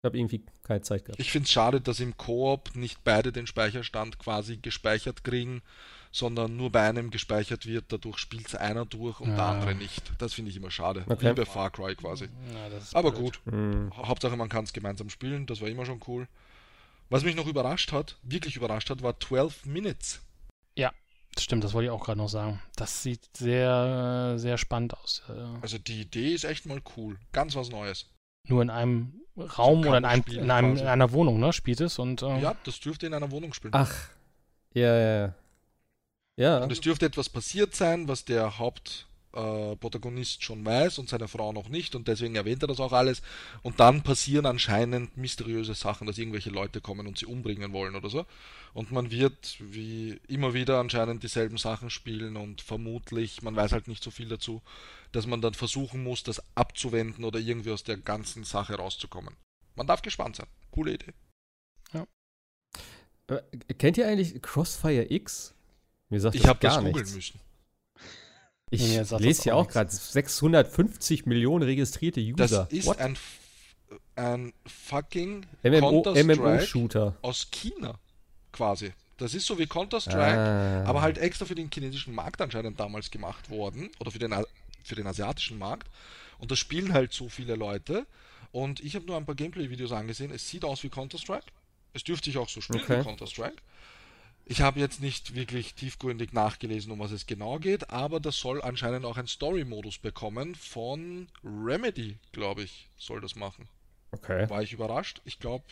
Ich habe irgendwie keine Zeit gehabt. Ich finde es schade, dass im Koop nicht beide den Speicherstand quasi gespeichert kriegen, sondern nur bei einem gespeichert wird. Dadurch spielt es einer durch und der Ja. andere nicht. Das finde ich immer schade. Okay. Wie bei Far Cry quasi. ja das Aber blöd. gut. Hm. Ha- Hauptsache man kann es gemeinsam spielen. Das war immer schon cool. Was mich noch überrascht hat, wirklich überrascht hat, war 12 Minutes. Stimmt, das wollte ich auch gerade noch sagen. Das sieht sehr, sehr spannend aus. Äh, Also die Idee ist echt mal cool. Ganz was Neues. Nur in einem Raum oder in, einem, spielen in, einem, in einer Wohnung, ne? Spielt es und äh, Ja, das dürfte in einer Wohnung spielen. Ach. Ja, ja, ja. Ja. Und es dürfte etwas passiert sein, was der Hauptprotagonist äh, Protagonist schon weiß und seine Frau noch nicht und deswegen erwähnt er das auch alles. Und dann passieren anscheinend mysteriöse Sachen, dass irgendwelche Leute kommen und sie umbringen wollen oder so. Und man wird wie immer wieder anscheinend dieselben Sachen spielen und vermutlich, man weiß halt nicht so viel dazu, dass man dann versuchen muss, das abzuwenden oder irgendwie aus der ganzen Sache rauszukommen. Man darf gespannt sein. Coole Idee. Äh, Kennt ihr eigentlich Crossfire X? Mir sagt Ich das habe das gar googeln nichts. müssen. Ich Nee, lese das hier auch auch gerade 650 Millionen registrierte Das User. ist What? ein, ein fucking MMO MMO-Shooter. aus China quasi. Das ist so wie Counter-Strike, Ah. aber halt extra für den chinesischen Markt anscheinend damals gemacht worden oder für den, für den asiatischen Markt. Und das spielen halt so viele Leute. Und ich habe nur ein paar Gameplay-Videos angesehen. Es sieht aus wie Counter-Strike. Es dürfte sich auch so spielen Okay. wie Counter-Strike. Ich habe jetzt nicht wirklich tiefgründig nachgelesen, um was es genau geht, aber das soll anscheinend auch einen Story-Modus bekommen von Remedy, glaube ich, soll das machen Okay. war ich überrascht. Ich glaube,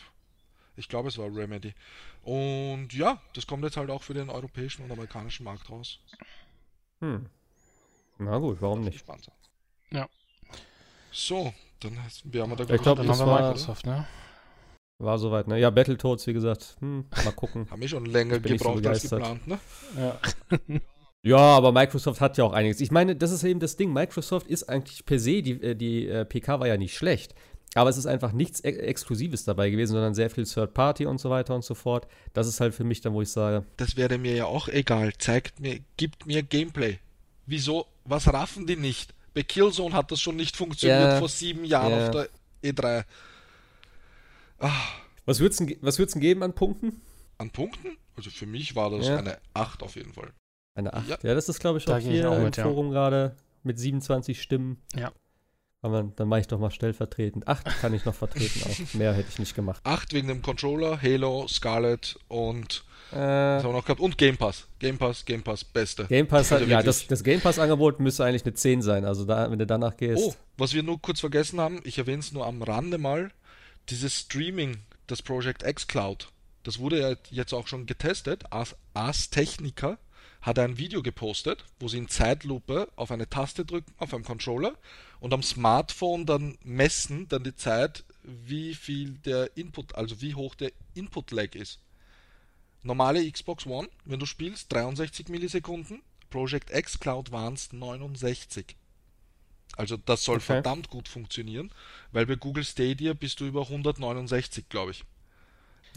ich glaube, es war Remedy. Und ja, das kommt jetzt halt auch für den europäischen und amerikanischen Markt raus. Hm. Na gut, warum nicht? Gespannt sein. Ja. So, dann hast- wir haben wir da Ich glaub glaub, dann das haben wir war- Microsoft, ne? War soweit, ne? Ja, Battletoads, wie gesagt. Hm, mal gucken. haben wir schon länger ich so gebraucht als geplant, ne? Ja. [LAUGHS] Ja, aber Microsoft hat ja auch einiges. Ich meine, das ist eben das Ding. Microsoft ist eigentlich per se, die, äh, die äh, PK war ja nicht schlecht. Aber es ist einfach nichts Ex Exklusives dabei gewesen, sondern sehr viel Third Party und so weiter und so fort. Das ist halt für mich dann, wo ich sage, Das wäre mir ja auch egal. Zeigt mir, gibt mir Gameplay. Wieso, was raffen die nicht? Bei Killzone hat das schon nicht funktioniert Ja. vor sieben Jahren Ja. auf der E3. Ah, was würd's denn geben an Punkten? an Punkten? Also für mich war das Ja. eine 8 auf jeden Fall. Eine 8. Ja. Ja, das ist, glaube ich, Da auch hier auch im mit, ja. Forum gerade mit 27 Stimmen. Ja. Aber dann mache ich doch mal stellvertretend. 8 kann ich noch vertreten auch. [LAUGHS] Mehr hätte ich nicht gemacht. 8 wegen dem Controller, Halo, Scarlet und Äh, was haben wir noch gehabt? Und Game Pass. Game Pass, Game Pass, beste. Game Pass hat, Also ja, das, das Game Pass-Angebot müsste eigentlich eine 10 sein. Also da, wenn du danach gehst. Oh, was wir nur kurz vergessen haben, ich erwähne es nur am Rande mal, dieses Streaming, das Project X Cloud, das wurde ja jetzt auch schon getestet. Ars, Ars Technica hat ein Video gepostet, wo sie in Zeitlupe auf eine Taste drücken, auf einem Controller und am Smartphone dann messen dann die Zeit, wie viel der Input, also wie hoch der Input-Lag ist. Normale Xbox One, wenn du spielst, 63 Millisekunden, Project X Cloud waren es 69. Also das soll Okay. verdammt gut funktionieren, weil bei Google Stadia bist du über 169, glaube ich.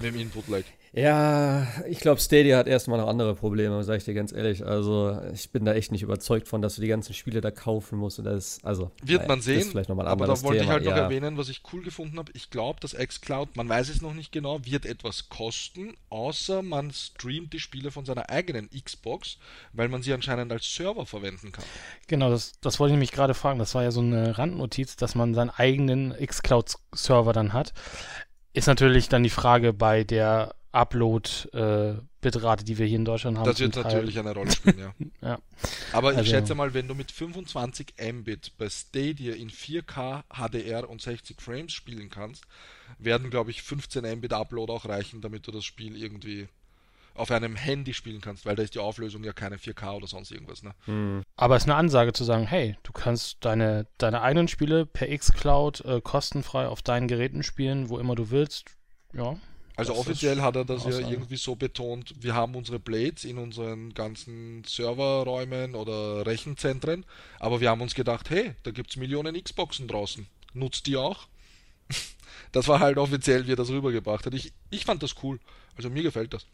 Mit dem Input Lag. Ja, ich glaube, Stadia hat erstmal noch andere Probleme, sage ich dir ganz ehrlich. Also, ich bin da echt nicht überzeugt von, dass du die ganzen Spiele da kaufen musst. Und das also, Wird naja, man Das sehen, ist vielleicht nochmal ein aber da wollte Thema. ich halt noch ja. erwähnen, was ich cool gefunden habe. Ich glaube, das xCloud, man weiß es noch nicht genau, wird etwas kosten, außer man streamt die Spiele von seiner eigenen Xbox, weil man sie anscheinend als Server verwenden kann. Genau, das, das wollte ich mich gerade fragen. Das war ja so eine Randnotiz, dass man seinen eigenen xCloud-Server dann hat. Ist natürlich dann die Frage bei der Upload-Bitrate, die wir hier in Deutschland haben. Das wird natürlich eine Rolle spielen, ja. [LAUGHS] Ja. Aber ich Also- schätze mal, wenn du mit 25 Mbit bei Stadia in 4K HDR und 60 Frames spielen kannst, werden, glaube ich, 15 Mbit Upload auch reichen, damit du das Spiel irgendwie auf einem Handy spielen kannst, weil da ist die Auflösung ja keine 4K oder sonst irgendwas. Ne? Hm. Aber es ist eine Ansage zu sagen, hey, du kannst deine, deine eigenen Spiele per xCloud äh, kostenfrei auf deinen Geräten spielen, wo immer du willst. Ja. Also offiziell hat er das ja irgendwie so betont, wir haben unsere Blades in unseren ganzen Serverräumen oder Rechenzentren, aber wir haben uns gedacht, hey, da gibt's Millionen Xboxen draußen. Nutzt die auch? [LAUGHS] Das war halt offiziell, wie er das rübergebracht hat. Ich, ich fand das cool. Also mir gefällt das.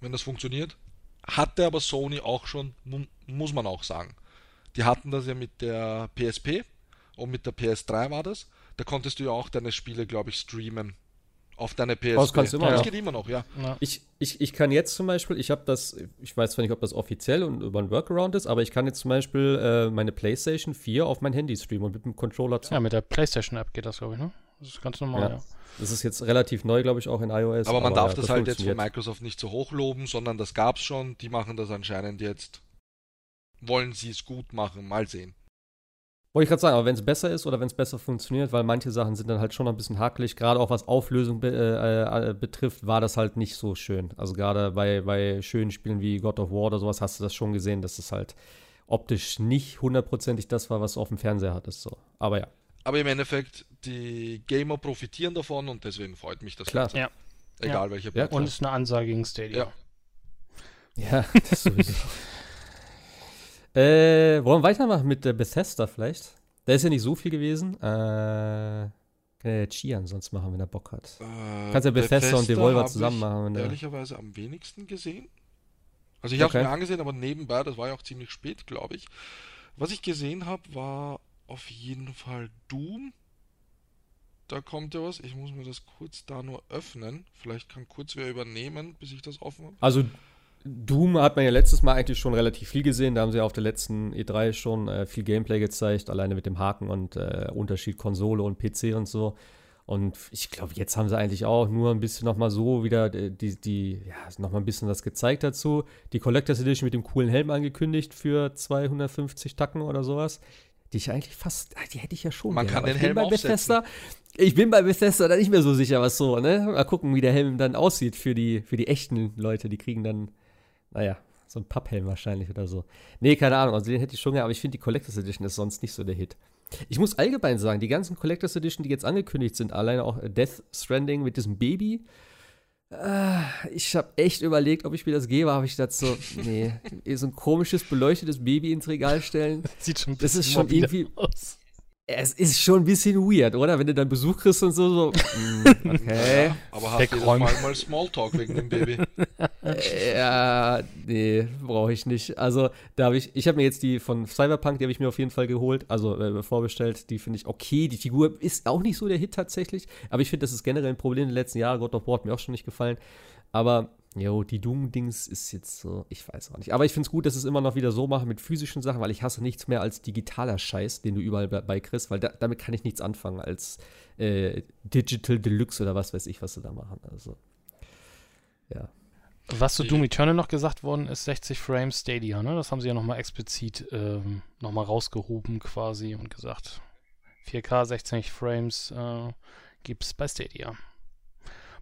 Wenn das funktioniert. Hatte aber Sony auch schon, mu- muss man auch sagen. Die hatten das ja mit der PSP und mit der PS3 war das. Da konntest du ja auch deine Spiele, glaube ich, streamen. Auf deine PSP. das kannst du immer das noch. geht immer noch, ja. ja. Ich, ich, ich kann jetzt zum Beispiel, ich habe das, ich weiß zwar nicht, ob das offiziell und über ein Workaround ist, aber ich kann jetzt zum Beispiel äh, meine PlayStation 4 auf mein Handy streamen und mit dem Controller Ja, zocken. mit der PlayStation-App geht das, glaube ich, ne? Das ist ganz normal, Ja. ja. Das ist jetzt relativ neu, glaube ich, auch in iOS. Aber man darf ja, das halt jetzt von. Microsoft nicht so hoch loben, sondern das gab's schon. Die machen das anscheinend jetzt. Wollen sie es gut machen? Mal sehen. Wollte ich gerade sagen, aber wenn es besser ist oder wenn es besser funktioniert, weil manche Sachen sind dann halt schon ein bisschen hakelig, gerade auch was Auflösung be äh, äh, betrifft, war das halt nicht so schön. Also gerade bei, bei schönen Spielen wie God of War oder sowas hast du das schon gesehen, dass es halt optisch nicht hundertprozentig das war, was du auf dem Fernseher hattest. So. Aber ja, Aber im Endeffekt, die Gamer profitieren davon und deswegen freut mich das. Klar. Ganze. Ja. Egal welche Ja, Plattform. Und ist eine Ansage gegen Stadia. Ja. ja, das sowieso. [LAUGHS] äh, wollen wir weitermachen mit äh, Bethesda vielleicht? Da ist ja nicht so viel gewesen. Äh, kann ja Chian sonst machen, wenn er Bock hat. Äh, Kannst ja Bethesda und Devolver zusammen machen, wenn der- Ehrlicherweise am wenigsten gesehen. Also ich habe Okay. es mir angesehen, aber nebenbei, das war ja auch ziemlich spät, glaube ich. Was ich gesehen habe, war auf jeden Fall Doom. Da kommt ja was. Ich muss mir das kurz da nur öffnen. Vielleicht kann kurz wer übernehmen, bis ich das offen habe. Also Doom hat man ja letztes Mal eigentlich schon relativ viel gesehen. Da haben sie ja auf der letzten E3 schon äh, viel Gameplay gezeigt, alleine mit dem Haken und äh, Unterschied Konsole und PC und so. Und ich glaube, jetzt haben sie eigentlich auch nur ein bisschen nochmal so wieder äh, die, die, ja, nochmal ein bisschen was gezeigt dazu. Die Collectors Edition mit dem coolen Helm angekündigt für 250 Tacken oder sowas. Die ich eigentlich fast, ah, die hätte ich ja schon. Man gerne, kann den ich bin Helm bei aufsetzen. Bethesda, Ich bin bei Bethesda da nicht mehr so sicher, was so, ne? Mal gucken, wie der Helm dann aussieht für die, für die echten Leute. Die kriegen dann, naja, so ein Papphelm wahrscheinlich oder so. Nee, keine Ahnung, also den hätte ich schon gerne, aber ich finde die Collectors Edition ist sonst nicht so der Hit. Ich muss allgemein sagen, die ganzen Collectors Edition, die jetzt angekündigt sind, alleine auch Death Stranding mit diesem Baby, ich habe echt überlegt, ob ich mir das gebe, habe ich dazu, so, nee, [LAUGHS] so ein komisches, beleuchtetes Baby ins Regal stellen. Sieht schon ein Das ist bisschen schon irgendwie- aus. Es ist schon ein bisschen weird, oder? Wenn du dann Besuch kriegst und so, so, mm, [LAUGHS] okay. Aber hast du. Mal mal Smalltalk wegen dem Baby? [LAUGHS] Ja, nee, brauche ich nicht. Also, da habe ich, ich habe mir jetzt die von Cyberpunk, die habe ich mir auf jeden Fall geholt, also äh, vorbestellt. Die finde ich okay. Die Figur ist auch nicht so der Hit tatsächlich, aber ich finde, das ist generell ein Problem der letzten Jahre. God of War hat mir auch schon nicht gefallen. Aber, jo, die Doom-Dings ist jetzt so, ich weiß auch nicht. Aber ich finde es gut, dass sie es immer noch wieder so machen mit physischen Sachen, weil ich hasse nichts mehr als digitaler Scheiß, den du überall bei, bei kriegst, weil da, damit kann ich nichts anfangen als äh, Digital Deluxe oder was weiß ich, was sie da machen. Also, ja. Was zu Doom Eternal noch gesagt worden ist, 60 Frames Stadia, ne? Das haben sie ja nochmal explizit ähm, nochmal rausgehoben quasi und gesagt, 4K 60 Frames äh, gibt's bei Stadia.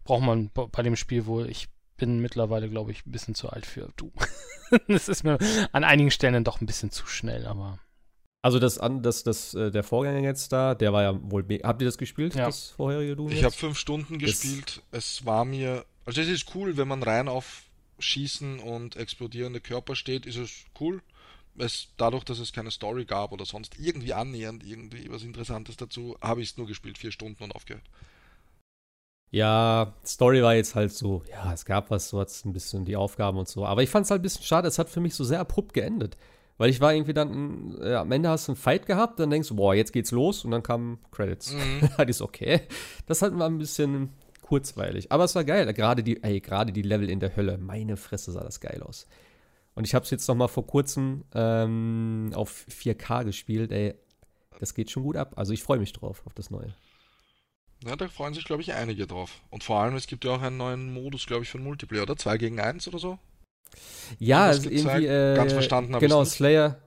Braucht man bei dem Spiel wohl. Ich bin mittlerweile, glaube ich, ein bisschen zu alt für Doom. [LAUGHS] das ist mir an einigen Stellen dann doch ein bisschen zu schnell, aber Also das, an, das, das, äh, der Vorgänger jetzt da, der war ja wohl. Habt ihr das gespielt, Ja. das vorherige Doom? Ich habe fünf Stunden Das- gespielt. Es war mir. Also es ist cool, wenn man rein auf Schießen und explodierende Körper steht, ist es cool. Es, dadurch, dass es keine Story gab oder sonst irgendwie annähernd irgendwie was Interessantes dazu, habe ich es nur gespielt, vier Stunden und aufgehört. Ja, Story war jetzt halt so, ja, es gab was, so hat's ein bisschen die Aufgaben und so. Aber ich fand es halt ein bisschen schade, es hat für mich so sehr abrupt geendet. Weil ich war irgendwie dann, äh, am Ende hast du einen Fight gehabt, dann denkst du, boah, jetzt geht's los und dann kamen Credits. Mhm. [LAUGHS] das ist okay. Das halt war ein bisschen kurzweilig. Aber es war geil. Gerade die, ey, gerade die Level in der Hölle, meine Fresse sah das geil aus. Und ich habe es jetzt noch mal vor kurzem ähm, auf 4K gespielt, ey. Das geht schon gut ab. Also ich freue mich drauf, auf das Neue. Ja, da freuen sich, glaube ich, einige drauf. Und vor allem, es gibt ja auch einen neuen Modus, glaube ich, für Multiplayer, oder? 2 gegen 1 oder so? Ja, also irgendwie. Äh, Ganz verstanden habe Genau, nicht. Slayer,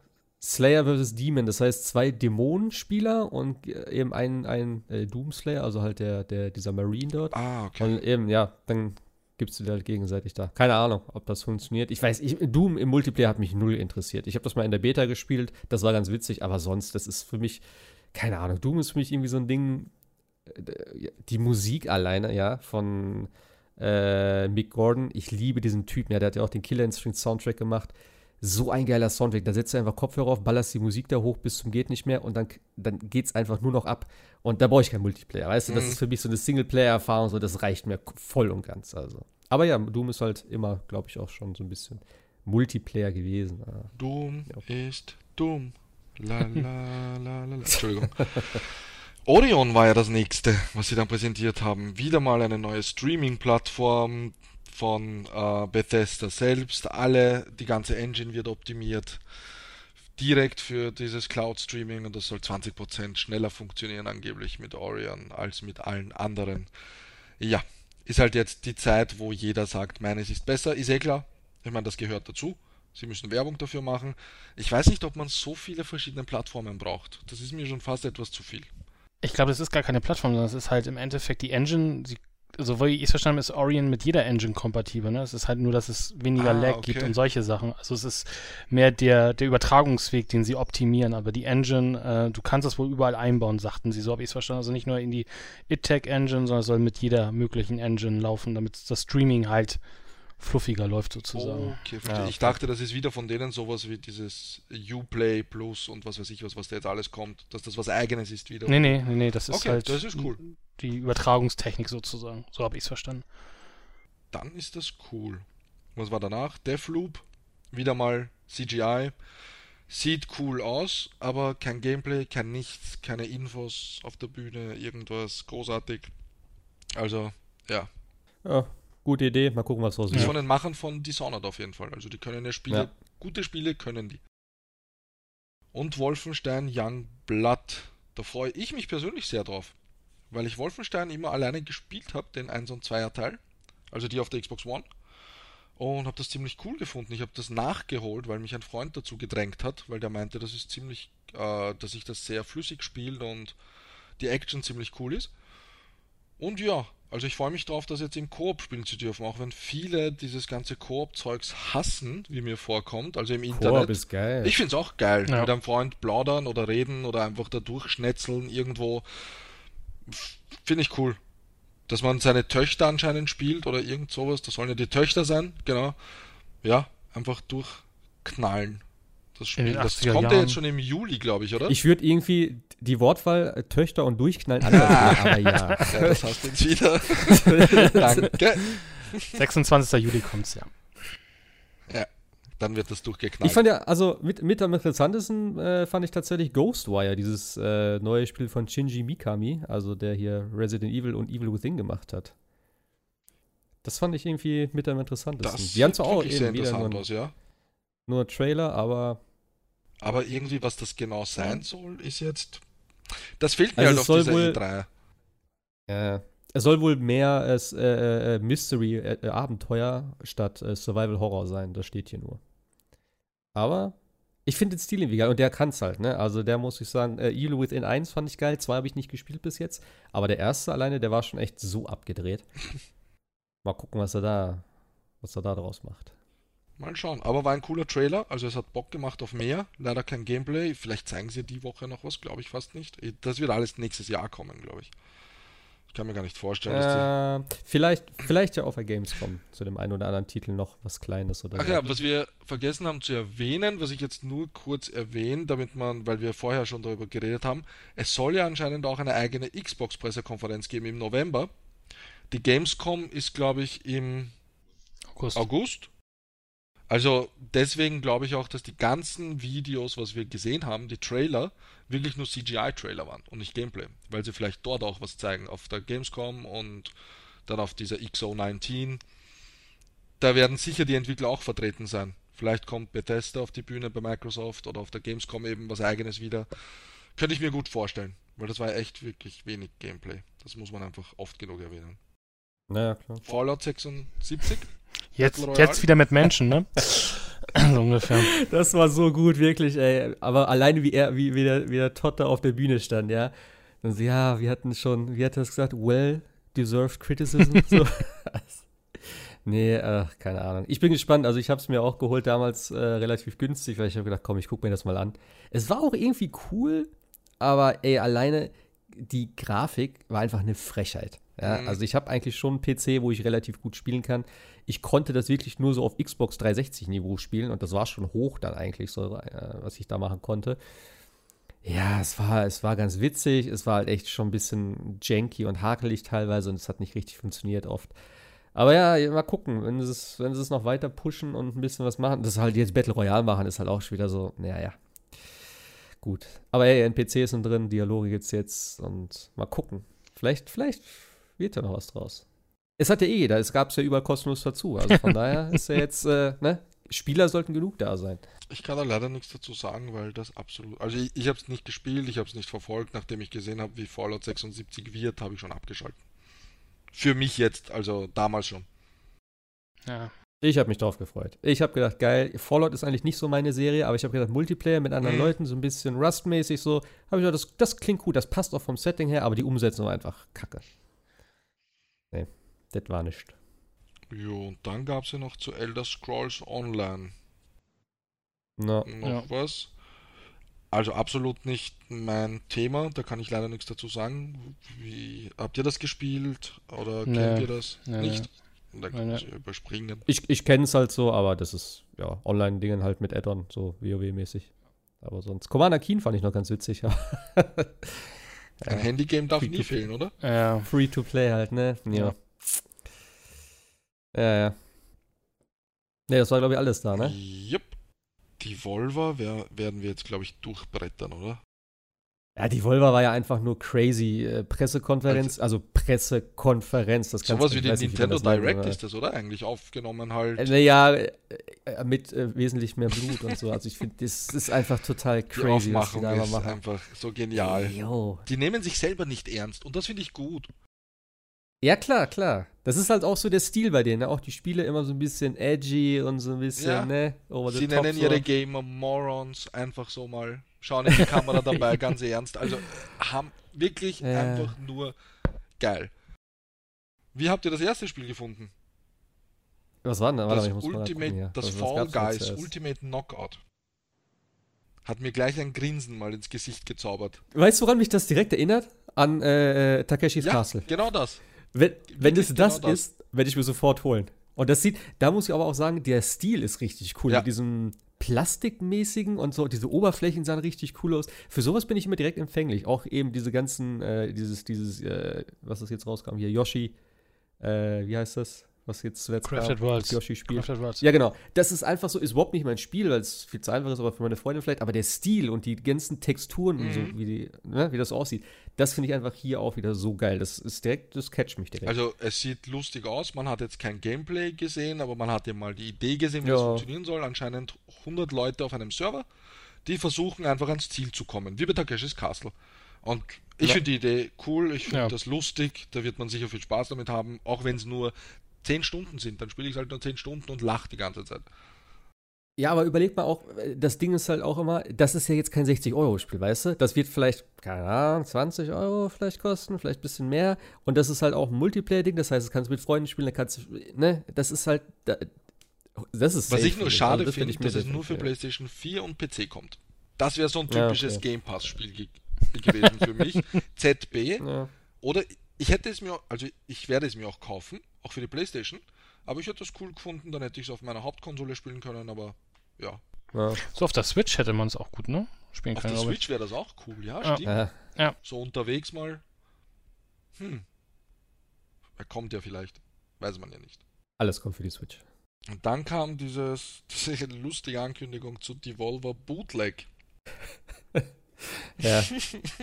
Slayer vs. Demon. Das heißt, zwei Dämonenspieler und äh, eben ein, ein äh, Doomslayer, also halt der, der, dieser Marine dort. Ah, okay. Und eben, ja, dann gibst du dir halt gegenseitig da. Keine Ahnung, ob das funktioniert. Ich weiß, ich, Doom im Multiplayer hat mich null interessiert. Ich habe das mal in der Beta gespielt, das war ganz witzig, aber sonst, das ist für mich, keine Ahnung, Doom ist für mich irgendwie so ein Ding, die Musik alleine, ja, von äh, Mick Gordon. Ich liebe diesen Typen, ja, der hat ja auch den Killer Instinct Soundtrack gemacht. So ein geiler Soundtrack. Da setzt du einfach Kopfhörer auf, ballerst die Musik da hoch bis zum geht nicht mehr und dann, dann geht's einfach nur noch ab. Und da brauche ich keinen Multiplayer. Weißt du, das Mhm. ist für mich so eine Singleplayer-Erfahrung, so das reicht mir voll und ganz. Also. Aber ja, Doom ist halt immer, glaube ich, auch schon so ein bisschen Multiplayer gewesen. Ah. Doom Ja. ist dumm. La la la la. la. Entschuldigung. [LAUGHS] Orion war ja das nächste, was sie dann präsentiert haben. Wieder mal eine neue Streaming-Plattform von äh, Bethesda selbst. Alle, die ganze Engine wird optimiert. direkt für dieses Cloud Streaming und das soll 20% schneller funktionieren angeblich mit Orion als mit allen anderen. Ja, ist halt jetzt die Zeit, wo jeder sagt, meines ist besser, ist eh klar. Ich meine, das gehört dazu. Sie müssen Werbung dafür machen. Ich weiß nicht, ob man so viele verschiedene Plattformen braucht. Das ist mir schon fast etwas zu viel. Ich glaube, das ist gar keine Plattform, sondern es ist halt im Endeffekt die Engine. Sie, so wie ich es verstanden habe, ist Orion mit jeder Engine kompatibel. Ne? Es ist halt nur, dass es weniger Ah, Lag okay. gibt und solche Sachen. Also es ist mehr der, der Übertragungsweg, den sie optimieren. Aber die Engine, äh, du kannst das wohl überall einbauen, sagten sie. So habe ich es verstanden. Also nicht nur in die ITEC-Engine, sondern es soll mit jeder möglichen Engine laufen, damit das Streaming halt fluffiger läuft sozusagen. Okay, verstehe. Ja, Ich dachte, das ist wieder von denen sowas wie dieses Uplay Plus und was weiß ich was, was da jetzt alles kommt, dass das was eigenes ist wieder. Nee, nee, nee, nee, das ist Okay, halt das ist cool. die Übertragungstechnik sozusagen. So habe ich es verstanden. Dann ist das cool. Was war danach? Deathloop, wieder mal CGI. Sieht cool aus, aber kein Gameplay, kein nichts, keine Infos auf der Bühne, irgendwas großartig. Also, ja. Ja, gute Idee. Mal gucken, was draus Ist von den Machern von Dishonored auf jeden Fall. Also die können ja Spiele, Ja. gute Spiele können die. Und Wolfenstein Young Blood. Da freue ich mich persönlich sehr drauf. Weil ich Wolfenstein immer alleine gespielt habe, den 1 und 2er Teil. Also die auf der Xbox One. Und habe das ziemlich cool gefunden. Ich habe das nachgeholt, weil mich ein Freund dazu gedrängt hat, weil der meinte, das ist ziemlich, äh, dass sich das sehr flüssig spielt und die Action ziemlich cool ist. Und ja, also ich freue mich drauf, das jetzt im Koop spielen zu dürfen, auch wenn viele dieses ganze Koop-Zeugs hassen, wie mir vorkommt, also im Koop Internet. ist geil. Ich finde es auch geil, Ja. mit einem Freund plaudern oder reden oder einfach da durchschnetzeln irgendwo. Finde ich cool. Dass man seine Töchter anscheinend spielt oder irgend sowas, das sollen ja die Töchter sein, genau. Ja, einfach durchknallen. Das Spiel. Das 80er kommt ja Jahren. jetzt schon im Juli, glaube ich, oder? Ich würde irgendwie die Wortwahl äh, Töchter und Durchknallen anders aber ja. [LAUGHS] ja, das hast du jetzt wieder. [LAUGHS] Danke. 26. Juli kommt's ja. Dann wird das durchgeknallt. Ich fand ja, also mit, mit am interessantesten äh, fand ich tatsächlich Ghostwire, dieses äh, neue Spiel von Shinji Mikami, also der hier Resident Evil und Evil Within gemacht hat. Das fand ich irgendwie mit am interessantesten. das Die haben zwar auch eben wieder nur, aus, ja. nur Trailer, aber Aber irgendwie, was das genau sein soll, ist jetzt. Das fehlt mir Also halt es auf soll dieser wohl- E3. äh, es soll wohl mehr äh, äh, Mystery, äh, äh, Abenteuer statt äh, Survival Horror sein. Das steht hier nur. Aber ich finde den Stil irgendwie geil und der kann es halt, ne? Also der muss ich sagen, äh, Evil Within 1 fand ich geil, 2 habe ich nicht gespielt bis jetzt, aber der erste alleine, der war schon echt so abgedreht. [LAUGHS] Mal gucken, was er da, was er da draus macht. Mal schauen. Aber war ein cooler Trailer, also es hat Bock gemacht auf mehr. Leider kein Gameplay. Vielleicht zeigen sie die Woche noch was, glaube ich fast nicht. Das wird alles nächstes Jahr kommen, glaube ich. Ich kann mir gar nicht vorstellen. Äh, vielleicht, vielleicht ja auf der Gamescom zu dem einen oder anderen Titel noch was Kleines oder Ach so. ja, was wir vergessen haben zu erwähnen, was ich jetzt nur kurz erwähne, damit man, weil wir vorher schon darüber geredet haben, es soll ja anscheinend auch eine eigene Xbox-Pressekonferenz geben im November. Die Gamescom ist, glaube ich, im August. August. Also deswegen glaube ich auch, dass die ganzen Videos, was wir gesehen haben, die Trailer, wirklich nur CGI-Trailer waren und nicht Gameplay, weil sie vielleicht dort auch was zeigen, auf der Gamescom und dann auf dieser XO19. Da werden sicher die Entwickler auch vertreten sein. Vielleicht kommt Bethesda auf die Bühne bei Microsoft oder auf der Gamescom eben was eigenes wieder. Könnte ich mir gut vorstellen, weil das war echt wirklich wenig Gameplay. Das muss man einfach oft genug erwähnen. Naja, klar. Fallout 76? Jetzt, jetzt wieder mit Menschen, ne? [LAUGHS] so ungefähr. Das war so gut, wirklich, ey. Aber alleine wie er, wie, wie, der, wie der Todd da auf der Bühne stand, ja. Und so, ja, wir hatten schon, wie hat er das gesagt? Well deserved criticism. [LAUGHS] so. nee, ach, keine Ahnung. Ich bin gespannt. Also ich habe es mir auch geholt damals äh, relativ günstig, weil ich habe gedacht, komm, ich gucke mir das mal an. Es war auch irgendwie cool, aber ey, alleine die Grafik war einfach eine Frechheit. Ja, Mhm. also ich habe eigentlich schon einen PC, wo ich relativ gut spielen kann. Ich konnte das wirklich nur so auf Xbox 360 Niveau spielen und das war schon hoch dann eigentlich so, äh, was ich da machen konnte. Ja, es war, es war ganz witzig, es war halt echt schon ein bisschen janky und hakelig teilweise und es hat nicht richtig funktioniert oft. Aber ja, mal gucken, wenn sie es, wenn sie es noch weiter pushen und ein bisschen was machen, das halt jetzt Battle Royale machen, ist halt auch schon wieder so, naja. Gut. Aber hey, NPCs sind drin, Dialoge gibt's jetzt und mal gucken. Vielleicht, vielleicht wird ja noch was draus. Es hat ja eh jeder, es gab es ja überall kostenlos dazu. Also von daher [LAUGHS] ist ja jetzt, äh, ne? Spieler sollten genug da sein. Ich kann da leider nichts dazu sagen, weil das absolut. Also ich, ich habe es nicht gespielt, ich habe es nicht verfolgt. Nachdem ich gesehen habe, wie Fallout 76 wird, habe ich schon abgeschaltet. Für mich jetzt, also damals schon. Ja. Ich habe mich drauf gefreut. Ich habe gedacht, geil, Fallout ist eigentlich nicht so meine Serie, aber ich habe gedacht, Multiplayer mit anderen Mhm. Leuten, so ein bisschen Rust-mäßig so. Habe ich gedacht, das, das klingt gut, das passt auch vom Setting her, aber die Umsetzung war einfach kacke. Das war nicht. Jo, und dann gab es ja noch zu Elder Scrolls Online No. noch Ja. was. Also absolut nicht mein Thema, da kann ich leider nichts dazu sagen. Wie, habt ihr das gespielt oder Nee. kennt ihr das Nee, nicht? Da Nee, kann nee. ich überspringen. Ich, ich kenne es halt so, aber das ist, ja, Online-Dingen halt mit Add-on, so WoW-mäßig. Aber sonst. Commander Keen fand ich noch ganz witzig, [LAUGHS] ja. Ein Handygame darf Free nie to- fehlen, oder? Ja. Free-to-play halt, ne? Ja. Ja. Ja, ja. Ne, das war, glaube ich, alles da, ne? Jupp. Die Volva wer, werden wir jetzt, glaube ich, durchbrettern, oder? Ja, die Volva war ja einfach nur crazy. Äh, Pressekonferenz, also, Pressekonferenz. Das Sowas wie die man Nintendo Direct ist das, oder? Eigentlich aufgenommen halt. Äh, Naja, äh, äh, mit äh, wesentlich mehr Blut und so. Also ich finde, das ist einfach total die crazy, was die Aufmachung da ist machen. einfach so genial. Jo. Die nehmen sich selber nicht ernst und das finde ich gut. Ja, klar, klar. Das ist halt auch so der Stil bei denen. Ne? Auch die Spiele immer so ein bisschen edgy und so ein bisschen, Ja. ne? Over the Sie nennen so. ihre Gamer Morons einfach so mal. Schauen in die Kamera dabei, [LAUGHS] ganz ernst. Also haben wirklich Ja. einfach nur geil. Wie habt ihr das erste Spiel gefunden? Was war denn da? Das mal, ich muss mal Ultimate, gucken hier. das was Fall Guys? Ultimate Knockout. Hat mir gleich ein Grinsen mal ins Gesicht gezaubert. Weißt du, woran mich das direkt erinnert? An äh, äh, Takeshis Ja, Castle. genau das. Wenn, wenn das genau das. ist, werde ich mir sofort holen. Und das sieht, da muss ich aber auch sagen, der Stil ist richtig cool. Ja. Mit diesem plastikmäßigen und so, diese Oberflächen sahen richtig cool aus. Für sowas bin ich immer direkt empfänglich. Auch eben diese ganzen, äh, dieses, dieses, äh, was das jetzt rauskam, hier, Yoshi, äh, wie heißt das? Was jetzt zuletzt Crafted kam, Worlds. das Yoshi-Spiel. Crafted Worlds. Ja, genau. Das ist einfach so, ist überhaupt nicht mein Spiel, weil es viel zu einfach ist, aber für meine Freunde vielleicht. Aber der Stil und die ganzen Texturen und so, Mhm. wie, die, ne, wie das aussieht, das finde ich einfach hier auch wieder so geil. Das ist direkt, das catcht mich direkt. Also es sieht lustig aus, man hat jetzt kein Gameplay gesehen, aber man hat ja mal die Idee gesehen, wie das Ja. funktionieren soll. Anscheinend 100 Leute auf einem Server, die versuchen einfach ans Ziel zu kommen, wie bei Takeshis Castle. Und ich Ja. finde die Idee cool, ich finde Ja. das lustig, da wird man sicher viel Spaß damit haben, auch wenn es nur 10 Stunden sind, dann spiele ich halt nur 10 Stunden und lache die ganze Zeit. Ja, aber überleg mal auch, das Ding ist halt auch immer, das ist ja jetzt kein 60-Euro-Spiel, weißt du? Das wird vielleicht, keine Ahnung, 20 Euro vielleicht kosten, vielleicht ein bisschen mehr. Und das ist halt auch ein Multiplayer-Ding, das heißt, das kannst du mit Freunden spielen, da kannst du, ne? Das ist halt, da, das ist Was ich nur schade Also finde, ich dass es nur für PlayStation 4 und PC kommt. Das wäre so ein Ja, typisches okay. Game Pass-Spiel ge gewesen für mich. [LAUGHS] ZB. Ja. Oder ich hätte es mir, also ich werde es mir auch kaufen, auch für die Playstation, aber ich hätte es cool gefunden, dann hätte ich es auf meiner Hauptkonsole spielen können, aber ja. Ja. So auf der Switch hätte man es auch gut, ne? Spielen Auf können, der glaube ich. Switch wäre das auch cool, ja, Ja. stimmt. Ja. So unterwegs mal. Hm. Er kommt ja vielleicht. Weiß man ja nicht. Alles kommt für die Switch. Und dann kam dieses, [LAUGHS] diese lustige Ankündigung zu Devolver Bootleg. [LAUGHS] Ja.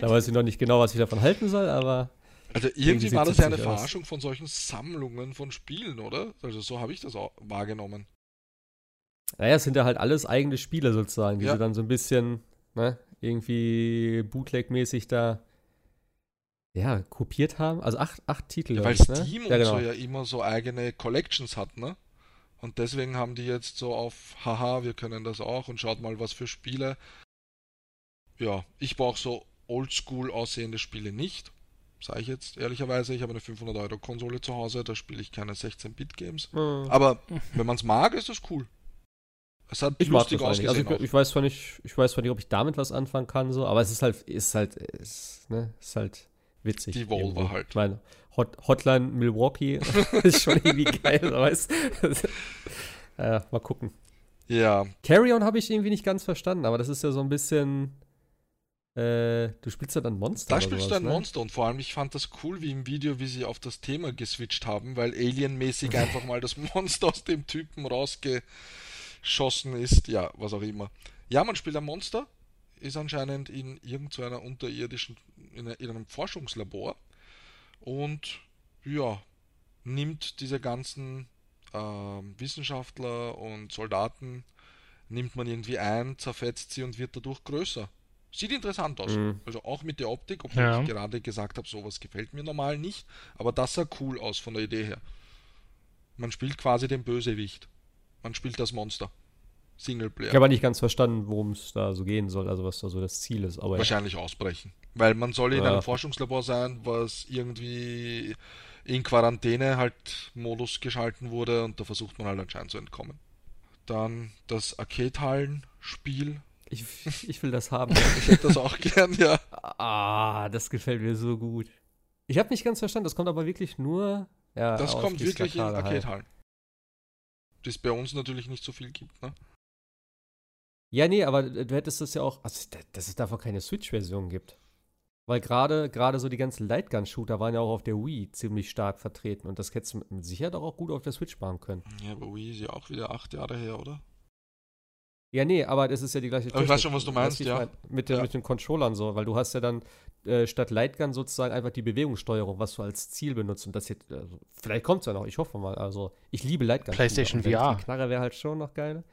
da weiß ich noch nicht genau, was ich davon halten soll, aber Also Irgendwie war das ja eine witzig aus. Verarschung von solchen Sammlungen von Spielen, oder? Also so habe ich das auch wahrgenommen. naja, es sind ja halt alles eigene Spiele sozusagen, die Ja. sie dann so ein bisschen, ne, irgendwie Bootleg-mäßig da, ja, kopiert haben. Also acht, acht Titel, Ja, weil ich, ne? Steam ja, und genau. so ja immer so eigene Collections hat, ne? Und deswegen haben die jetzt so auf, haha, wir können das auch und schaut mal, was für Spiele. Ja, ich brauche so oldschool aussehende Spiele nicht. Sage ich jetzt ehrlicherweise, ich habe eine 500 Euro Konsole zu Hause, da spiele ich keine 16-Bit-Games. Mhm. Aber wenn man es mag, ist das cool. Es hat Ich mag lustig das eigentlich. ausgesehen. Also ich, ich weiß zwar nicht, ich weiß zwar nicht, ob ich damit was anfangen kann, so, aber es ist halt, ist halt, ist, ne, ist halt witzig. Die Volvo halt. Ich meine, Hot, Hotline Milwaukee [LAUGHS] ist schon irgendwie geil, weißt äh, [LAUGHS] Mal gucken. ja, Carry-On habe ich irgendwie nicht ganz verstanden, aber das ist ja so ein bisschen, äh, du spielst ja dann Monster da spielst du ein ne? Monster und vor allem, ich fand das cool, wie im Video, wie sie auf das Thema geswitcht haben, weil alienmäßig [LAUGHS] einfach mal das Monster aus dem Typen rausgeschossen ist. Ja, was auch immer. Ja, man spielt ein Monster, ist anscheinend in irgendeiner unterirdischen, in, in einem Forschungslabor und ja, nimmt diese ganzen ähm, Wissenschaftler und Soldaten nimmt man irgendwie ein, zerfetzt sie und wird dadurch größer. Sieht interessant aus. Mhm. Also auch mit der Optik, obwohl Ja. ich gerade gesagt habe, sowas gefällt mir normal nicht, aber das sah cool aus von der Idee her. Man spielt quasi den Bösewicht. Man spielt das Monster. Singleplayer. Ich habe aber nicht ganz verstanden, worum es da so gehen soll, also was da so das Ziel ist. Aber ja. Wahrscheinlich ausbrechen. Weil man soll in Ja. einem Forschungslabor sein, was irgendwie in Quarantäne halt Modus geschalten wurde und da versucht man halt anscheinend zu entkommen. Dann das Arcade-Hallen-Spiel. Ich, ich will das haben. [LAUGHS] Ich hätte das auch gern, ja. ah, das gefällt mir so gut. Ich habe nicht ganz verstanden, das kommt aber wirklich nur. Ja, Das kommt wirklich in Arcade. Arcade-Hallen. Das bei uns natürlich nicht so viel gibt, ne? Ja, nee, aber du hättest das ja auch, also, da- dass es davon keine Switch-Version gibt. Weil gerade gerade so die ganzen Lightgun-Shooter waren ja auch auf der Wii ziemlich stark vertreten und das hättest du mit Sicherheit auch gut auf der Switch machen können. Ja, aber Wii ist ja auch wieder acht Jahre her, oder? Ja, nee, aber das ist ja die gleiche Aber ich weiß schon, was du meinst, ja. mein? Mit, den, Ja. mit den Controllern so, weil du hast ja dann äh, statt Lightgun sozusagen einfach die Bewegungssteuerung, was du als Ziel benutzt und das jetzt, also, vielleicht kommt es ja noch, ich hoffe mal. Also, ich liebe Lightgun. PlayStation VR. Die Knarre wäre halt schon noch geil.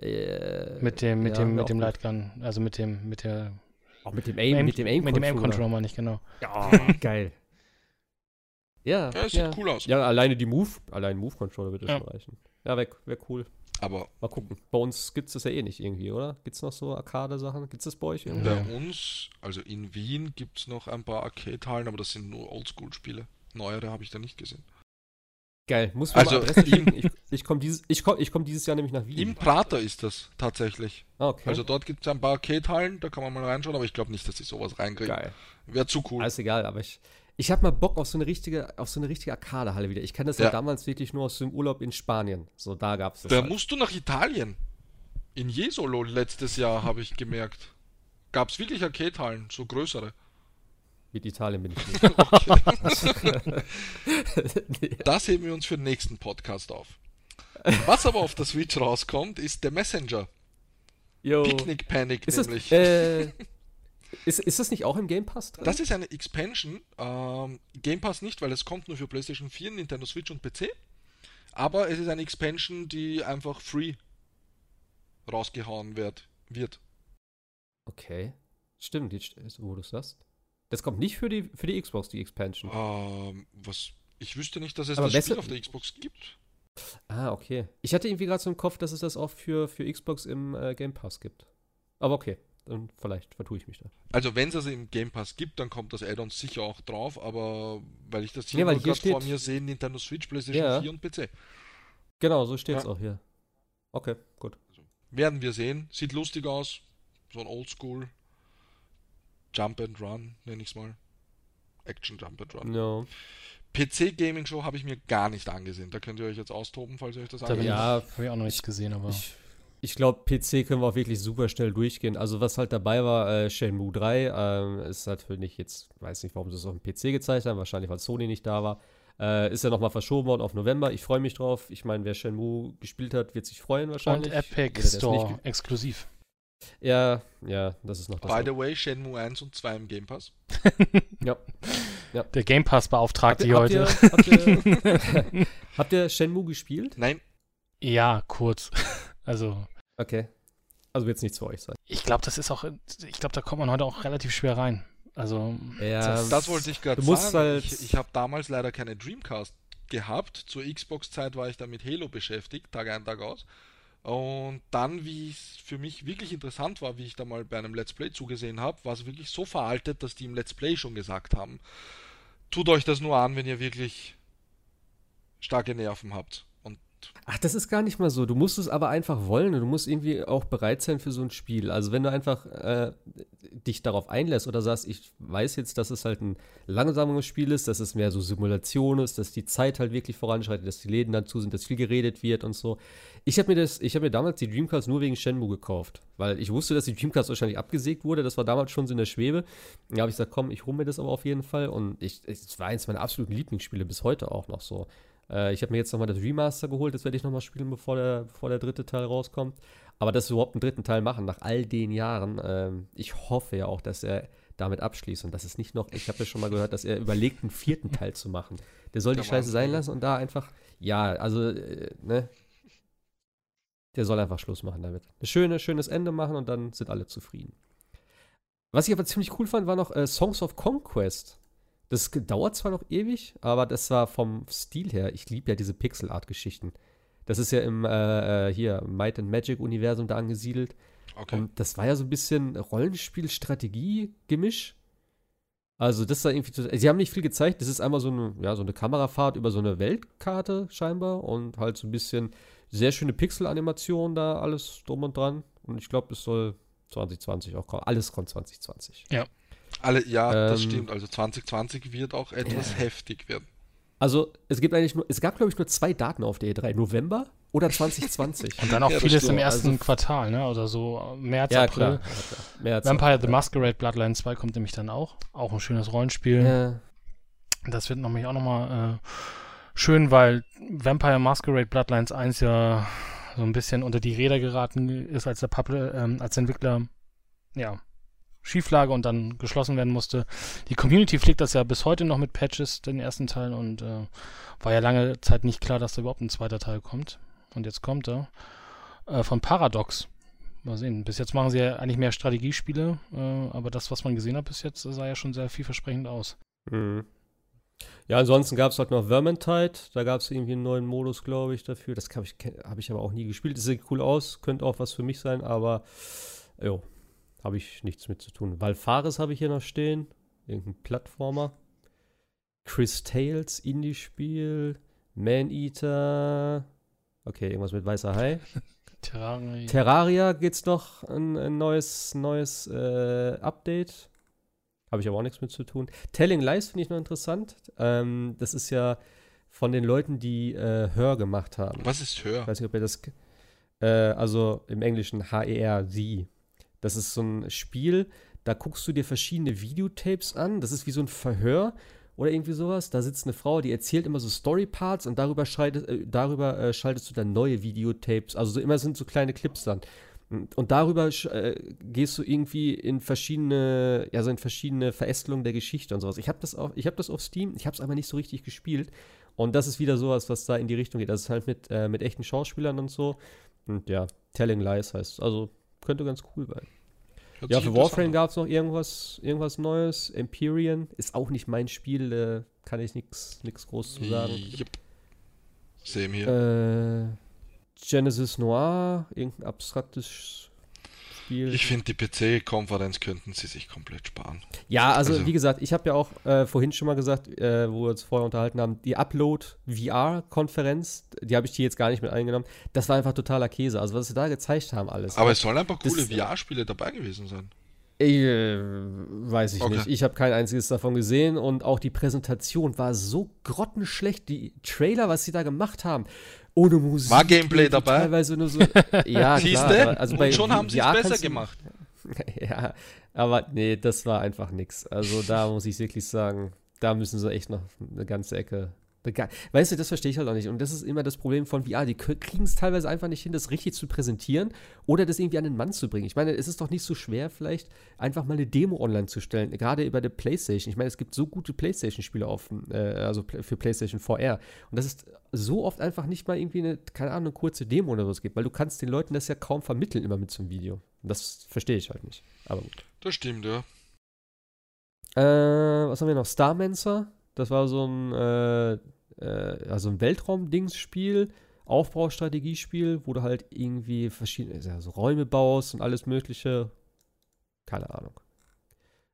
Äh, Mit dem, mit ja, dem, mit dem. Lightgun, also mit dem, mit der Auch mit dem Aim, mit dem Aim mit dem Aim-Controller meine ich, genau. Ja, geil. Ja, Ja, sieht cool aus. Ja, alleine die Move, allein Move-Controller würde Ja. schon reichen. Ja, wäre wär cool. Aber Mal gucken. Bei uns gibt es das ja eh nicht irgendwie, oder? Gibt es noch so Arcade-Sachen? Gibt es das bei euch irgendwie? Bei uns, also in Wien, gibt es noch ein paar Arcade-Hallen, aber das sind nur Oldschool-Spiele. Neuere habe ich da nicht gesehen. Geil. Muss mir Also, mal Adresse schicken. Ich, ich komme dieses, ich komm, ich komm dieses Jahr nämlich nach Wien. Im Prater ist das tatsächlich. Ah, okay. Also dort gibt es ein paar Arcade-Hallen, da kann man mal reinschauen, aber ich glaube nicht, dass sie sowas reinkriegen. Geil. Wäre zu cool. Alles egal, aber ich, ich habe mal Bock auf so eine richtige, auf so eine richtige Arcade-Halle wieder. Ich kenne das ja. Ja. damals wirklich nur aus dem Urlaub in Spanien. So, da gab es das. da halt. musst du nach Italien. In Jesolo letztes Jahr habe ich gemerkt. Gab es wirklich Arcade-Hallen, so größere. Mit Italien bin ich nicht. [LAUGHS] [LAUGHS] nee. Das heben wir uns für den nächsten Podcast auf. Was aber auf der Switch rauskommt, ist der Messenger. Yo. Picnic Panic Ist das, nämlich. äh, [LAUGHS] ist, ist das nicht auch im Game Pass drin? Das ist eine Expansion. Ähm, Game Pass nicht, weil es kommt nur für PlayStation 4, Nintendo Switch und PC. Aber es ist eine Expansion, die einfach free rausgehauen wird. wird. Okay. Stimmt, jetzt, wo du sagst. Das kommt nicht für die, für die Xbox, die Expansion. Ähm, was, ich wüsste nicht, dass es Aber das besser- Spiel auf der Xbox gibt. Ah, okay. Ich hatte irgendwie gerade so im Kopf, dass es das auch für, für Xbox im äh, Game Pass gibt. Aber okay, dann vielleicht vertue ich mich da. Also wenn es also im Game Pass gibt, dann kommt das Add-on sicher auch drauf, aber weil ich das hier Ja, gerade vor mir sehe, Nintendo Switch, PlayStation Ja. 4 und PC. Genau, so steht es Ja. auch hier. Okay, gut. Werden wir sehen. Sieht lustig aus. So ein Oldschool Jump and Run, nenne ich es mal. Action Jump and Run. No. PC Gaming Show habe ich mir gar nicht angesehen. Da könnt ihr euch jetzt austoben, falls ihr euch das angeht. Ja, habe ich auch noch nichts gesehen, aber Ich, ich glaube, PC können wir auch wirklich super schnell durchgehen. Also, was halt dabei war, äh, Shenmue 3, ähm, ist natürlich jetzt, weiß nicht, warum sie es auf dem PC gezeigt haben, wahrscheinlich, weil Sony nicht da war. Äh, ist ja nochmal verschoben worden auf November. Ich freue mich drauf. Ich meine, wer Shenmue gespielt hat, wird sich freuen und wahrscheinlich. Epic Jeder, der es Store exklusiv. Ja, ja, das ist noch das. By the way, Shenmue 1 und 2 im Game Pass. [LAUGHS] ja. Der Game Pass beauftragt die habt, heute. ihr, habt, ihr, [LAUGHS] habt ihr Shenmue gespielt? Nein, Ja, kurz. [LAUGHS] Also, Okay. Also wird es nichts für euch sein. ich glaube, das ist auch, ich glaube, da kommt man heute auch relativ schwer rein. Also, Ja, das wollte ich gerade du musst sagen. halt- ich ich habe damals leider keine Dreamcast gehabt. Zur Xbox-Zeit war ich da mit Halo beschäftigt, Tag ein, Tag aus. Und dann, wie es für mich wirklich interessant war, wie ich da mal bei einem Let's Play zugesehen habe, war es wirklich so veraltet, dass die im Let's Play schon gesagt haben, tut euch das nur an, wenn ihr wirklich starke Nerven habt. Ach, das ist gar nicht mal so. Du musst es aber einfach wollen und du musst irgendwie auch bereit sein für so ein Spiel. Also wenn du einfach äh, dich darauf einlässt oder sagst, ich weiß jetzt, dass es halt ein langsameres Spiel ist, dass es mehr so Simulation ist, dass die Zeit halt wirklich voranschreitet, dass die Läden dazu sind, dass viel geredet wird und so. Ich habe mir das, ich habe mir damals die Dreamcast nur wegen Shenmue gekauft, weil ich wusste, dass die Dreamcast wahrscheinlich abgesägt wurde. Das war damals schon so in der Schwebe. Da habe ich gesagt, komm, ich hole mir das aber auf jeden Fall und ich, es war eins meiner absoluten Lieblingsspiele bis heute auch noch so. Äh, ich habe mir jetzt nochmal das Remaster geholt, das werde ich nochmal spielen, bevor der, bevor der dritte Teil rauskommt. Aber dass sie überhaupt einen dritten Teil machen, nach all den Jahren, ähm, ich hoffe ja auch, dass er damit abschließt und dass es nicht noch, ich habe ja schon mal gehört, dass er überlegt, einen vierten Teil zu machen. Der soll die Scheiße sein lassen und da einfach ja, also, äh, ne? Der soll einfach Schluss machen damit. Ein schöne, schönes Ende machen und dann sind alle zufrieden. Was ich aber ziemlich cool fand, war noch äh, Songs of Conquest. Das dauert zwar noch ewig, aber das war vom Stil her. Ich liebe ja diese Pixel-Art-Geschichten. Das ist ja im äh, äh, hier Might and Magic-Universum da angesiedelt. Okay. Und das war ja so ein bisschen Rollenspiel-Strategie-Gemisch. Also, das war irgendwie. zu- Sie haben nicht viel gezeigt. Das ist einmal so eine, ja, so eine Kamerafahrt über so eine Weltkarte scheinbar und halt so ein bisschen sehr schöne Pixel-Animation da, alles drum und dran. Und ich glaube, es soll 2020 auch kommen. Alles kommt 2020. Alle, ja, das Ähm, stimmt. Also 2020 wird auch etwas heftig werden. Also, es gibt eigentlich nur, es gab, glaube ich, nur zwei Daten auf der E3. November oder 2020. [LAUGHS] Und dann auch Ja, das vieles im ersten Also- Quartal, ne? Oder so äh, März, ja, April. klar. März, Vampire the April. Masquerade Bloodline 2 kommt nämlich dann auch. Auch ein schönes Rollenspiel. Ja. Das wird nämlich auch nochmal äh, schön, weil Vampire Masquerade Bloodlines 1 ja so ein bisschen unter die Räder geraten ist, als der Puppe, ähm, als Entwickler, ja, Schieflage und dann geschlossen werden musste. Die Community pflegt das ja bis heute noch mit Patches, den ersten Teil, und äh, war ja lange Zeit nicht klar, dass da überhaupt ein zweiter Teil kommt. Und jetzt kommt er. Äh, von Paradox. Mal sehen. Bis jetzt machen sie ja eigentlich mehr Strategiespiele, äh, aber das, was man gesehen hat bis jetzt, sah ja schon sehr vielversprechend aus. Mhm. Ja, ansonsten gab es halt noch Vermintide. Da gab es irgendwie einen neuen Modus, glaube ich, dafür. Das habe ich, hab ich aber auch nie gespielt. Das sieht cool aus, könnte auch was für mich sein, aber jo, habe ich nichts mit zu tun. Valfaris habe ich hier noch stehen. Irgendein Plattformer. Chris Tales, Indie-Spiel. Man-Eater. Okay, irgendwas mit weißer Hai. [LAUGHS] Terraria. Terraria geht's noch ein, ein neues, neues äh, Update. Habe ich aber auch nichts mit zu tun. Telling Lies finde ich noch interessant. Ähm, das ist ja von den Leuten, die äh, Hör gemacht haben. Was ist höher? Ich weiß nicht, ob ihr das. Äh, also im Englischen H-E-R, sie. Das ist so ein Spiel, da guckst du dir verschiedene Videotapes an. Das ist wie so ein Verhör oder irgendwie sowas. Da sitzt eine Frau, die erzählt immer so Storyparts und darüber, schaltet, äh, darüber äh, schaltest du dann neue Videotapes. Also so, immer sind so kleine Clips dann. Und darüber äh, gehst du irgendwie in verschiedene, ja, so in verschiedene Verästelungen der Geschichte und sowas. Ich habe das ich habe das auf Steam, ich habe es aber nicht so richtig gespielt. Und das ist wieder sowas, was da in die Richtung geht. Das ist halt mit, äh, mit echten Schauspielern und so. Und ja, Telling Lies heißt es. Also könnte ganz cool sein. Hört Ja, für Warframe gab es noch irgendwas, irgendwas Neues. Empyrean ist auch nicht mein Spiel, äh, kann ich nichts groß zu sagen. Yep. Same hier. Äh, Genesis Noir, irgendein abstraktes Spiel. Ich finde, die PC-Konferenz könnten sie sich komplett sparen. Ja, also, Also- wie gesagt, ich habe ja auch äh, vorhin schon mal gesagt, äh, wo wir uns vorher unterhalten haben, die Upload-VR-Konferenz, die habe ich hier jetzt gar nicht mit eingenommen. Das war einfach totaler Käse. Also, was sie da gezeigt haben, alles. Aber es sollen ein paar coole VR-Spiele dabei gewesen sein. Äh, weiß ich Okay. nicht. Ich habe kein einziges davon gesehen und auch die Präsentation war so grottenschlecht. Die Trailer, was sie da gemacht haben, ohne Musik. War Gameplay dabei? Teilweise nur so. [LAUGHS] ja, Siehst klar. Also bei Und schon haben sie es besser gemacht. [LAUGHS] ja, aber nee, das war einfach nix. Also da muss ich wirklich sagen, da müssen sie echt noch eine ganze Ecke. Weißt du, das verstehe ich halt auch nicht. Und das ist immer das Problem von VR. Die kriegen es teilweise einfach nicht hin, das richtig zu präsentieren oder das irgendwie an den Mann zu bringen. Ich meine, es ist doch nicht so schwer, vielleicht einfach mal eine Demo online zu stellen, gerade über der PlayStation. Ich meine, es gibt so gute PlayStation-Spiele äh, also für PlayStation VR. Und das ist so oft einfach nicht mal irgendwie eine, keine Ahnung, eine kurze Demo oder was gibt, weil du kannst den Leuten das ja kaum vermitteln immer mit so einem Video. Und das verstehe ich halt nicht. Aber gut. Das stimmt, ja. Äh, was haben wir noch? Starmancer. Das war so ein, äh, äh, also ein Weltraum-Dings-Spiel, Aufbaustrategiespiel, wo du halt irgendwie verschiedene, ja, so Räume baust und alles Mögliche. Keine Ahnung.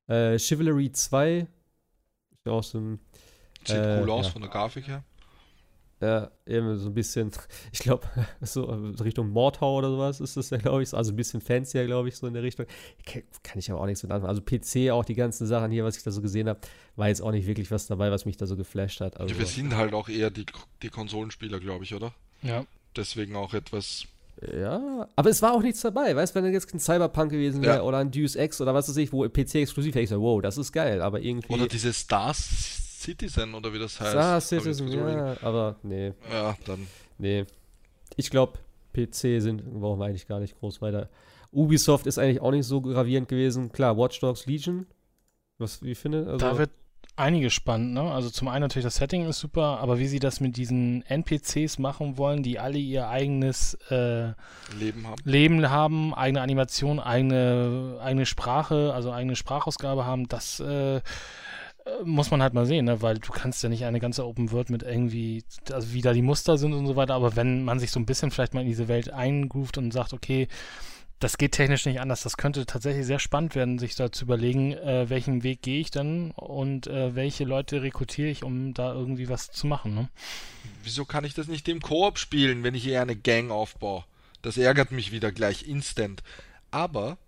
Äh, Chivalry 2. Ist ja auch so ein, Sieht Äh, cool aus ja. von der Grafik her. Ja, eben so ein bisschen, [LAUGHS] ich glaube, [LAUGHS] so Richtung Mordhau oder sowas ist das ja, glaube ich. so. Also ein bisschen fancier, glaube ich, so in der Richtung. Kann ich aber auch nichts mit anfangen. Also PC, auch die ganzen Sachen hier, was ich da so gesehen habe, war jetzt auch nicht wirklich was dabei, was mich da so geflasht hat. Also, Wir sind halt auch eher die, die Konsolenspieler, glaube ich, oder? Ja. Deswegen auch etwas. ja, aber es war auch nichts dabei. Weißt du, wenn jetzt ein Cyberpunk gewesen wäre Ja. oder ein Deus Ex oder was weiß ich, wo PC exklusiv wäre, ich so, wow, das ist geil, aber irgendwie. Oder diese Star Citizen oder wie das heißt. Star Hab ich jetzt Citizen, ja, aber nee. Ja, dann. Nee. Ich glaube, PC sind, brauchen wir eigentlich gar nicht groß weiter. Ubisoft ist eigentlich auch nicht so gravierend gewesen. Klar, Watch Dogs Legion. Was, wie findet? Also, Da wird einiges spannend, ne? Also zum einen natürlich das Setting ist super, aber wie sie das mit diesen NPCs machen wollen, die alle ihr eigenes äh, Leben haben. Leben haben, eigene Animation, eigene, eigene Sprache, also eigene Sprachausgabe haben, das äh, muss man halt mal sehen, ne? weil du kannst ja nicht eine ganze Open World mit irgendwie, also wie da die Muster sind und so weiter, aber wenn man sich so ein bisschen vielleicht mal in diese Welt eingroovt und sagt, okay, das geht technisch nicht anders, das könnte tatsächlich sehr spannend werden, sich da zu überlegen, äh, welchen Weg gehe ich dann und äh, welche Leute rekrutiere ich, um da irgendwie was zu machen. Ne? Wieso kann ich das nicht im Koop spielen, wenn ich eher eine Gang aufbaue? Das ärgert mich wieder gleich instant. Aber,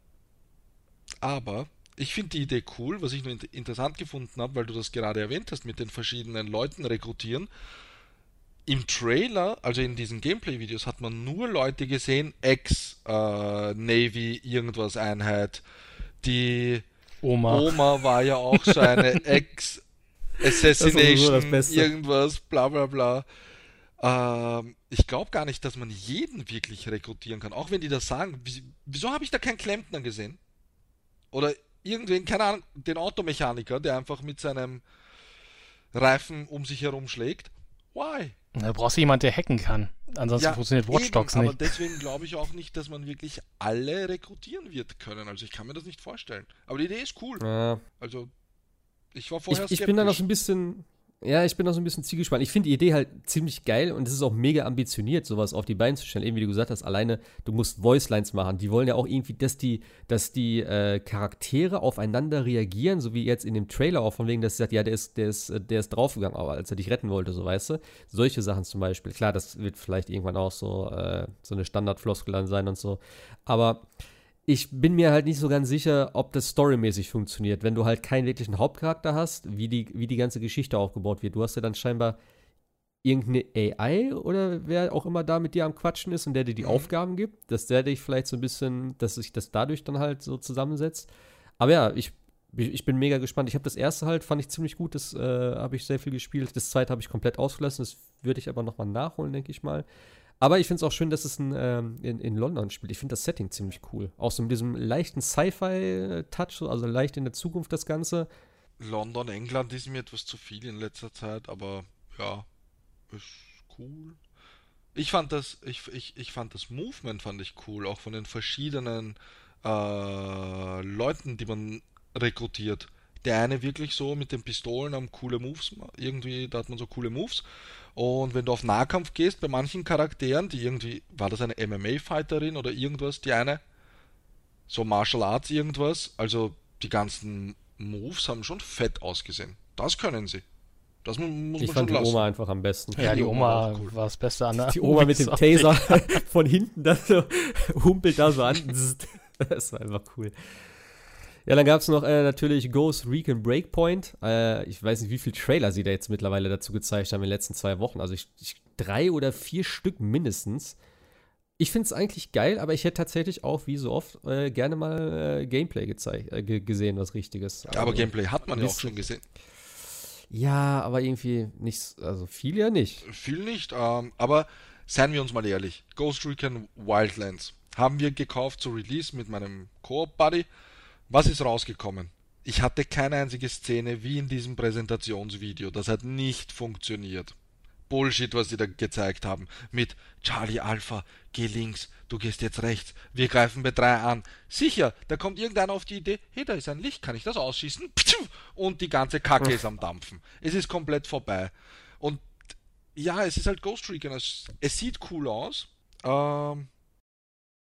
aber, ich finde die Idee cool, was ich nur int- interessant gefunden habe, weil du das gerade erwähnt hast, mit den verschiedenen Leuten rekrutieren. Im Trailer, also in diesen Gameplay-Videos, hat man nur Leute gesehen, Ex-Navy, irgendwas Einheit. Die Oma. Oma war ja auch so eine [LAUGHS] Ex-Assassination, irgendwas, bla bla bla. Ähm, ich glaube gar nicht, dass man jeden wirklich rekrutieren kann. Auch wenn die das sagen. Wie- Wieso habe ich da keinen Klempner gesehen? Oder irgendwen, keine Ahnung, den Automechaniker, der einfach mit seinem Reifen um sich herum schlägt. Why? Da brauchst du jemanden, der hacken kann. Ansonsten funktioniert Watch eben, Dogs aber nicht. deswegen glaube ich auch nicht, dass man wirklich alle rekrutieren wird können. Also ich kann mir das nicht vorstellen. Aber die Idee ist cool. Ja. Also ich war vorher Ich, ich bin da noch ein bisschen, ja, ich bin noch so ein bisschen ziegespannt. Ich finde die Idee halt ziemlich geil und es ist auch mega ambitioniert, sowas auf die Beine zu stellen. Eben wie du gesagt hast, alleine, du musst Voicelines machen. Die wollen ja auch irgendwie, dass die, dass die äh, Charaktere aufeinander reagieren, so wie jetzt in dem Trailer auch, von wegen, dass sie sagt, ja, der ist, der ist, äh, der ist draufgegangen, aber als er dich retten wollte, so weißt du. Solche Sachen zum Beispiel. Klar, das wird vielleicht irgendwann auch so, äh, so eine Standardfloskel dann sein und so. Aber ich bin mir halt nicht so ganz sicher, ob das storymäßig funktioniert, wenn du halt keinen wirklichen Hauptcharakter hast, wie die, wie die ganze Geschichte aufgebaut wird. Du hast ja dann scheinbar irgendeine AI oder wer auch immer da mit dir am Quatschen ist und der dir die Aufgaben gibt, dass der dich vielleicht so ein bisschen, dass sich das dadurch dann halt so zusammensetzt. Aber ja, ich, ich bin mega gespannt. Ich habe das erste halt, fand ich ziemlich gut, das äh, habe ich sehr viel gespielt. Das zweite habe ich komplett ausgelassen, das würde ich aber nochmal nachholen, denke ich mal. Aber ich finde es auch schön, dass es ein, ähm, in, in London spielt. Ich finde das Setting ziemlich cool. Auch so mit diesem leichten Sci-Fi-Touch, so, also leicht in der Zukunft das Ganze. London, England ist mir etwas zu viel in letzter Zeit, aber ja, ist cool. Ich fand das, ich, ich, ich fand das Movement fand ich cool, auch von den verschiedenen äh, Leuten, die man rekrutiert. Der eine wirklich so mit den Pistolen am coole Moves, irgendwie, da hat man so coole Moves. Und wenn du auf Nahkampf gehst, bei manchen Charakteren, die irgendwie, war das eine MMA-Fighterin oder irgendwas, die eine? So Martial Arts irgendwas, also die ganzen Moves haben schon fett ausgesehen. Das können sie. Das mu- muss Ich man fand die schon lassen. Oma einfach am besten. Ja, die die Oma war Oma cool. war das Beste an der Die Oma mit dem. Taser [LAUGHS] von hinten, das so [LAUGHS] humpelt da so an. [LAUGHS] Das war einfach cool. Ja, dann gab es noch äh, natürlich Ghost Recon Breakpoint. Äh, ich weiß nicht, wie viele Trailer sie da jetzt mittlerweile dazu gezeigt haben in den letzten zwei Wochen. Also ich, ich, drei oder vier Stück mindestens. Ich finde es eigentlich geil, aber ich hätte tatsächlich auch, wie so oft, äh, gerne mal äh, Gameplay gezeigt, äh, ge- gesehen, was Richtiges. Ja, aber Also, Gameplay hat man ja auch schon gesehen. Ja, aber irgendwie nicht, also viel ja nicht. Viel nicht, ähm, aber seien wir uns mal ehrlich. Ghost Recon Wildlands haben wir gekauft zu Release mit meinem Koop-Buddy. Was ist rausgekommen? Ich hatte keine einzige Szene wie in diesem Präsentationsvideo. Das hat nicht funktioniert. Bullshit, was sie da gezeigt haben. Mit Charlie Alpha, geh links, du gehst jetzt rechts, wir greifen bei drei an. Sicher, da kommt irgendeiner auf die Idee, hey, da ist ein Licht, kann ich das ausschießen? Und die ganze Kacke ist am Dampfen. Es ist komplett vorbei. Und ja, es ist halt Ghost Recon. Es sieht cool aus. Ähm,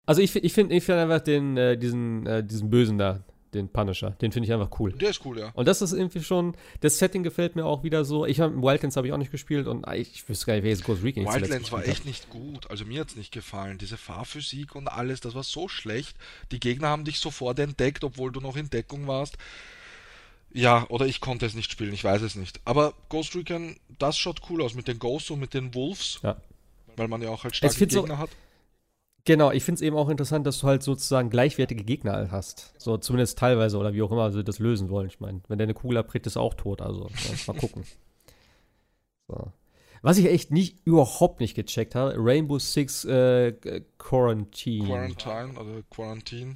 Also ich, ich finde ich find einfach den, äh, diesen, äh, diesen Bösen da, den Punisher, den finde ich einfach cool. der ist cool, ja. Und das ist irgendwie schon, das Setting gefällt mir auch wieder so. Ich habe Wildlands habe ich auch nicht gespielt und ah, ich, ich wüsste gar nicht, wer jetzt Ghost Recon zuletzt Wildlands war echt nicht gut. Also mir hat's nicht gefallen. Diese Fahrphysik und alles, das war so schlecht. Die Gegner haben dich sofort entdeckt, obwohl du noch in Deckung warst. Ja, oder ich konnte es nicht spielen, ich weiß es nicht. Aber Ghost Recon, das schaut cool aus mit den Ghosts und mit den Wolves, Ja. weil man ja auch halt starke find's so- Gegner hat. Genau, ich finde es eben auch interessant, dass du halt sozusagen gleichwertige Gegner halt hast. So zumindest teilweise oder wie auch immer sie das lösen wollen. Ich meine, wenn der eine Kugel abbricht, ist er auch tot. Also mal gucken. [LAUGHS] So. Was ich echt nicht, überhaupt nicht gecheckt habe, Rainbow Six äh, Quarantine. Quarantine oder Quarantine.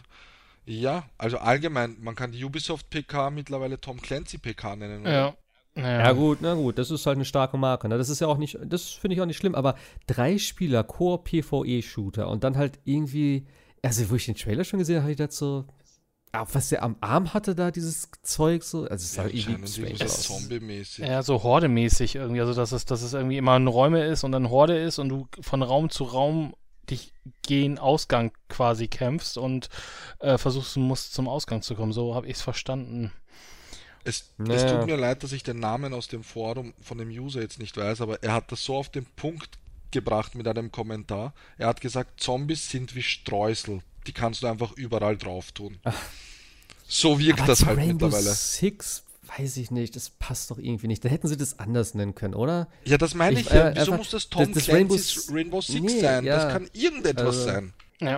Ja, also allgemein, man kann die Ubisoft PK mittlerweile Tom Clancy PK nennen. oder? Ja. Ja, gut, na gut, das ist halt eine starke Marke. Ne? Das ist ja auch nicht, das finde ich auch nicht schlimm, aber drei Spieler, Core PvE-Shooter und dann halt irgendwie, also wo ich den Trailer schon gesehen habe, habe ich dazu, auch was der am Arm hatte da, dieses Zeug so, also es sah irgendwie strange so aus. Zombie-mäßig. Ja, so Horde-mäßig irgendwie. Also, dass es, dass es irgendwie immer ein Räume ist und dann Horde ist und du von Raum zu Raum dich gegen Ausgang quasi kämpfst und äh, versuchst musst zum Ausgang zu kommen. So habe ich es verstanden. Es, es Ja. tut mir leid, dass ich den Namen aus dem Forum von dem User jetzt nicht weiß, aber er hat das so auf den Punkt gebracht mit einem Kommentar. Er hat gesagt, Zombies sind wie Streusel. Die kannst du einfach überall drauf tun. So wirkt Aber das halt Rainbow mittlerweile. Six, weiß ich nicht, das passt doch irgendwie nicht. Da hätten sie das anders nennen können, oder? Ja, das meine ich, Ich- ja. äh, Wieso muss das Tom das- das Clancy's Rainbow Rainbow, Six Nee, sein? ja. Das kann irgendetwas Also- sein. Ja,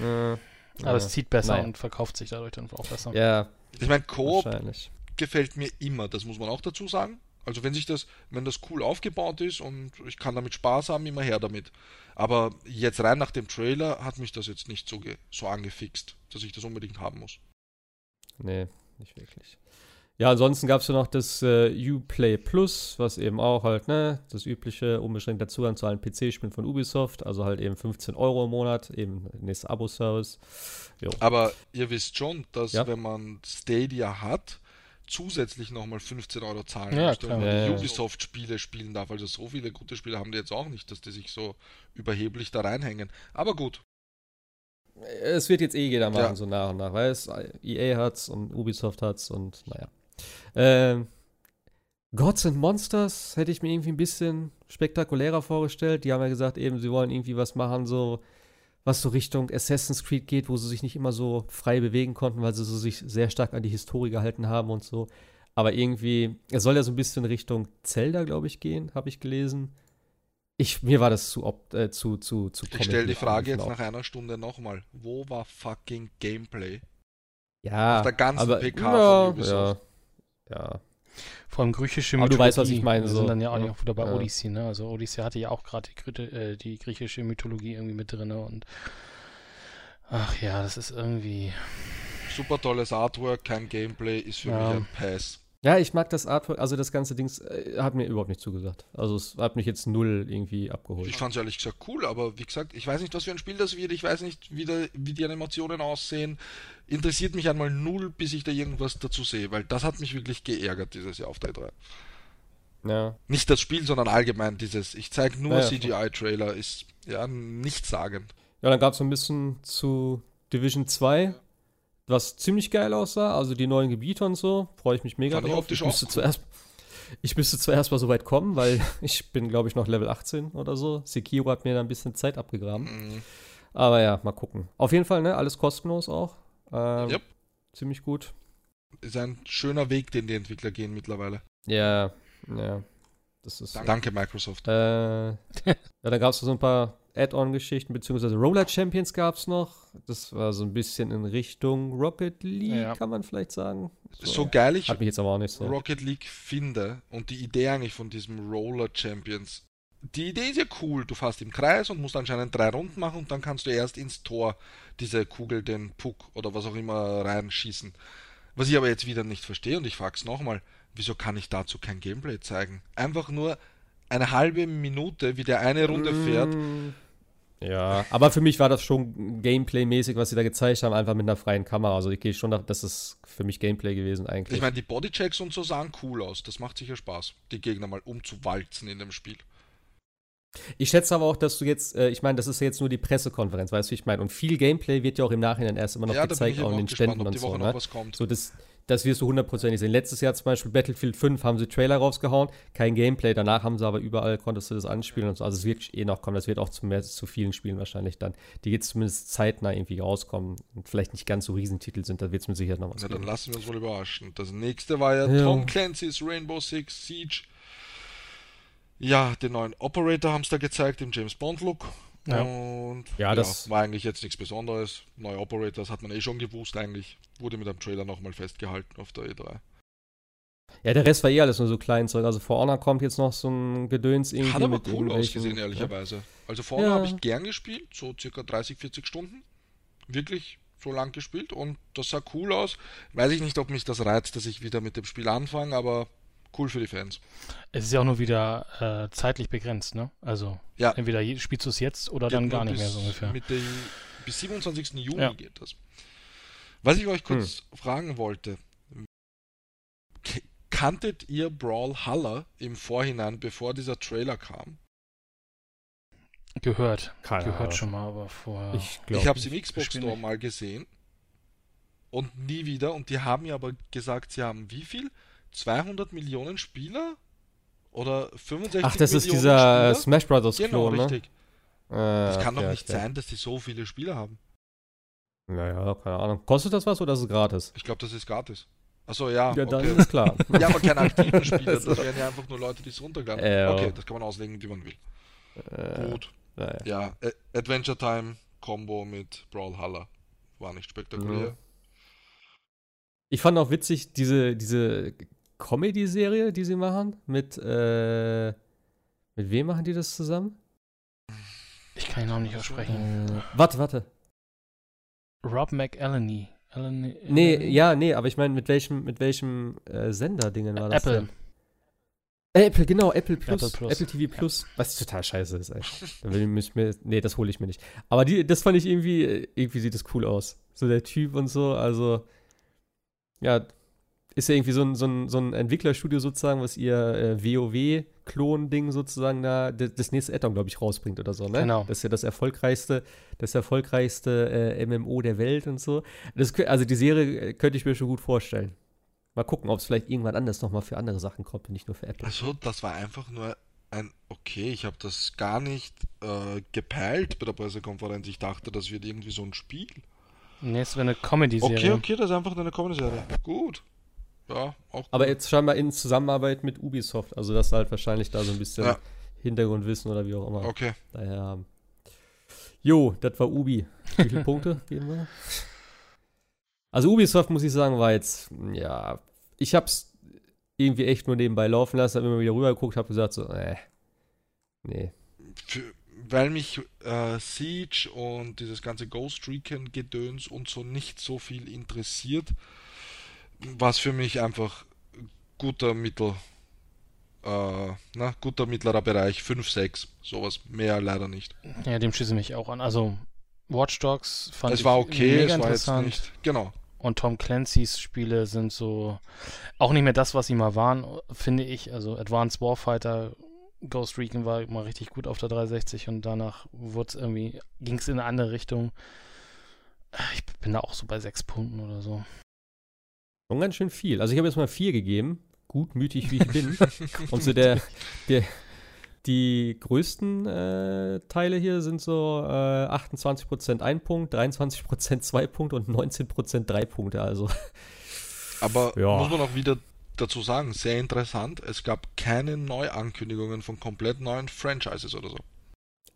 Äh, aber es zieht besser naja. und verkauft sich dadurch dann auch besser. ja, Ich meine, wahrscheinlich. Gefällt mir immer, das muss man auch dazu sagen. Also wenn sich das, wenn das cool aufgebaut ist und ich kann damit Spaß haben, immer her damit. Aber jetzt rein nach dem Trailer hat mich das jetzt nicht so, so angefixt, dass ich das unbedingt haben muss. Nee, nicht wirklich. Ja, ansonsten gab es ja noch das äh, Uplay Plus, was eben auch halt, ne, das übliche unbeschränkter Zugang zu allen PC-Spielen von Ubisoft, also halt eben 15 Euro im Monat, eben nächster Abo-Service. Aber ihr wisst schon, dass Ja. wenn man Stadia hat, zusätzlich nochmal 15 Euro zahlen Ja, klar. wenn man Ja, die ja. Ubisoft-Spiele spielen darf. Also so viele gute Spiele haben die jetzt auch nicht, dass die sich so überheblich da reinhängen. Aber gut, Es wird jetzt eh jeder machen, Ja. so nach und nach, weil es EA hat's und Ubisoft hat's und naja. Ähm, Gods and Monsters hätte ich mir irgendwie ein bisschen spektakulärer vorgestellt. Die haben ja gesagt, eben, sie wollen irgendwie was machen, so was so Richtung Assassin's Creed geht, wo sie sich nicht immer so frei bewegen konnten, weil sie so sich sehr stark an die Historie gehalten haben und so. Aber irgendwie, es soll ja so ein bisschen Richtung Zelda, glaube ich, gehen, habe ich gelesen. Ich, mir war das zu, op äh, zu, zu, zu ich stelle die Frage jetzt nach einer Stunde nochmal. Wo war fucking Gameplay? Ja, Auf der ganzen aber, PK ja, von Ubisoft. Ja, ja. Vor allem griechische Aber du weißt, was ich meine, Wir so. sind dann ja auch Ja. auch wieder bei Ja. Odyssey, ne? Also Odyssey hatte ja auch gerade die, äh, die griechische Mythologie irgendwie mit drin und ach ja, das ist irgendwie. Super tolles Artwork, kein Gameplay, ist für Ja. mich ein Pass. Ja, ich mag das Artwork, also das ganze Ding äh, hat mir überhaupt nicht zugesagt. Also es hat mich jetzt null irgendwie abgeholt. Ich fand es ehrlich gesagt cool, aber wie gesagt, ich weiß nicht, was für ein Spiel das wird, ich weiß nicht, wie, der, wie die Animationen aussehen. Interessiert mich einmal null, bis ich da irgendwas dazu sehe, weil das hat mich wirklich geärgert dieses Jahr auf der E3. Ja. Nicht das Spiel, sondern allgemein dieses, ich zeige nur Ja, ja, CGI-Trailer, ist ja nichtssagend. Ja, dann gab es ein bisschen zu Division 2, was ziemlich geil aussah. Also die neuen Gebiete und so. Freue ich mich mega Fand ich drauf. optisch Ich müsste, auch zuerst, ich müsste zuerst mal so weit kommen, weil [LAUGHS] ich bin, glaube ich, noch Level 18 oder so. Sekiro hat mir da ein bisschen Zeit abgegraben. Mhm. Aber ja, mal gucken. Auf jeden Fall, ne? Alles kostenlos auch. Ähm, Yep. Ziemlich gut. Ist ein schöner Weg, den die Entwickler gehen mittlerweile. Ja, ja. Das ist. Danke, Microsoft. Äh, [LAUGHS] ja, dann gab es so ein paar Add-on-Geschichten, beziehungsweise Roller Champions gab es noch. Das war so ein bisschen in Richtung Rocket League, Ja. kann man vielleicht sagen. So geil ich Hat mich jetzt aber auch nicht so. Rocket League finde und die Idee eigentlich von diesem Roller Champions. Die Idee ist ja cool. Du fährst im Kreis und musst anscheinend drei Runden machen und dann kannst du erst ins Tor diese Kugel, den Puck oder was auch immer reinschießen. Was ich aber jetzt wieder nicht verstehe und ich frage es nochmal, wieso kann ich dazu kein Gameplay zeigen? Einfach nur eine halbe Minute, wie der eine Runde fährt. Mm, Ja, [LAUGHS] aber für mich war das schon Gameplay-mäßig, was sie da gezeigt haben, einfach mit einer freien Kamera. Also ich gehe schon nach, das ist für mich Gameplay gewesen eigentlich. Ich meine, die Bodychecks und so sahen cool aus. Das macht sicher Spaß, die Gegner mal umzuwalzen in dem Spiel. Ich schätze aber auch, dass du jetzt, äh, ich meine, das ist ja jetzt nur die Pressekonferenz, weißt du, wie ich meine. Und viel Gameplay wird ja auch im Nachhinein erst immer noch ja, gezeigt, auch in den gespannt, Ständen ob und so. Ne? was kommt. So, das, das wirst du hundertprozentig sehen. Letztes Jahr zum Beispiel Battlefield 5 haben sie Trailer rausgehauen, kein Gameplay. Danach haben sie aber überall, konntest du das anspielen und so. Also es wird eh noch kommen. Das wird auch zu, mehr, zu vielen Spielen wahrscheinlich dann, die jetzt zumindest zeitnah irgendwie rauskommen und vielleicht nicht ganz so Riesentitel sind. Da wird es mit Sicherheit noch was dann geben. lassen wir uns wohl überraschen. Das nächste war ja, Ja. Tom Clancy's Rainbow Six Siege. Ja, den neuen Operator haben sie da gezeigt im James Bond Look. Ja. Und Ja, das- war eigentlich jetzt nichts Besonderes. Neue Operators hat man eh schon gewusst eigentlich. Wurde mit einem Trailer nochmal festgehalten auf der E E3. Ja, der Rest war eh alles nur so Kleinzeug. Also For Honor kommt jetzt noch so ein Gedöns irgendwie Hat aber mit cool ausgesehen, ja. ehrlicherweise. Also vorne Ja. habe ich gern gespielt, so circa 30, 40 Stunden. Wirklich so lang gespielt und das sah cool aus. Weiß ich nicht, ob mich das reizt, dass ich wieder mit dem Spiel anfange, aber cool für die Fans. Es ist ja auch nur wieder äh, zeitlich begrenzt, ne? Also Ja. entweder spielst du es jetzt oder Geht dann gar nicht bis mehr so ungefähr. Mitte, bis 27. Juni Ja. geht das. Was ich euch kurz Hm. fragen wollte, kanntet ihr Brawlhalla im Vorhinein, bevor dieser Trailer kam? Gehört. Keine Ahnung. Gehört schon mal, aber vorher. Ich ich habe es im Xbox Store nicht. mal gesehen und nie wieder. Und die haben mir aber gesagt, sie haben wie viel? 200 Millionen Spieler? Oder 65 Ach, das ist Millionen dieser äh, Spieler? Smash Brothers Genau, Klon, ne? richtig. Äh, Das kann okay, doch nicht okay. sein, dass sie so viele Spieler haben. Naja, keine Ahnung. Kostet das was oder ist es gratis? Ich glaube, das ist gratis. Achso, ja. Ja, dann okay. ist klar. [LAUGHS] Ja, aber keine [LAUGHS] aktiven Spieler. Das wären ja einfach nur Leute, die es runterladen. Ja. Okay, das kann man auslegen, wie man will. Äh, Gut. naja. Ja, Adventure Time Combo mit Brawlhalla. War nicht spektakulär. Ja. Ich fand auch witzig, diese, diese Comedy-Serie, die sie machen, mit, äh, mit wem machen die das zusammen? ich kann den Namen nicht aussprechen. Äh, warte, warte. Rob McElhenney. Eleni- Nee, ja, nee, aber ich meine, mit welchem, mit welchem äh, Sender-Dingen war das Apple. denn? Apple, genau, Apple Plus, Apple Apple, Plus. TV Plus, was total scheiße ist, ey. Da will ich mir, nee, das hole ich mir nicht. Aber die, das fand ich irgendwie, äh, irgendwie sieht das cool aus. So der Typ und so, also, ja, ist ja irgendwie so ein, so ein, so ein Entwicklerstudio sozusagen, was ihr äh, WoW-Klon-Ding sozusagen da, das, nächste Addon, glaube ich, rausbringt oder so, ne? Genau. Das ist ja das erfolgreichste, das erfolgreichste äh, MMO der Welt und so. Das, also die Serie äh, könnte ich mir schon gut vorstellen. Mal gucken, ob es vielleicht irgendwann anders nochmal für andere Sachen kommt und nicht nur für Apple. Also, das war einfach nur ein, okay, ich habe das gar nicht äh, gepeilt bei der Pressekonferenz. Ich dachte, das wird irgendwie so ein Spiel. Nee, es wäre eine Comedy-Serie. Okay, okay, das ist einfach eine Comedy-Serie. Gut. Ja, auch Aber gut. jetzt scheinbar in Zusammenarbeit mit Ubisoft, also dass sie halt wahrscheinlich da so ein bisschen Ja. Hintergrundwissen oder wie auch immer Okay. daher haben. Jo, das war Ubi. Wie viele [LAUGHS] Punkte geben wir? Also Ubisoft, muss ich sagen, war jetzt, ja, ich hab's irgendwie echt nur nebenbei laufen lassen, hab immer wieder rübergeguckt, hab gesagt so, äh, nee. Für, weil mich äh, Siege und dieses ganze Ghost Recon Gedöns und so nicht so viel interessiert, war es für mich einfach guter Mittel, äh, na, guter mittlerer Bereich, 5, 6, sowas, mehr leider nicht. Ja, dem schließe ich mich auch an. Also, Watch Dogs fand es ich war okay, mega es war jetzt interessant. nicht, genau. Und Tom Clancy's Spiele sind so auch nicht mehr das, was sie mal waren, finde ich. Also Advanced Warfighter, Ghost Recon war mal richtig gut auf der 360 und danach wurde es irgendwie, ging es in eine andere Richtung. Ich bin da auch so bei sechs Punkten oder so. Schon ganz schön viel. Also ich habe jetzt mal vier gegeben, gutmütig wie ich bin. [LAUGHS] Und so der, der, die größten äh, Teile hier sind so äh, 28% ein Punkt, 23% zwei Punkte und 19% drei Punkte. Also Aber Ja. muss man auch wieder dazu sagen, sehr interessant, es gab keine Neuankündigungen von komplett neuen Franchises oder so.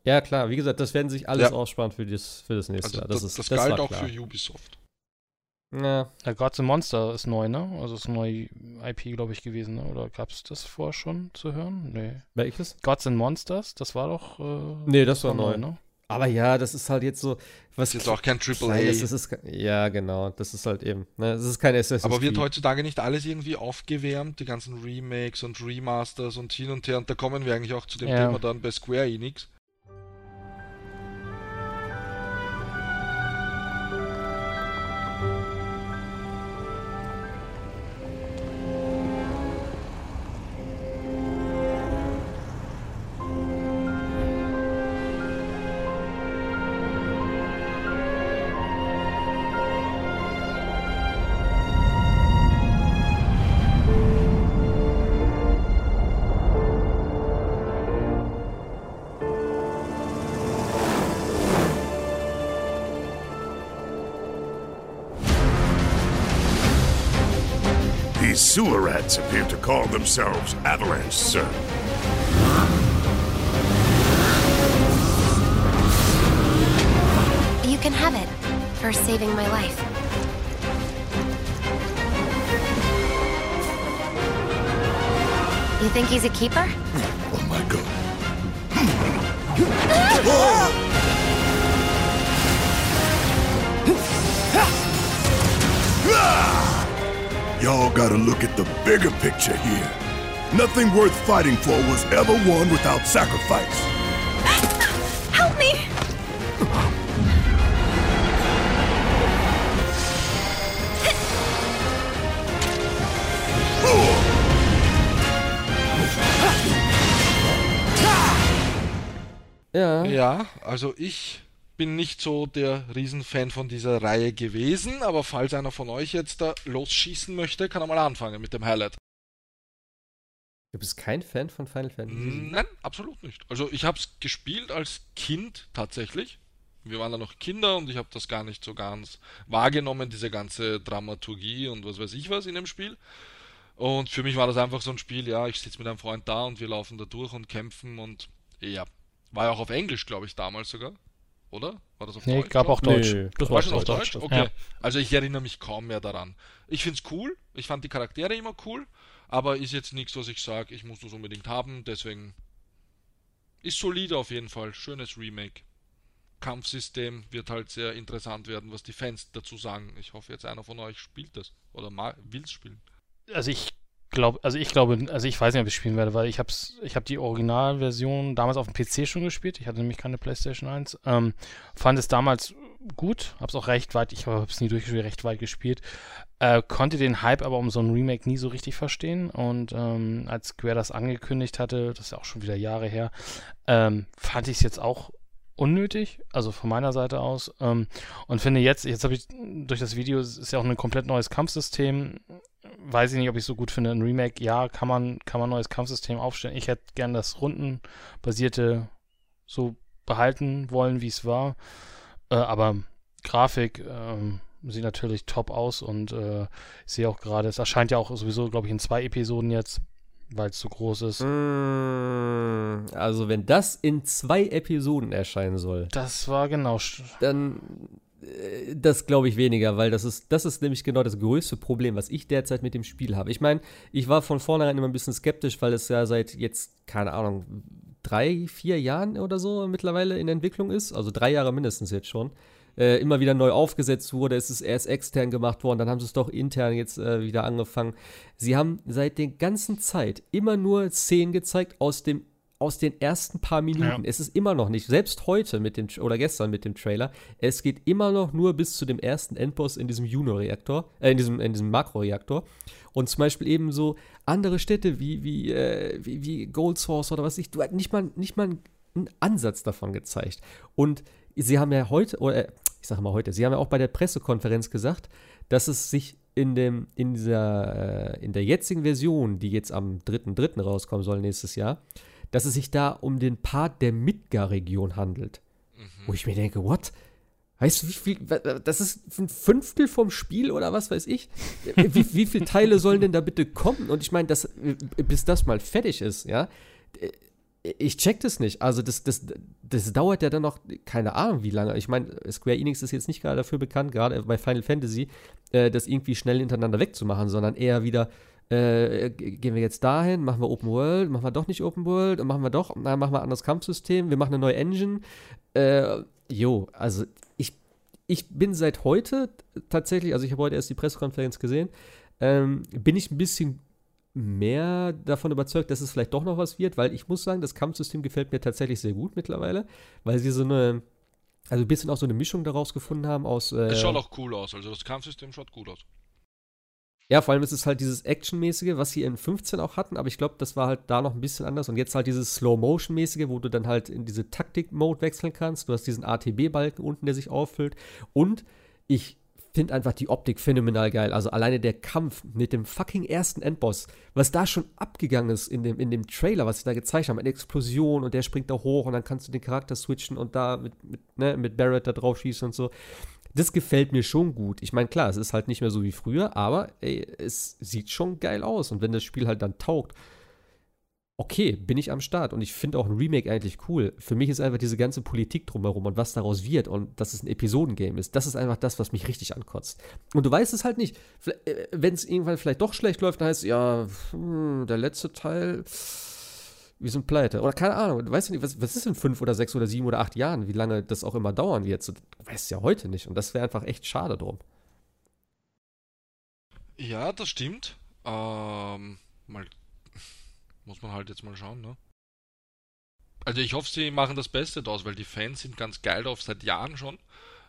ja klar, wie gesagt, das werden sich alles Ja. aussparen für das, für das nächste Also Jahr. das, ist, das, das galt war auch klar. für Ubisoft. Ja, Ja, Gods and Monster ist neu, ne? Also ist neues IP, glaube ich, gewesen, ne? Oder gab es das vorher schon zu hören? Nee. welches? Gods and Monsters, das war doch. Äh, Nee, das war neu. ne? Aber ja, das ist halt jetzt so, was Das ist jetzt auch kein Triple A. das ist, ke- ja, genau, das ist halt eben, ne, das ist kein Assassin's Aber wird Creed. heutzutage nicht alles irgendwie aufgewärmt, die ganzen Remakes und Remasters und hin und her. Und da kommen wir eigentlich auch zu dem Ja. Thema dann bei Square Enix. Rats appear to call themselves Avalanche, sir. You can have it for saving my life. You think he's a keeper? Hmm. Oh my god. Hmm. Hmm. [LAUGHS] Ah! Y'all gotta look at the bigger picture here. Nothing worth fighting for was ever won without sacrifice. [LAUGHS] Help me! [LAUGHS] Ja. Ja, also ich bin nicht so der Riesenfan von dieser Reihe gewesen, aber falls einer von euch jetzt da losschießen möchte, kann er mal anfangen mit dem Highlight. Du bist kein Fan von Final Fantasy? Nein, absolut nicht. Also ich habe es gespielt als Kind tatsächlich. Wir waren da noch Kinder und ich habe das gar nicht so ganz wahrgenommen, diese ganze Dramaturgie und was weiß ich was in dem Spiel. Und für mich war das einfach so ein Spiel, ja, ich sitze mit einem Freund da und wir laufen da durch und kämpfen und ja, war ja auch auf Englisch, glaube ich, damals sogar. Oder? War das auf Nee, Deutsch? gab auch Nee, Deutsch. das War war schon auf Deutsch? Deutsch. Okay. Ja. Also ich erinnere mich kaum mehr daran. Ich find's cool, ich fand die Charaktere immer cool, aber ist jetzt nichts, was ich sage, ich muss das unbedingt haben, deswegen ist solide auf jeden Fall. Schönes Remake. Kampfsystem wird halt sehr interessant werden, was die Fans dazu sagen. Ich hoffe jetzt einer von euch spielt das oder will es spielen. Also ich glaube, also ich glaube, also ich weiß nicht, ob ich spielen werde, weil ich hab's, ich habe die Originalversion damals auf dem PC schon gespielt. Ich hatte nämlich keine PlayStation 1. Ähm, fand es damals gut, hab's auch recht weit, ich habe es nie durchgespielt, recht weit gespielt. Äh, konnte den Hype aber um so ein Remake nie so richtig verstehen. Und ähm, als Square das angekündigt hatte, das ist ja auch schon wieder Jahre her, ähm, fand ich es jetzt auch unnötig, also von meiner Seite aus. Ähm, und finde jetzt, jetzt habe ich durch das Video, es ist ja auch ein komplett neues Kampfsystem. Weiß ich nicht, ob ich so gut finde. Ein Remake, ja, kann man, kann man ein neues Kampfsystem aufstellen. Ich hätte gern das rundenbasierte so behalten wollen, wie es war. Äh, aber Grafik ähm, sieht natürlich top aus und äh, ich sehe auch gerade, es erscheint ja auch sowieso, glaube ich, in zwei Episoden jetzt, weil es so groß ist. Mm, Also, wenn das in zwei Episoden erscheinen soll, Das war genau. dann äh, das glaube ich weniger, weil das ist, das ist nämlich genau das größte Problem, was ich derzeit mit dem Spiel habe. Ich meine, ich war von vornherein immer ein bisschen skeptisch, weil es ja seit jetzt, keine Ahnung, drei, vier Jahren oder so mittlerweile in Entwicklung ist. Also drei Jahre mindestens jetzt schon. Äh, immer wieder neu aufgesetzt wurde. Es ist erst extern gemacht worden, dann haben sie es doch intern jetzt äh, wieder angefangen. Sie haben seit der ganzen Zeit immer nur Szenen gezeigt aus dem aus den ersten paar Minuten. Ja. Es ist immer noch nicht, selbst heute mit dem oder gestern mit dem Trailer, es geht immer noch nur bis zu dem ersten Endboss in diesem Juno-Reaktor, äh, in diesem, in diesem Makro-Reaktor. Und zum Beispiel eben so andere Städte wie, wie, äh, wie, wie Gold Source oder was ich, du hast nicht mal, nicht mal einen Ansatz davon gezeigt. Und sie haben ja heute, oder ich sage mal heute, sie haben ja auch bei der Pressekonferenz gesagt, dass es sich in, dem, in, dieser, äh, in der jetzigen Version, die jetzt am 3.3. rauskommen soll nächstes Jahr, dass es sich da um den Part der Midgar-Region handelt. Wo ich mir denke, what? Weißt du, wie viel, das ist ein Fünftel vom Spiel oder was weiß ich? Wie, wie viele Teile sollen denn da bitte kommen? Und ich meine, das, bis das mal fertig ist, ja, ich check das nicht. Also das, das, das dauert ja dann noch, keine Ahnung wie lange. Ich meine, Square Enix ist jetzt nicht gerade dafür bekannt, gerade bei Final Fantasy, äh, das irgendwie schnell hintereinander wegzumachen, sondern eher wieder, äh, gehen wir jetzt dahin, machen wir Open World, machen wir doch nicht Open World, machen wir doch, na, machen wir ein anderes Kampfsystem, wir machen eine neue Engine. Äh, jo, also ich, ich bin seit heute tatsächlich, also ich habe heute erst die Pressekonferenz gesehen, ähm, bin ich ein bisschen mehr davon überzeugt, dass es vielleicht doch noch was wird, weil ich muss sagen, das Kampfsystem gefällt mir tatsächlich sehr gut mittlerweile, weil sie so eine, also ein bisschen auch so eine Mischung daraus gefunden haben aus. Äh, Es schaut auch cool aus, also das Kampfsystem schaut gut aus. ja, vor allem ist es halt dieses Actionmäßige, was sie in 15 auch hatten, aber ich glaube, das war halt da noch ein bisschen anders. Und jetzt halt dieses Slow-Motion-mäßige, wo du dann halt in diese Taktik-Mode wechseln kannst. Du hast diesen ATB-Balken unten, der sich auffüllt. Und ich finde einfach die Optik phänomenal geil. Also alleine der Kampf mit dem fucking ersten Endboss, was da schon abgegangen ist in dem, in dem Trailer, was sie da gezeigt haben, eine Explosion und der springt da hoch und dann kannst du den Charakter switchen und da mit, mit, ne, mit Barrett da drauf schießen und so. Das gefällt mir schon gut. Ich meine, klar, es ist halt nicht mehr so wie früher, aber ey, es sieht schon geil aus. Und wenn das Spiel halt dann taugt, okay, bin ich am Start. Und ich finde auch ein Remake eigentlich cool. Für mich ist einfach diese ganze Politik drumherum und was daraus wird und dass es ein Episodengame ist, das ist einfach das, was mich richtig ankotzt. Und du weißt es halt nicht. Wenn es irgendwann vielleicht doch schlecht läuft, dann heißt es, ja, hm, der letzte Teil, wir sind pleite. Oder keine Ahnung, du weißt ja nicht, was, was ist in fünf oder sechs oder sieben oder acht Jahren, wie lange das auch immer dauern wird. Du weißt ja heute nicht. Und das wäre einfach echt schade drum. Ja, das stimmt. Ähm, mal. Muss man halt jetzt mal schauen, ne? Also ich hoffe, sie machen das Beste draus, weil die Fans sind ganz geil drauf seit Jahren schon.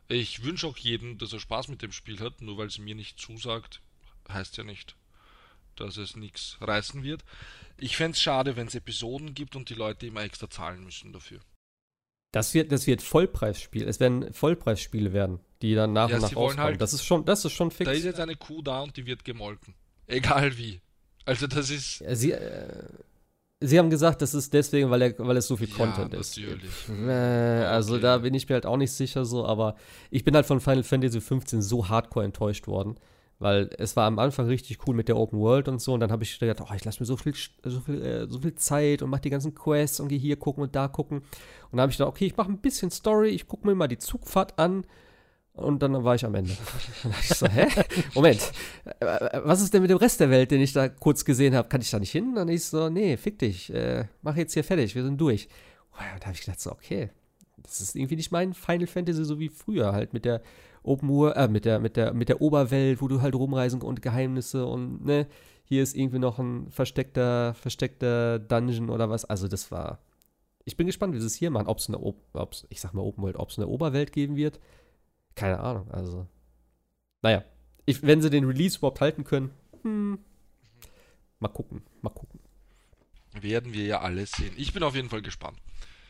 Ich wünsche auch jedem, dass er Spaß mit dem Spiel hat, nur weil es mir nicht zusagt, heißt ja nicht, dass es nichts reißen wird. Ich fände es schade, wenn es Episoden gibt und die Leute immer extra zahlen müssen dafür. Das wird, das wird Vollpreisspiel. Es werden Vollpreisspiele werden, die dann nach Ja, und nach rauskommen. halt- das ist schon, das ist schon fix. Da ist jetzt eine Kuh da und die wird gemolken. Egal wie. Also das ist. Ja, Sie, äh, Sie haben gesagt, das ist deswegen, weil, er, weil es so viel Ja, Content ist. natürlich. Äh, also Okay. da bin ich mir halt auch nicht sicher so, aber ich bin halt von Final Fantasy 15 so hardcore enttäuscht worden, weil es war am Anfang richtig cool mit der Open World und so und dann habe ich gedacht, oh, ich lasse mir so viel, so viel, äh, so viel Zeit und mache die ganzen Quests und gehe hier gucken und da gucken. Und dann habe ich gedacht, okay, ich mache ein bisschen Story, ich gucke mir mal die Zugfahrt an und dann war ich am Ende. [LAUGHS] Ich so, hä? Moment, äh, was ist denn mit dem Rest der Welt, den ich da kurz gesehen habe? Kann ich da nicht hin? Dann ich so, nee, fick dich, äh, mach jetzt hier fertig, wir sind durch. Und da habe ich gedacht so, okay, das ist irgendwie nicht mein Final Fantasy so wie früher, halt mit der Open World, äh, mit der, mit der, mit der Oberwelt, wo du halt rumreisen und Geheimnisse und ne, hier ist irgendwie noch ein versteckter, versteckter Dungeon oder was. Also das war. Ich bin gespannt, wie sie es hier machen. Ob es eine, ich sag mal Open World, ob es eine Oberwelt geben wird. Keine Ahnung. Also, naja, ich, wenn sie den Release überhaupt halten können, hm, mal gucken, mal gucken. Werden wir ja alles sehen. Ich bin auf jeden Fall gespannt.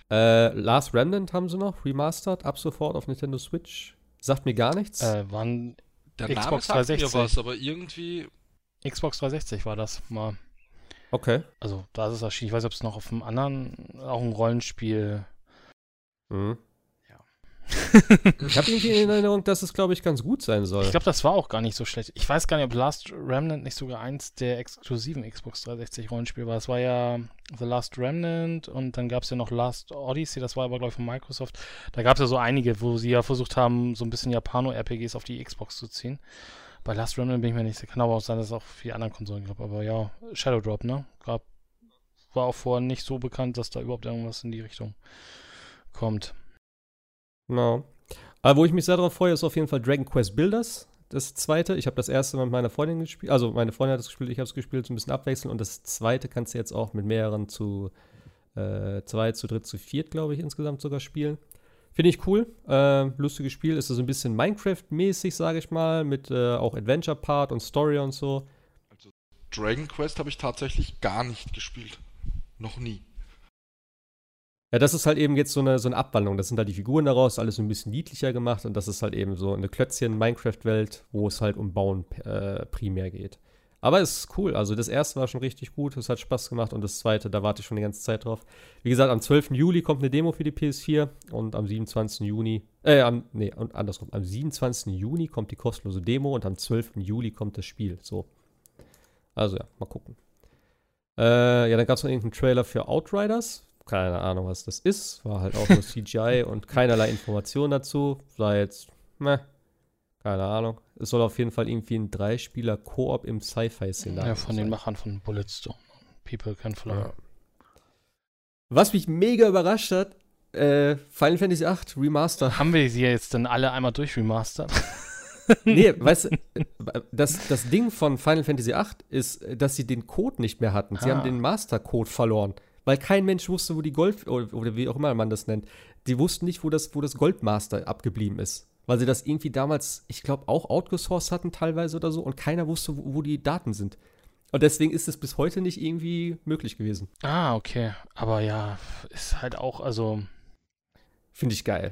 Äh, Last Remnant haben sie noch, remastered, ab sofort auf Nintendo Switch. Sagt mir gar nichts. Äh, wann Der Xbox Name sagt 360. mir was, aber irgendwie. Xbox 360 war das mal. Okay. Also da ist es erschienen. Ich weiß, ob es noch auf einem anderen, auch ein Rollenspiel. Mhm. Ich habe irgendwie in Erinnerung, dass es, glaube ich, ganz gut sein soll. Ich glaube, das war auch gar nicht so schlecht. Ich weiß gar nicht, ob Last Remnant nicht sogar eins der exklusiven Xbox 360 Rollenspiele war. Es war ja The Last Remnant und dann gab es ja noch Last Odyssey, das war aber, glaube ich, von Microsoft. Da gab es ja so einige, wo sie ja versucht haben, so ein bisschen Japano-RPGs auf die Xbox zu ziehen. Bei Last Remnant bin ich mir nicht sicher. Kann aber auch sein, dass es auch die anderen Konsolen gab. Aber ja, Shadow Drop, ne? Gab, war auch vorher nicht so bekannt, dass da überhaupt irgendwas in die Richtung kommt. Genau. Aber wo ich mich sehr darauf freue, ist auf jeden Fall Dragon Quest Builders. Das zweite. Ich habe das erste mit meiner Freundin gespielt. Also meine Freundin hat es gespielt, ich habe es gespielt, so ein bisschen abwechseln. Und das zweite kannst du jetzt auch mit mehreren zu äh, zwei, zu dritt, zu viert, glaube ich, insgesamt sogar spielen. Finde ich cool. Äh, lustiges Spiel. Ist so ein bisschen Minecraft-mäßig, sage ich mal, mit äh, auch Adventure-Part und Story und so. Dragon Quest habe ich tatsächlich gar nicht gespielt. Noch nie. Ja, das ist halt eben jetzt so eine, so eine Abwandlung. Das sind halt die Figuren daraus, alles so ein bisschen niedlicher gemacht und das ist halt eben so eine Klötzchen-Minecraft-Welt, wo es halt um Bauen äh, primär geht. Aber es ist cool. Also das erste war schon richtig gut, es hat Spaß gemacht und das zweite, da warte ich schon die ganze Zeit drauf. Wie gesagt, am 12. Juli kommt eine Demo für die PS4 und am 27. Juni, äh, am, nee, und andersrum, am 27. Juni kommt die kostenlose Demo und am 12. Juli kommt das Spiel. So. Also ja, mal gucken. Äh, ja, dann gab es noch irgendeinen Trailer für Outriders. Keine Ahnung, was das ist. War halt auch nur [LAUGHS] CGI und keinerlei Information dazu. War jetzt, meh, keine Ahnung. Es soll auf jeden Fall irgendwie ein Dreispieler-Koop im Sci-Fi-Szenario Ja, von den sein. Machern von Bulletstorm. People Can Fly. Ja. Was mich mega überrascht hat, äh, Final Fantasy VIII Remaster. Haben wir sie jetzt dann alle einmal durchremastert? [LAUGHS] nee, [LAUGHS] weißt du, das, das Ding von Final Fantasy VIII ist, dass sie den Code nicht mehr hatten. Sie Ah. haben den Master-Code verloren. Weil kein Mensch wusste, wo die Gold, oder, wie auch immer man das nennt, die wussten nicht, wo das, wo das Goldmaster abgeblieben ist. Weil sie das irgendwie damals, ich glaube, auch outgesourced hatten teilweise oder so und keiner wusste, wo, wo die Daten sind. Und deswegen ist es bis heute nicht irgendwie möglich gewesen. Ah, okay. Aber ja, ist halt auch, also, Finde ich geil.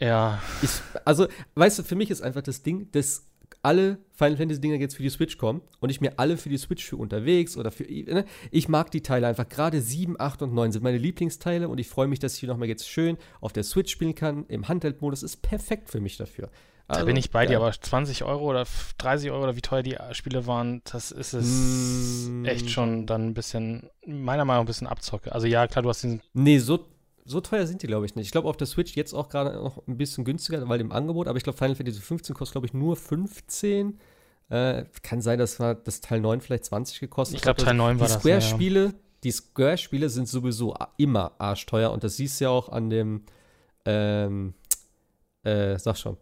ja, Ich, also, weißt du, für mich ist einfach das Ding, dass alle Final Fantasy Dinger jetzt für die Switch kommen und ich mir alle für die Switch für unterwegs oder für. Ne? Ich mag die Teile einfach. Gerade 7, 8 und 9 sind meine Lieblingsteile und ich freue mich, dass ich die nochmal jetzt schön auf der Switch spielen kann. Im Handheld-Modus ist perfekt für mich dafür. da Also, bin ich bei dir, ja. aber 20 Euro oder 30 Euro oder wie teuer die Spiele waren, das ist es Mm. echt schon dann ein bisschen, meiner Meinung nach ein bisschen Abzocke. Also ja, klar, du hast diesen, Nee, so, so teuer sind die, glaube ich, nicht. Ich glaube, auf der Switch jetzt auch gerade noch ein bisschen günstiger, weil im Angebot, aber ich glaube, Final Fantasy 15 kostet, glaube ich, nur 15. Äh, kann sein, dass war das Teil 9 vielleicht 20 gekostet Ich glaub, hat. Teil 9 war die das, ja, Die Square-Spiele sind sowieso immer arschteuer und das siehst du ja auch an dem, ähm, äh, sag schon.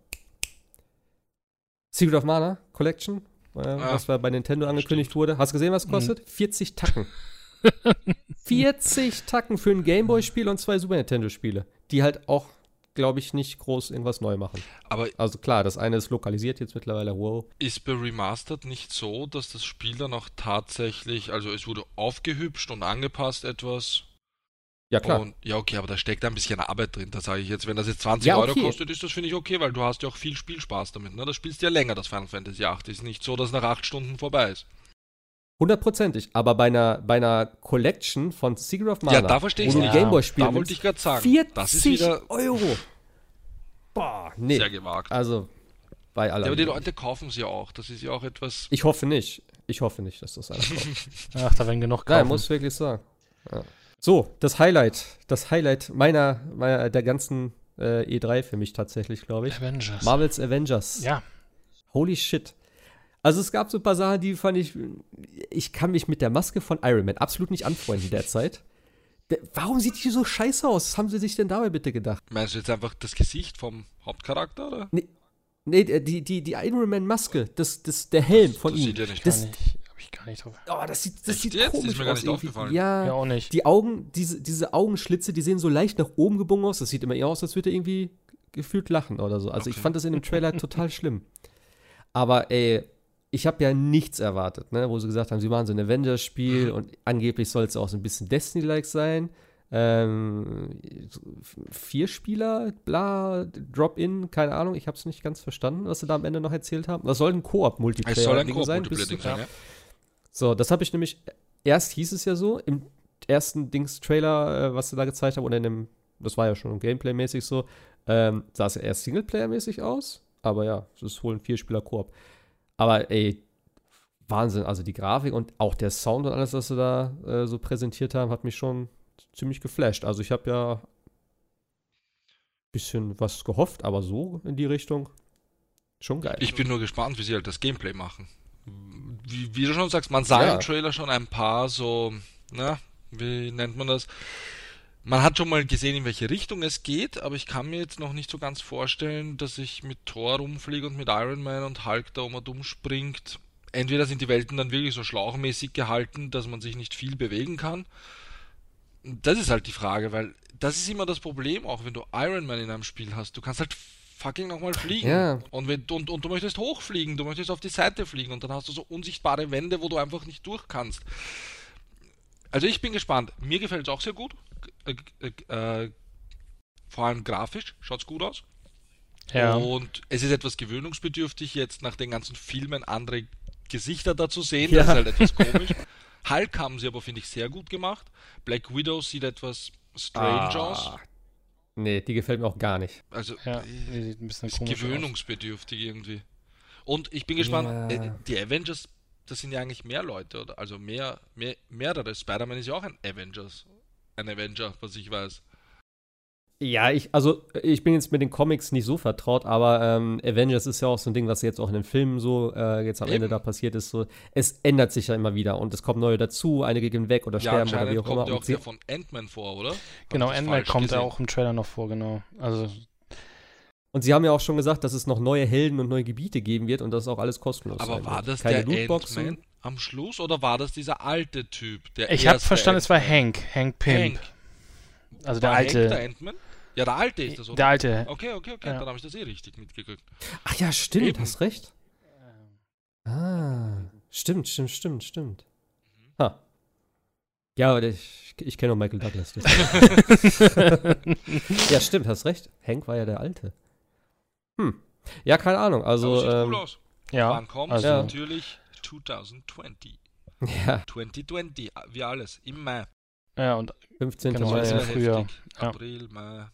Secret of Mana Collection, äh, Ah, was bei bei Nintendo angekündigt wurde. Hast du gesehen, was es kostet? 40 Tacken. 40 Tacken für ein Gameboy-Spiel und zwei Super Nintendo-Spiele, die halt auch, glaube ich, nicht groß irgendwas neu machen. Aber Also klar, das eine ist lokalisiert jetzt mittlerweile, wow. ist bei Remastered nicht so, dass das Spiel dann auch tatsächlich, also es wurde aufgehübscht und angepasst etwas. Ja, klar. Und, ja, okay, aber da steckt ein bisschen Arbeit drin. Da sage ich jetzt, wenn das jetzt 20 Ja, Euro okay. kostet, ist das finde ich okay, weil du hast ja auch viel Spielspaß damit. Ne? Das spielst du ja länger, das Final Fantasy VIII. Ist nicht so, dass nach 8 Stunden vorbei ist. Hundertprozentig. Aber bei einer, bei einer Collection von Secret of Mana, Ja, da verstehe wo ich's du ein nicht. Gameboy-Spiel Da wollte ich gerade sagen. 40 Das ist wieder Euro. Boah, nee. sehr gewagt. Also, bei aller Ja, aber die. Leute kaufen sie ja auch. Das ist ja auch etwas. Ich hoffe nicht. Ich hoffe nicht, dass das einer kommt. [LAUGHS] Ach, da werden genug Nein, kaufen. muss wirklich sagen. Ja. So, das Highlight. Das Highlight meiner, meiner der ganzen äh, E3 für mich tatsächlich, glaube ich. Avengers. Marvel's Avengers. Ja. Holy shit. Also es gab so ein paar Sachen, die fand ich. Ich kann mich mit der Maske von Iron Man absolut nicht anfreunden derzeit. Der- Warum sieht die so scheiße aus? Was haben sie sich denn dabei bitte gedacht? Meinst du jetzt einfach das Gesicht vom Hauptcharakter, oder? Nee, die, die, die Iron Man-Maske, das, das, der Helm von Das ihm. sieht ja nicht das, nicht. Hab ich gar nicht drauf. oh, das sieht, das sieht jetzt? Ist komisch mir gar aus. nicht irgendwie. aufgefallen. Ja, Ja, auch nicht. Die Augen, diese, diese Augenschlitze, die sehen so leicht nach oben gebogen aus. Das sieht immer eher aus, als würde er irgendwie gefühlt lachen oder so. Also ich Okay. fand das in dem Trailer [LAUGHS] total schlimm. Aber ey, ich habe ja nichts erwartet, ne? wo sie gesagt haben, sie machen so ein Avengers-Spiel und angeblich soll es auch so ein bisschen Destiny-like sein. Ähm, vier Spieler, bla, Drop-in, keine Ahnung, ich habe es nicht ganz verstanden, was sie da am Ende noch erzählt haben. Das soll ein Es soll ein sein. du- Koop-Multiplayer sein, ja. so, das habe ich nämlich, erst hieß es ja so, im ersten Dings-Trailer, äh, was sie da gezeigt haben, oder in dem, das war ja schon Gameplay-mäßig so, ähm, sah es ja erst Singleplayer-mäßig aus, aber ja, es ist wohl ein Vierspieler-Koop. Aber ey, Wahnsinn, also die Grafik und auch der Sound und alles, was sie da äh, so präsentiert haben, hat mich schon ziemlich geflasht. Also ich habe ja bisschen was gehofft, aber so in die Richtung schon geil. Ich bin nur gespannt, wie sie halt das Gameplay machen. Wie, wie du schon sagst, man sah Ja. im Trailer schon ein paar so, na, wie nennt man das? Man hat schon mal gesehen, in welche Richtung es geht, aber ich kann mir jetzt noch nicht so ganz vorstellen, dass ich mit Thor rumfliege und mit Iron Man und Hulk da um und um springt. Entweder sind die Welten dann wirklich so schlauchmäßig gehalten, dass man sich nicht viel bewegen kann. Das ist halt die Frage, weil das ist immer das Problem, auch wenn du Iron Man in einem Spiel hast. Du kannst halt fucking nochmal fliegen. Ja. Und, wenn, und, und du möchtest hochfliegen, du möchtest auf die Seite fliegen und dann hast du so unsichtbare Wände, wo du einfach nicht durch kannst. Also ich bin gespannt. Mir gefällt es auch sehr gut. Äh, äh, äh, vor allem grafisch schaut es gut aus. Ja. Und es ist etwas gewöhnungsbedürftig, jetzt nach den ganzen Filmen andere Gesichter da zu sehen. Ja. Das ist halt etwas komisch. [LAUGHS] Hulk haben sie aber, finde ich, sehr gut gemacht. Black Widow sieht etwas strange aus. Ah, nee, die gefällt mir auch gar nicht. Also Ja, äh, die sieht ein bisschen ist komisch aus. gewöhnungsbedürftig irgendwie. Und ich bin gespannt, Ja. äh, die Avengers, das sind ja eigentlich mehr Leute, oder? Also mehr, mehr mehrere. Spider-Man ist ja auch ein Avengers. Ein Avenger, was ich weiß. Ja, ich, also ich bin jetzt mit den Comics nicht so vertraut, aber ähm, Avengers ist ja auch so ein Ding, was jetzt auch in den Filmen so äh, jetzt am Ende Eben. da passiert ist. So, es ändert sich ja immer wieder und es kommen neue dazu, einige gehen weg oder Ja, sterben oder wie auch immer. kommt ja auch von Ant-Man vor, oder? Genau, Ant-Man kommt ja auch im Trailer noch vor, genau. Also, und sie haben ja auch schon gesagt, dass es noch neue Helden und neue Gebiete geben wird und das ist auch alles kostenlos. Aber sein war wird. das Keine der Lootboxen? Am Schluss oder war das dieser alte Typ? Der ich habe verstanden, es war? Hank, Hank Pym. Hank. Also der War Hank alte. der Ant-Man? Ja, der alte ist das, oder? der alte. Okay, okay, okay, Ja. dann habe ich das eh richtig mitgekriegt. Ach ja, stimmt, Eben. hast recht. Ah, stimmt, stimmt, stimmt, stimmt. Ha. Ja, aber ich, ich kenne auch Michael Douglas. [LAUGHS] [LAUGHS] ja, stimmt, hast recht. Hank war ja der Alte. Hm. Ja, keine Ahnung. Also, Aber sieht ähm, cool aus. Ja, Wann kommt also- Ja. Natürlich 2020. ja, 2020, wie alles, im Mai. ja, und 15. Genau, Mai. ja früher. Ja. April, Mai.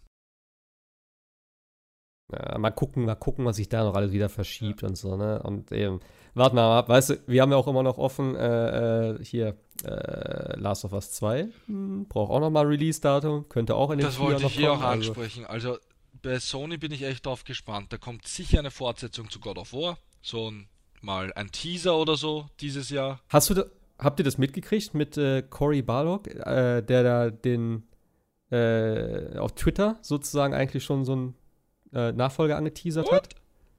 Ja, mal gucken, mal gucken, was sich da noch alles wieder verschiebt und so, ne? Und eben, warten wir mal ab. Weißt du, wir haben ja auch immer noch offen, äh, äh, hier, äh, Last of Us 2. Hm, braucht auch noch mal Release-Datum. Könnte auch in den Das Frühjahr wollte ich hier auch kommen, also- ansprechen. Also bei Sony bin ich echt drauf gespannt. Da kommt sicher eine Fortsetzung zu God of War. So ein, mal ein Teaser oder so dieses Jahr. Hast du da, habt ihr das mitgekriegt mit äh, Cory Barlog, äh, der da den äh, auf Twitter sozusagen eigentlich schon so einen äh, Nachfolger angeteasert hat?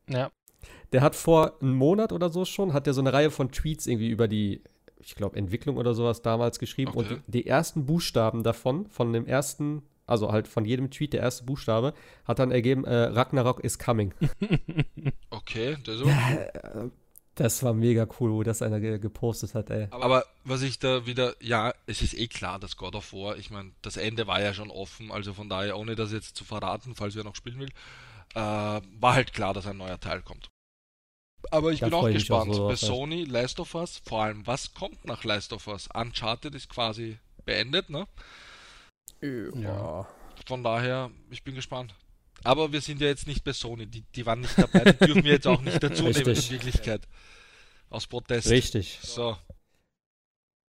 ja, Der hat vor einem Monat oder so schon, hat er so eine Reihe von Tweets irgendwie über die ich glaube, Entwicklung oder sowas damals geschrieben. Okay. Und die, die ersten Buchstaben davon, von dem ersten, also halt von jedem Tweet, der erste Buchstabe, hat dann ergeben, äh, Ragnarok is coming. Okay, das ist aber Das war mega cool, wo das einer ge gepostet hat, ey. Aber was ich da wieder, ja, es ist eh klar, dass God of War, ich meine, das Ende war ja schon offen, also von daher, ohne das jetzt zu verraten, falls wer noch spielen will, äh, war halt klar, dass ein neuer Teil kommt. Aber ich Da bin auch mich auch gespannt. so Bei. Sony, Last of Us, vor allem, was kommt nach Last of Us? Uncharted ist quasi beendet, ne? Ja. Von daher, ich bin gespannt. Aber wir sind ja jetzt nicht bei Sony, die, die waren nicht dabei, die dürfen wir jetzt auch nicht dazu nehmen in. Wirklichkeit. Aus Protest. Richtig. So.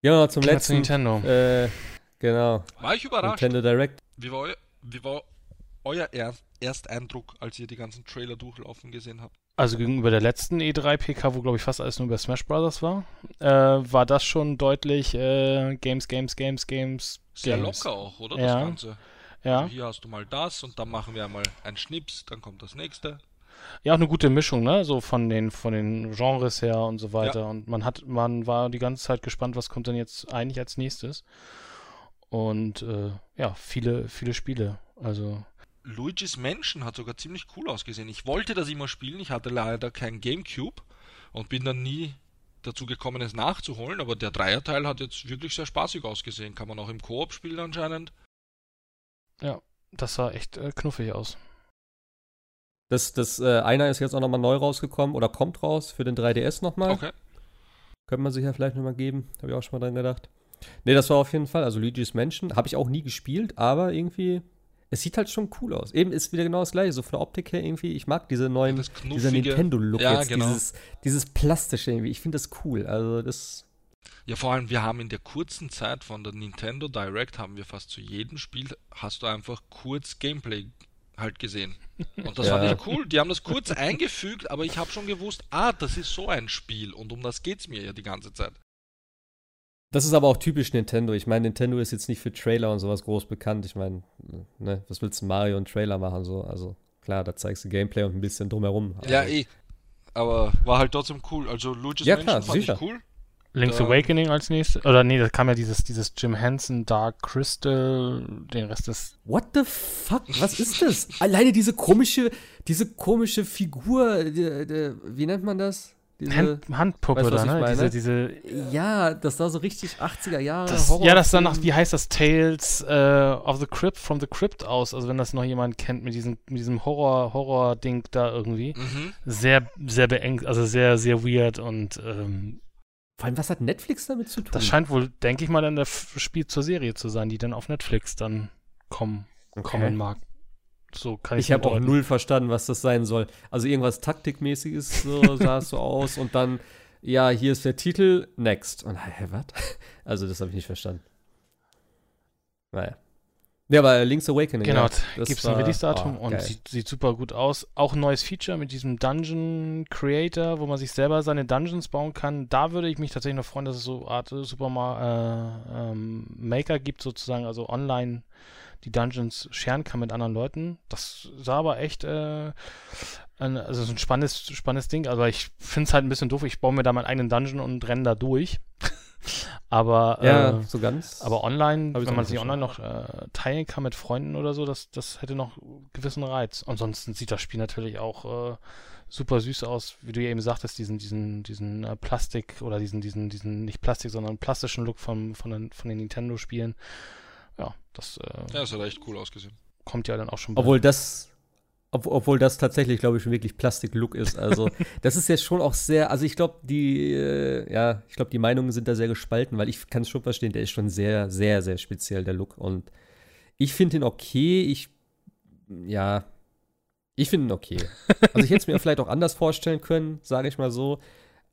Ja, zum Klar zu letzten. Nintendo. Äh, genau. War ich überrascht. Nintendo Direct. Wie war, eu wie war euer er Ersteindruck, als ihr die ganzen Trailer durchlaufen gesehen habt? Also gegenüber der letzten E3 PK, wo glaube ich fast alles nur über Smash Brothers war, äh, war das schon deutlich äh, Games, Games, Games, Games. Sehr Games. locker auch, oder? Ja. Das Ganze. Ja. Also hier hast du mal das und dann machen wir einmal einen Schnips, dann kommt das nächste. Ja, auch eine gute Mischung, ne? So von den von den Genres her und so weiter. Ja. Und man hat, man war die ganze Zeit gespannt, was kommt denn jetzt eigentlich als nächstes. Und äh, ja, viele, viele Spiele. Also Luigi's Mansion hat sogar ziemlich cool ausgesehen. Ich wollte das immer spielen, ich hatte leider kein Gamecube und bin dann nie dazu gekommen, es nachzuholen, aber der Dreierteil hat jetzt wirklich sehr spaßig ausgesehen. Kann man auch im Koop spielen anscheinend. Das sah echt äh, knuffig aus. Das, das, äh, einer ist jetzt auch nochmal neu rausgekommen oder kommt raus für den 3DS nochmal. Okay. Könnte man sich ja vielleicht nochmal geben. Habe ich auch schon mal dran gedacht. Nee, das war auf jeden Fall, also Luigi's Mansion, habe ich auch nie gespielt, aber irgendwie, es sieht halt schon cool aus. Eben ist wieder genau das gleiche, so von der Optik her irgendwie, ich mag diese neuen, dieser. Nintendo-Look Ja, jetzt, genau. dieses, dieses plastische irgendwie, ich finde das cool, also das, Ja, vor allem, wir haben in der kurzen Zeit von der Nintendo Direct haben wir fast zu jedem Spiel, hast du einfach kurz Gameplay halt gesehen. Und das Ja. fand ich cool. Die haben das kurz eingefügt, aber ich habe schon gewusst, ah, das ist so ein Spiel und um das geht's mir ja die ganze Zeit. das ist aber auch typisch Nintendo. Ich meine, Nintendo ist jetzt nicht für Trailer und sowas groß bekannt. Ich meine, ne, was willst du Mario und Trailer machen so? Also klar, da zeigst du Gameplay und ein bisschen drumherum. Ja, eh. Aber war halt trotzdem cool. Also Luigi's Ja, Mansion klar, fand sicher. ich cool. Link's Da- Awakening als nächstes. Oder nee, da kam ja dieses, dieses Jim Henson Dark Crystal, den Rest ist. What the fuck? Was ist das? Alleine diese komische, diese komische Figur, die, die, wie nennt man das? Diese, Hand, Handpuppe weißt da, ne? meine? Diese, diese ja, das sah so richtig 80er Jahre das, Horror- ja, das sah nach, wie heißt das, Tales äh, of the Crypt, from the Crypt aus. Also wenn das noch jemand kennt mit diesem, mit diesem Horror, Horror-Ding da irgendwie. Mhm. Sehr, sehr beengt, also sehr, sehr weird und ähm, Vor allem, was hat Netflix damit zu tun? das scheint wohl, denke ich mal, dann F- Spiel zur Serie zu sein, die dann auf Netflix dann kommen, kommen mag. So kann ich ich habe auch null verstanden, was das sein soll. Also irgendwas taktikmäßiges so [LAUGHS] sah es so aus und dann ja, hier ist der Titel, next. Und hä, was? [LAUGHS] Also das habe ich nicht verstanden. Naja. Ja, aber Link's Awakening. Genau, ja, gibt es ein Release-Datum oh, und sieht, sieht super gut aus. Auch ein neues Feature mit diesem Dungeon Creator, wo man sich selber seine Dungeons bauen kann. Da würde ich mich tatsächlich noch freuen, dass es so eine Art Super äh, ähm, Maker gibt, sozusagen, also online die Dungeons scheren kann mit anderen Leuten. Das sah aber echt äh, ein, also so ein spannendes, spannendes Ding. Also ich finde es halt ein bisschen doof. Ich baue mir da meinen eigenen Dungeon und renne da durch. Aber Ja, äh, so ganz. aber online, wenn man sich online noch äh, teilen kann mit Freunden oder so, das, das hätte noch gewissen Reiz. Ansonsten sieht das Spiel natürlich auch äh, super süß aus, wie du ja eben sagtest, diesen, diesen, diesen äh, Plastik oder diesen, diesen, diesen, nicht Plastik, sondern plastischen Look vom, von, den, von den Nintendo-Spielen. Ja, das äh, Ja, das hat echt cool ausgesehen. kommt ja dann auch schon. Obwohl das, ob, obwohl das tatsächlich, glaube ich, schon wirklich Plastik-Look ist. Also, [LAUGHS] das ist jetzt schon auch sehr, also ich glaube, die, äh, ja, ich glaube, die Meinungen sind da sehr gespalten, weil ich kann es schon verstehen, der ist schon sehr, sehr, sehr speziell, der Look. Und ich finde ihn okay, ich, ja, ich finde ihn okay. Also ich hätte es mir [LAUGHS] vielleicht auch anders vorstellen können, sage ich mal so,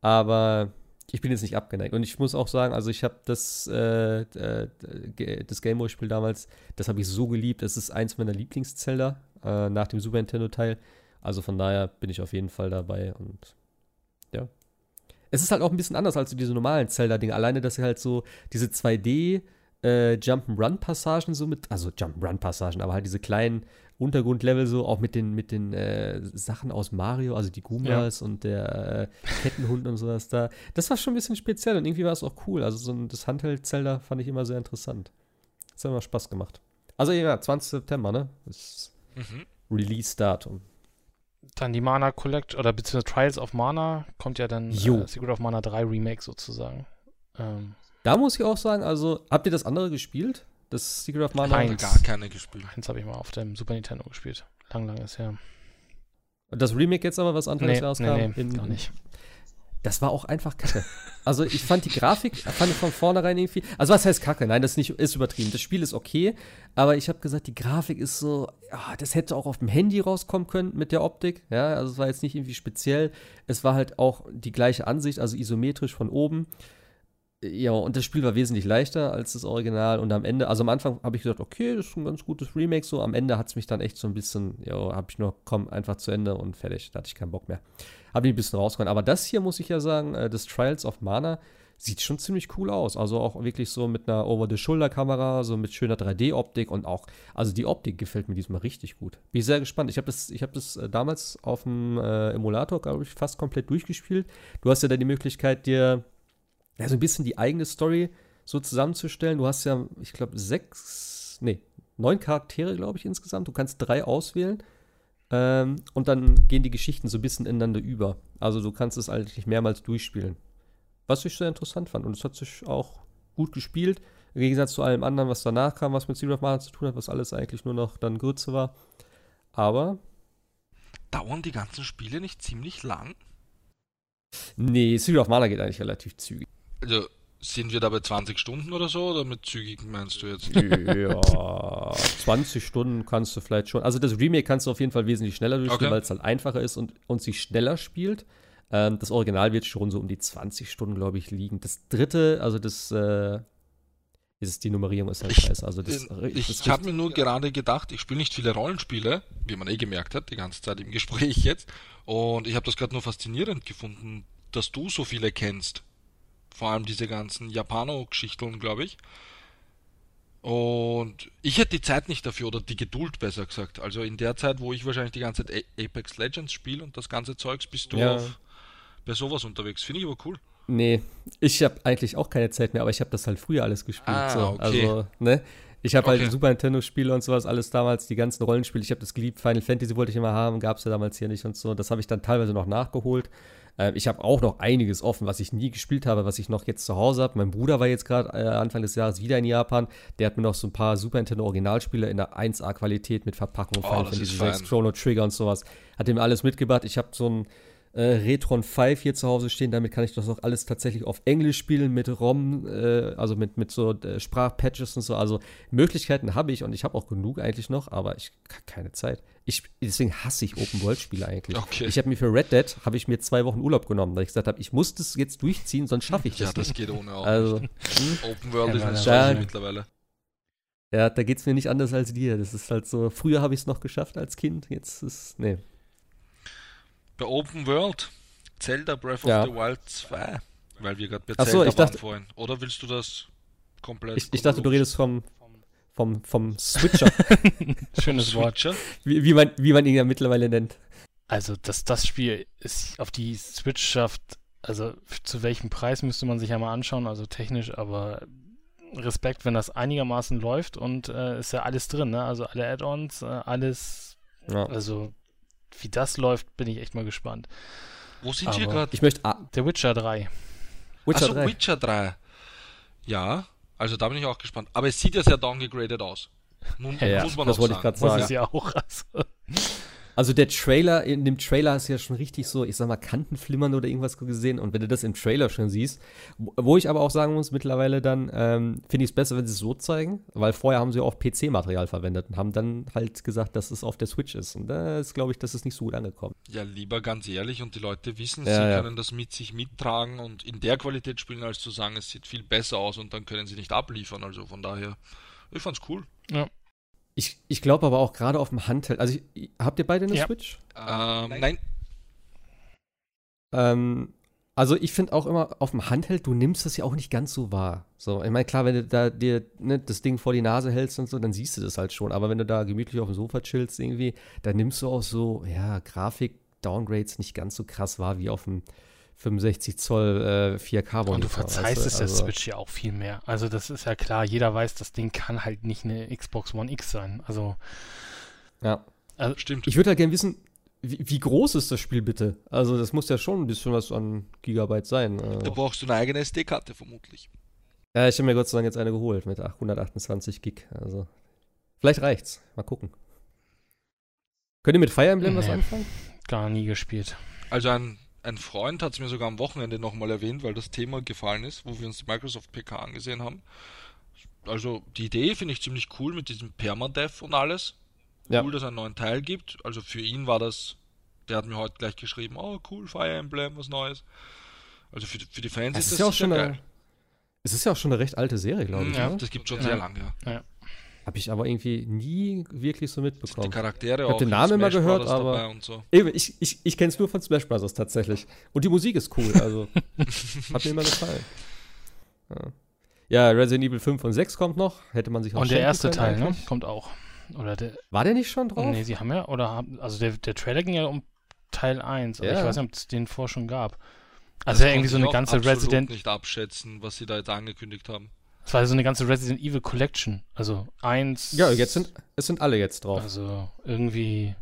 aber ich bin jetzt nicht abgeneigt. Und ich muss auch sagen, also ich habe das, äh, äh, ge- das Gameboy-Spiel damals, das habe ich so geliebt. Das ist eins meiner Lieblings-Zelda äh, nach dem Super Nintendo-Teil. Also von daher bin ich auf jeden Fall dabei und ja. Es ist halt auch ein bisschen anders als so diese normalen Zelda-Dinge. Alleine, dass sie halt so diese 2D äh, Jump'n'Run-Passagen so mit, also Jump'n'Run-Passagen, aber halt diese kleinen Untergrundlevel so, auch mit den, mit den äh, Sachen aus Mario, also die Goombas und der äh, Kettenhund und sowas da. Das war schon ein bisschen speziell und irgendwie war es auch cool. Also so ein, das Handheld-Zelda fand ich immer sehr interessant. Das hat immer Spaß gemacht. Also ja, 20. September, ne? Das ist Mhm. Release-Datum. Dann die Mana Collect oder beziehungsweise Trials of Mana kommt ja dann Jo. äh, Secret of Mana 3 Remake sozusagen. Ähm, Da muss ich auch sagen, also, habt ihr das andere gespielt? Das Secret of Mana? Nein. Nein, gar keine gespielt. eins habe ich mal auf dem Super Nintendo gespielt. Lang, lang ist her. Das Remake jetzt aber, was Anfang des Nee, Jahres nee, kam? nee, in- gar nicht. Das war auch einfach kacke. Also ich fand die Grafik, [LAUGHS] fand ich von vornherein irgendwie. Also was heißt kacke? Nein, das ist nicht, ist übertrieben. Das Spiel ist okay, aber ich habe gesagt, die Grafik ist so, ja, das hätte auch auf dem Handy rauskommen können mit der Optik. Ja, also es war jetzt nicht irgendwie speziell. Es war halt auch die gleiche Ansicht, also isometrisch von oben. Ja, und das Spiel war wesentlich leichter als das Original. Und am Ende, also am Anfang habe ich gedacht, okay, das ist ein ganz gutes Remake. So am Ende hat es mich dann echt so ein bisschen, ja, habe ich nur, komm, einfach zu Ende und fertig. Da hatte ich keinen Bock mehr. Habe ich ein bisschen rausgehauen. Aber das hier muss ich ja sagen, äh, das Trials of Mana sieht schon ziemlich cool aus. Also auch wirklich so mit einer Over-the-Shoulder-Kamera, so mit schöner 3D-Optik und auch, also die Optik gefällt mir diesmal richtig gut. Bin sehr gespannt. Ich habe das, hab das äh, damals auf dem äh, Emulator, glaube ich, fast komplett durchgespielt. Du hast ja dann die Möglichkeit, dir ja, so ein bisschen die eigene Story so zusammenzustellen. Du hast ja, ich glaube, sechs, nee, neun Charaktere, glaube ich, insgesamt. Du kannst drei auswählen. Ähm, und dann gehen die Geschichten so ein bisschen ineinander über. Also du kannst es eigentlich mehrmals durchspielen. Was ich sehr interessant fand. Und es hat sich auch gut gespielt. Im Gegensatz zu allem anderen, was danach kam, was mit Zero of Mana zu tun hat, was alles eigentlich nur noch dann Grütze war. Aber, Dauern die ganzen Spiele nicht ziemlich lang? nee, Zero of Mana geht eigentlich relativ zügig. Also sind wir da bei 20 Stunden oder so? Oder mit zügigen meinst du jetzt? ja, [LAUGHS] 20 Stunden kannst du vielleicht schon. Also das Remake kannst du auf jeden Fall wesentlich schneller durchspielen, Okay. weil es halt einfacher ist und, und sich schneller spielt. Ähm, das Original wird schon so um die 20 Stunden, glaube ich, liegen. Das dritte, also das, äh, ist die Nummerierung ist halt Ich- scheiße. Also das, das ich habe mir nur gerade gedacht, ich spiele nicht viele Rollenspiele, wie man eh gemerkt hat, die ganze Zeit im [LAUGHS] Gespräch jetzt. Und ich habe das gerade nur faszinierend gefunden, dass du so viele kennst. Vor allem diese ganzen Japano-Geschichten, glaube ich. Und ich hätte die Zeit nicht dafür, oder die Geduld besser gesagt. Also in der Zeit, wo ich wahrscheinlich die ganze Zeit Apex Legends spiele und das ganze Zeugs, bist du Ja. auf, bei sowas unterwegs. Finde ich aber cool. Nee, ich habe eigentlich auch keine Zeit mehr, aber ich habe das halt früher alles gespielt. Ah, so. okay. Also, ne? Ich habe Okay. halt Super Nintendo-Spiele und sowas, alles damals, die ganzen Rollenspiele. Ich habe das geliebt. Final Fantasy wollte ich immer haben, gab es ja damals hier nicht und so. Das habe ich dann teilweise noch nachgeholt. Ähm, ich habe auch noch einiges offen, was ich nie gespielt habe, was ich noch jetzt zu Hause habe. Mein Bruder war jetzt gerade äh, Anfang des Jahres wieder in Japan. Der hat mir noch so ein paar Super Nintendo Originalspiele in der 1A-Qualität mit Verpackung, Oh, Final Fantasy ist 6, fein. Chrono Trigger und sowas. Hat ihm alles mitgebracht. Ich habe so ein äh, Retron 5 hier zu Hause stehen. Damit kann ich das auch alles tatsächlich auf Englisch spielen mit ROM, äh, also mit, mit so äh, Sprachpatches und so. Also Möglichkeiten habe ich und ich habe auch genug eigentlich noch, aber ich habe keine Zeit. Ich, deswegen hasse ich Open-World-Spiele eigentlich. Okay. Ich habe mir für Red Dead habe ich mir zwei Wochen Urlaub genommen, weil ich gesagt habe, ich muss das jetzt durchziehen, sonst schaffe ich das Ja, das nicht. geht ohne auch. Also, nicht. Open World Ja, ist eine Seuche Damen. mittlerweile. ja, da geht es mir nicht anders als dir. Das ist halt so, früher habe ich es noch geschafft als Kind, jetzt ist, nee. Bei Open World, Zelda Breath Ja. of the Wild 2, weil wir gerade bei Ach so, Zelda ich dachte- waren vorhin. Oder willst du das komplett? Ich, ich dachte, du redest vom, vom, vom Switcher, [LAUGHS] Schönes Wort. Wie, wie, man, wie man ihn ja mittlerweile nennt. Also, dass das Spiel ist auf die Switch schafft, also zu welchem Preis müsste man sich ja mal anschauen, also technisch, aber Respekt, wenn das einigermaßen läuft und äh, ist ja alles drin, ne? Also alle Add-ons, äh, alles, Ja. also wie das läuft, bin ich echt mal gespannt. Wo sind wir gerade? Ich möchte ah, Der Witcher 3. Witcher Achso, 3. Witcher 3. Ja, also da bin ich auch gespannt. Aber es sieht ja sehr downgegradet aus. Nun, [LAUGHS] Ja, muss man das auch wollte ich sagen. gerade Muss sagen. es ja auch. Also, [LAUGHS] [LAUGHS] Also der Trailer, in dem Trailer hast du ja schon richtig so, ich sag mal, Kantenflimmern oder irgendwas gesehen. Und wenn du das im Trailer schon siehst, wo- ich aber auch sagen muss, mittlerweile dann, ähm, finde ich es besser, wenn sie es so zeigen, weil vorher haben sie auch PC-Material verwendet und haben dann halt gesagt, dass es auf der Switch ist. Und da ist, glaube ich, das ist nicht so gut angekommen. Ja, lieber ganz ehrlich und die Leute wissen, Ja, sie ja. können das mit sich mittragen und in der Qualität spielen, als zu sagen, es sieht viel besser aus und dann können sie nicht abliefern. Also von daher, ich fand's cool. Ich, ich glaube aber auch gerade auf dem Handheld, also ich, habt ihr beide eine Ja. Switch? Ähm, nein, Ähm, Also ich finde auch immer auf dem Handheld, du nimmst das ja auch nicht ganz so wahr. So, ich meine, klar, wenn du da dir ne, das Ding vor die Nase hältst und so, dann siehst du das halt schon. Aber wenn du da gemütlich auf dem Sofa chillst irgendwie, dann nimmst du auch so, ja, Grafik-Downgrades nicht ganz so krass wahr wie auf dem 65 Zoll äh, 4K-Monitor. Und du verzeihst es der Also, Switch ja auch viel mehr. Also das ist ja klar, jeder weiß, das Ding kann halt nicht eine Xbox One X sein. Also Ja. Stimmt. Ich würde halt gerne wissen, wie, wie groß ist das Spiel bitte? Also das muss ja schon ein bisschen was an Gigabyte sein. Äh, Da brauchst du eine eigene SD-Karte vermutlich. Ja, ich habe mir Gott sei Dank jetzt eine geholt mit 128 Gig. Also, vielleicht reicht's. Mal gucken. Könnt ihr mit Fire Emblem was Nee. anfangen? gar nie gespielt. Also ein, ein Freund hat es mir sogar am Wochenende nochmal erwähnt, weil das Thema gefallen ist, wo wir uns die Microsoft PK angesehen haben. Also die Idee finde ich ziemlich cool mit diesem Permadeath und alles. Ja. Cool, dass es einen neuen Teil gibt. Also für ihn war das, der hat mir heute gleich geschrieben, oh cool, Fire Emblem, was Neues. Also für, die- für die Fans Es ist ist das ja auch schon geil. eine, es ist ja auch schon eine recht alte Serie, glaube ich. Ja, ne? das gibt schon Ja. sehr lange, ja. Habe ich aber irgendwie nie wirklich so Die mitbekommen. Charaktere Ich hab auch. den Namen immer gehört, Brothers aber- dabei und so. Eben, ich, ich, ich kenne es nur von Smash Bros. tatsächlich. Und die Musik ist cool, also [LAUGHS] hat mir immer gefallen. Ja. ja, Resident Evil 5 und 6 kommt noch. Hätte man sich auch Und der erste können Teil, ne? Kommt auch. Oder der. War der nicht schon drauf? Nee, sie haben ja, oder haben, also der, der Trailer ging ja um Teil 1, aber Ja. ich weiß nicht, ob es den vor schon gab. Das Also ja, irgendwie so ich eine ganze Resident, nicht abschätzen, was sie da jetzt angekündigt haben. Es war so eine ganze Resident Evil Collection. Also eins. Ja, jetzt sind, es sind alle jetzt drauf. Also irgendwie.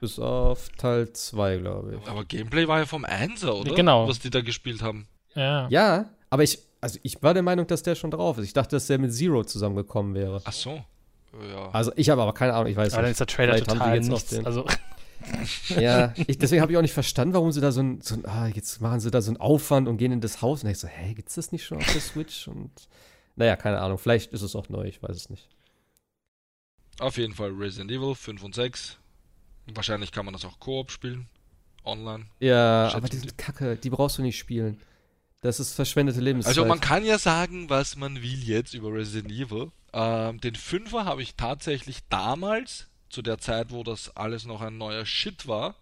Bis auf Teil 2, glaube ich. Aber Gameplay war ja vom Einser, oder? Genau. Was die da gespielt haben. Ja. Ja, aber ich, also ich war der Meinung, dass der schon drauf ist. Ich dachte, dass der mit Zero zusammengekommen wäre. Ach so. Ja. Also ich habe aber keine Ahnung, ich weiß Aber dann nicht. ist der Trailer Vielleicht total jetzt nichts. den- Also, [LAUGHS] Ja, ich, deswegen habe ich auch nicht verstanden, warum sie da so ein, so ein, ah, jetzt machen sie da so einen Aufwand und gehen in das Haus. Und ich so, hä, gibt's das nicht schon auf der Switch? Und naja, keine Ahnung, vielleicht ist es auch neu, ich weiß es nicht. Auf jeden Fall Resident Evil 5 und 6. Wahrscheinlich kann man das auch Koop spielen. Online. Ja, Schätzen aber die sind kacke, die brauchst du nicht spielen. Das ist verschwendete Lebenszeit. Also man kann ja sagen, was man will jetzt über Resident Evil. Ähm, den Fünfer habe ich tatsächlich damals, zu der Zeit, wo das alles noch ein neuer Shit war,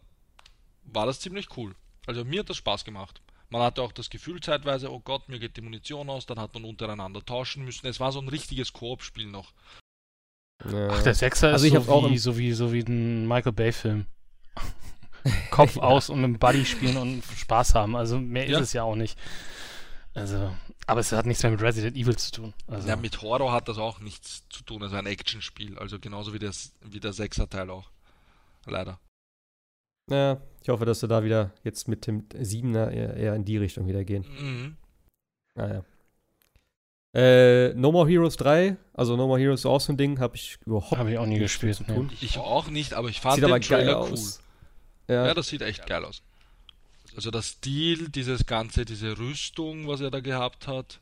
war das ziemlich cool. Also mir hat das Spaß gemacht. Man hatte auch das Gefühl zeitweise, oh Gott, mir geht die Munition aus, dann hat man untereinander tauschen müssen. Es war so ein richtiges Koop-Spiel noch. ja. ach, der Sechser Also ist ich so, auch wie, im- so, wie, so wie ein Michael Bay-Film. [LAUGHS] Kopf aus und mit dem Buddy spielen und Spaß haben. Also mehr Ja. ist es ja auch nicht. Also, aber es hat nichts mehr mit Resident Evil zu tun. Also, Ja, mit Horror hat das auch nichts zu tun. Es ist ein Actionspiel. Also genauso wie, das, wie der Sechser-Teil auch. Leider. Ja, ich hoffe, dass sie da wieder jetzt mit dem Siebener eher, eher in die Richtung wieder gehen. Mhm. Naja. Äh, no More Heroes 3, also No More Heroes ist auch so ein Ding, habe ich überhaupt habe ich auch nie gespielt. zu tun. Nee. Ich auch nicht, aber ich fand Sieht den aber geil Trailer cool. aus. Ja, Ja, das sieht echt geil aus. Also der Stil, dieses ganze, diese Rüstung, was er da gehabt hat,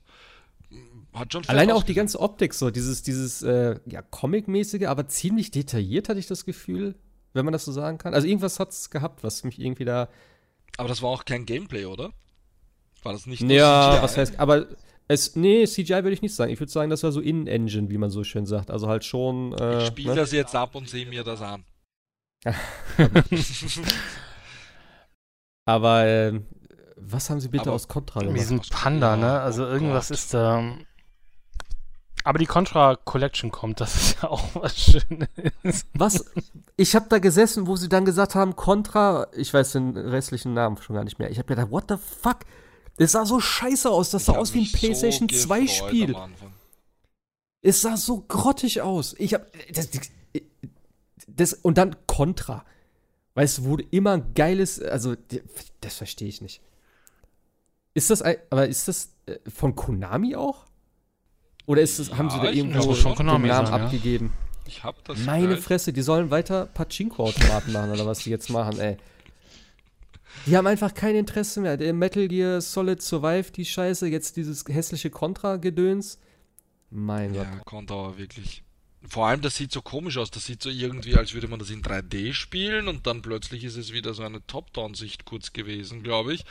hat schon Alleine auch die ganze Optik so, dieses, dieses äh, ja, Comic-mäßige, aber ziemlich detailliert, hatte ich das Gefühl, wenn man das so sagen kann. Also irgendwas hat es gehabt, was mich irgendwie da. Aber das war auch kein Gameplay, oder? War das nicht Ja, CGI? was heißt, aber es, nee, CGI würde ich nicht sagen. Ich würde sagen, das war so In-Engine, wie man so schön sagt. Also halt schon. Äh, Ich spiele ne? das jetzt ab und sehe mir das an. [LAUGHS] Aber äh, was haben sie bitte Aber aus Contra gemacht? diesem was- Panda, ne? Also oh irgendwas Gott. ist da. Aber die Contra Collection kommt, das ist ja auch was Schönes. Was? Ich habe da gesessen, wo sie dann gesagt haben, Contra, ich weiß den restlichen Namen schon gar nicht mehr. Ich habe gedacht, what the fuck? Das sah so scheiße aus. Das sah aus wie ein so PlayStation 2 gefreut Spiel. Es sah so grottig aus. Ich hab. Das, das, und dann Contra. Weißt du, wurde immer ein geiles. Also, das verstehe ich nicht. Ist das. ein- Aber ist das äh, von Konami auch? Oder ist das, haben sie Ja, da irgendwo schon den Namen sein, ja. abgegeben? Ich hab das Meine gleich. Fresse, die sollen weiter Pachinko-Automaten machen oder was die jetzt machen, ey. Die haben einfach kein Interesse mehr. Der Metal Gear Solid Survive, die Scheiße, jetzt dieses hässliche Contra-Gedöns. Mein Gott. Ja, Contra war wirklich. Vor allem, das sieht so komisch aus. Das sieht so irgendwie, als würde man das in 3D spielen und dann plötzlich ist es wieder so eine Top-Down-Sicht kurz gewesen, glaube ich.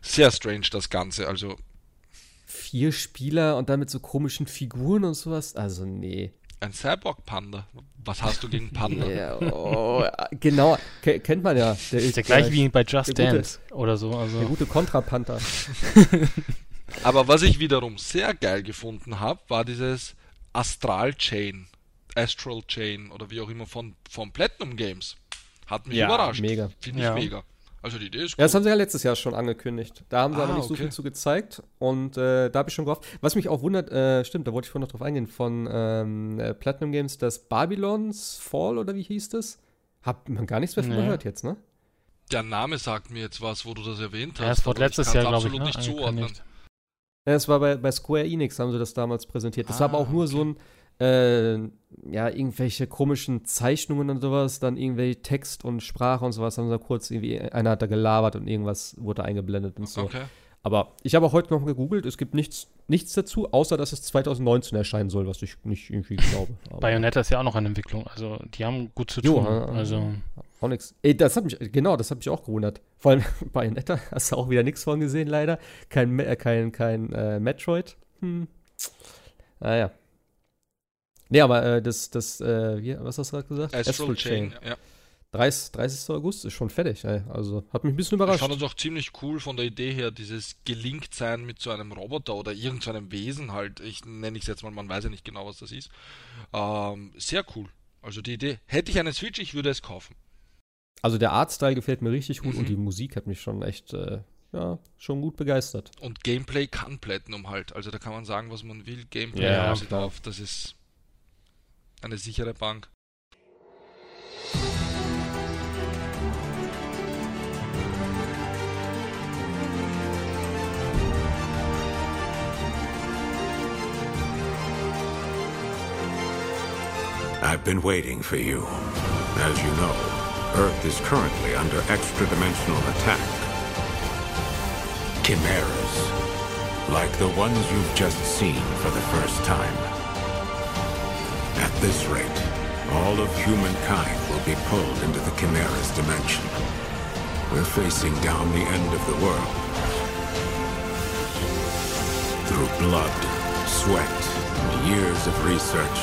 Sehr strange, das Ganze. Also, Vier Spieler und dann mit so komischen Figuren und sowas. Also, nee. Ein Cyborg-Panda. Was hast du gegen Panda? Ja, oh, genau, Ke kennt man ja. Der ist der gleiche wie bei Just der Dance oder so. Also. Der gute Kontrapanther. [LAUGHS] Aber was ich wiederum sehr geil gefunden habe, war dieses Astral Chain, Astral Chain oder wie auch immer von, von Platinum Games. Hat mich Ja, überrascht. mega. Finde ich Ja. mega. Also die Idee ist Ja, das haben sie ja letztes Jahr schon angekündigt. Da haben sie Ah, aber nicht so okay. viel zu gezeigt. Und äh, da habe ich schon gehofft. Was mich auch wundert, äh, stimmt, da wollte ich vorhin noch drauf eingehen, von ähm, äh, Platinum Games, das Babylons Fall oder wie hieß das? Hat man gar nichts mehr von Nee. gehört jetzt, ne? Der Name sagt mir jetzt was, wo du das erwähnt hast. Ja, es wurde letztes Jahr, glaube ich, absolut ne, nicht zuordnen. Ja, es war bei, bei Square Enix, haben sie das damals präsentiert. Das war aber Ah, auch nur so ein, äh, ja, irgendwelche komischen Zeichnungen und sowas, dann irgendwelche Text und Sprache und sowas, haben sie da kurz irgendwie, einer hat da gelabert und irgendwas wurde eingeblendet und so. Okay. Aber ich habe auch heute noch gegoogelt, es gibt nichts, nichts dazu, außer dass es 2019 erscheinen soll, was ich nicht irgendwie glaube. Aber [LAUGHS] Bayonetta ist ja auch noch in Entwicklung. Also die haben gut zu Jo, tun. äh, also auch nix. Ey, das hat mich, genau, das hat mich auch gewundert. Vor allem [LAUGHS] Bayonetta hast du auch wieder nichts von gesehen, leider. Kein, äh, kein, kein äh, Metroid. Hm. Naja. Nee, aber äh, das, das, äh, wie, was hast du gerade gesagt? Astral Chain. Ja. 30, 30. August ist schon fertig, ey. Also hat mich ein bisschen Ich überrascht. fand es auch ziemlich cool von der Idee her, dieses gelingt sein mit so einem Roboter oder irgendeinem Wesen halt. Ich nenne es jetzt mal, man weiß ja nicht genau, was das ist. Ähm, sehr cool. Also die Idee. Hätte ich eine Switch, ich würde es kaufen. Also der Artstyle gefällt mir richtig gut Mhm. und die Musik hat mich schon echt, äh, ja, schon gut begeistert. Und Gameplay kann Platinum halt. Also da kann man sagen, was man will. Gameplay Ja, haben sie drauf. Das ist eine sichere Bank. I've been waiting for you. As you know, Earth is currently under extra-dimensional attack. Chimeras, like the ones you've just seen for the first time. This rate, all of humankind will be pulled into the Chimera's dimension. We're facing down the end of the world. Through blood, sweat, and years of research,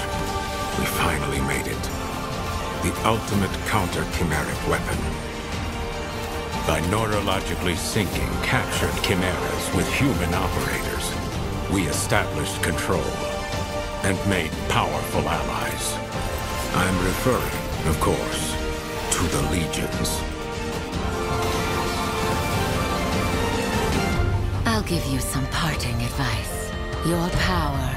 we finally made it. The ultimate counter-chimeric weapon. By neurologically syncing captured chimeras with human operators, we established control and made powerful allies. I'm referring, of course, to the legions. I'll give you some parting advice. Your power,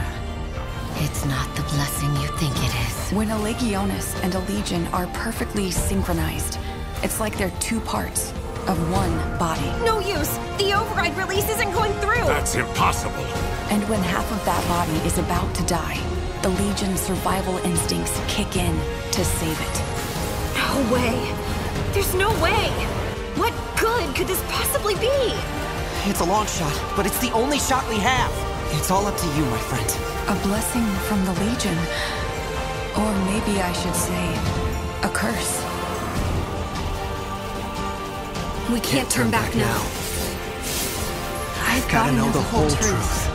it's not the blessing you think it is. When a Legionis and a Legion are perfectly synchronized, it's like they're two parts of one body. No use! The override release isn't going through! That's impossible! And when half of that body is about to die, the Legion's survival instincts kick in to save it. No way! There's no way! What good could this possibly be? It's a long shot, but it's the only shot we have. It's all up to you, my friend. A blessing from the Legion. Or maybe I should say, a curse. We can't, turn, back, now. I've gotta know the whole truth.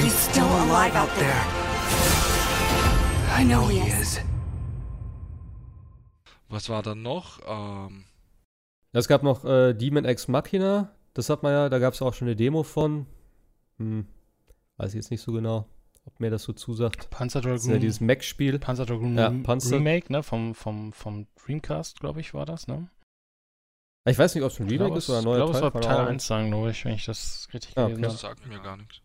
He's still alive out there. I know he is. Was war dann noch? Ähm, Es gab noch äh, Demon X Machina, das hat man ja, da gab es auch schon eine Demo von. Hm, weiß ich jetzt nicht so genau, ob mir das so zusagt. Panzer Das ist ja Dragoon. dieses Mac-Spiel. Panzer Dragoon Ja, Panzer- Remake, ne? Vom, vom, vom Dreamcast, glaube ich, war das, ne? Ich weiß nicht, ob es ein Remake ist oder ein neuer ich glaube, es war Teil Ahnung. 1 sagen, glaube ich, wenn ich das richtig Ah, gelesen okay. das habe. sagt mir gar nichts.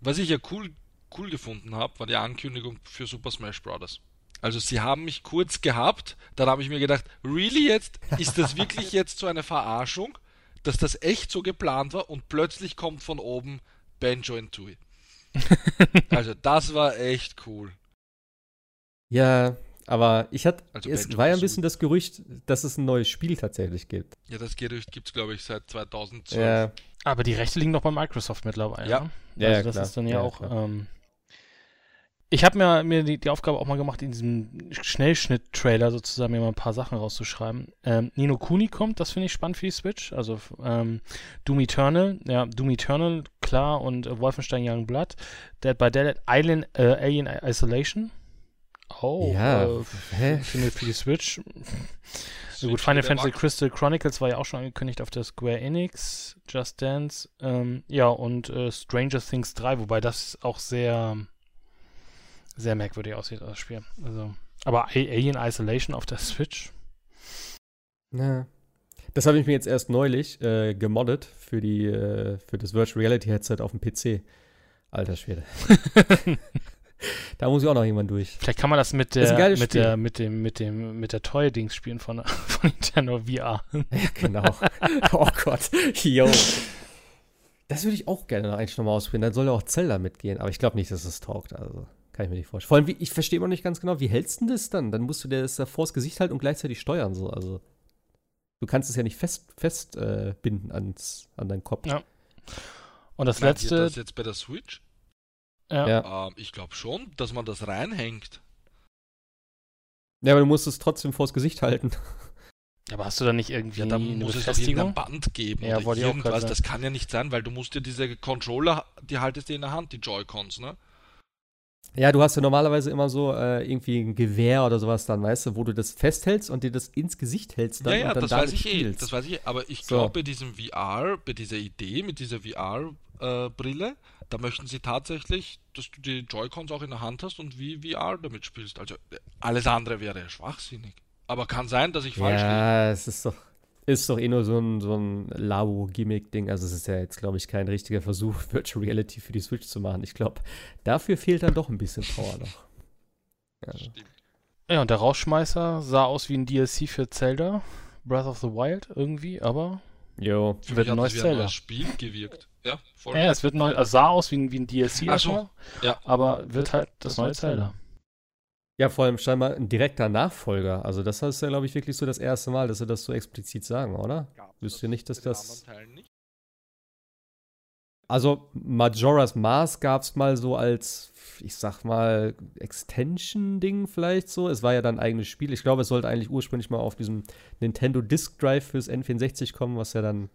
Was ich ja cool, cool gefunden habe, war die Ankündigung für Super Smash Bros. Also sie haben mich kurz gehabt, dann habe ich mir gedacht, really jetzt? Ist das wirklich [LAUGHS] jetzt so eine Verarschung, dass das echt so geplant war und plötzlich kommt von oben Banjo and Tooie. [LAUGHS] Also das war echt cool. Ja, aber ich hatte, Also es Banjo war ja ein bisschen das Gerücht, dass es ein neues Spiel tatsächlich gibt. Ja, das Gerücht gibt es, glaube ich, seit 2012. Ja, Aber die Rechte liegen doch bei Microsoft mittlerweile. Ja. Ne? Ja, also ja, das klar. ist dann ja, Ja, auch. Ähm, Ich habe mir, mir die, die, Aufgabe auch mal gemacht, in diesem Schnellschnitt-Trailer sozusagen mir mal ein paar Sachen rauszuschreiben. Ähm, Nino Kuni kommt, das finde ich spannend für die Switch. Also ähm, Doom Eternal, ja, Doom Eternal, klar, und äh, Wolfenstein Young Blood. Dead by Dead, Alien, äh, Alien Isolation. Oh, ja. äh, Hä? Für, die Switch. [LAUGHS] So gut, Final Fantasy Markt. Crystal Chronicles war ja auch schon angekündigt auf der Square Enix, Just Dance, ähm, ja, und äh, Stranger Things 3, wobei das auch sehr sehr merkwürdig aussieht, das Spiel. Also, aber Alien Isolation auf der Switch. Ja. Das habe ich mir jetzt erst neulich äh, gemoddet für, die, äh, für das Virtual Reality Headset auf dem PC. Alter Schwede. [LAUGHS] da muss ich auch noch jemand durch. Vielleicht kann man das mit der, das mit der, mit dem, mit dem, mit der Toy-Dings spielen von, [LAUGHS] von Nintendo VR. ja, genau. [LAUGHS] oh Gott. Yo. Das würde ich auch gerne eigentlich nochmal ausprobieren. Dann soll ja auch Zelda mitgehen, aber ich glaube nicht, dass es taugt. Also. Kann ich mir nicht vorstellen. Vor allem, wie, ich verstehe immer nicht ganz genau, wie hältst du das dann? Dann musst du dir das da vors Gesicht halten und gleichzeitig steuern. So. Also, du kannst es ja nicht fest, fest äh, binden ans, an deinen Kopf. Ja. Und das Meint letzte. das jetzt bei der Switch? Ja. ja. Ähm, ich glaube schon, dass man das reinhängt. Ja, aber du musst es trotzdem vors Gesicht halten. [LAUGHS] Aber hast du da nicht irgendwie ja, dann eine muss es irgendein Band geben ja, oder irgendwas. Das kann ja nicht sein, weil du musst dir diese Controller, die haltest du in der Hand, die Joy-Cons, ne? Ja, du hast ja normalerweise immer so äh, irgendwie ein Gewehr oder sowas dann, weißt du, wo du das festhältst und dir das ins Gesicht hältst dann ja, ja, und dann das damit weiß ich spielst. Eh, das weiß ich eh. Aber ich so. glaube, bei diesem VR, bei dieser Idee mit dieser VR-Brille, äh, da möchten sie tatsächlich, dass du die Joy-Cons auch in der Hand hast und wie VR damit spielst. Also alles andere wäre ja schwachsinnig. Aber kann sein, dass ich falsch liege. Ja, es ist doch ist doch eh nur so ein, so ein Labo-Gimmick-Ding. Also es ist ja jetzt, glaube ich, kein richtiger Versuch, [LAUGHS] Virtual Reality für die Switch zu machen. Ich glaube, dafür fehlt dann doch ein bisschen Power noch. [LAUGHS] Ja. ja, und der Rausschmeißer sah aus wie ein DLC für Zelda, Breath of the Wild irgendwie, aber jo. Für wird ein neues Zelda. Ein neues Spiel gewirkt. Ja, voll. Ja, es wird neu, also sah aus wie ein, wie ein DLC, Ach so. ja. aber wird halt das neue Zelda. Ja, vor allem scheinbar ein direkter Nachfolger. Also das ist ja, glaube ich, wirklich so das erste Mal, dass sie das so explizit sagen, oder? Wisst ihr nicht, dass das... Also Majora's Mask gab es mal so als, ich sag mal, Extension-Ding vielleicht so. Es war ja dann ein eigenes Spiel. Ich glaube, es sollte eigentlich ursprünglich mal auf diesem Nintendo Disk Drive fürs N64 kommen, was ja dann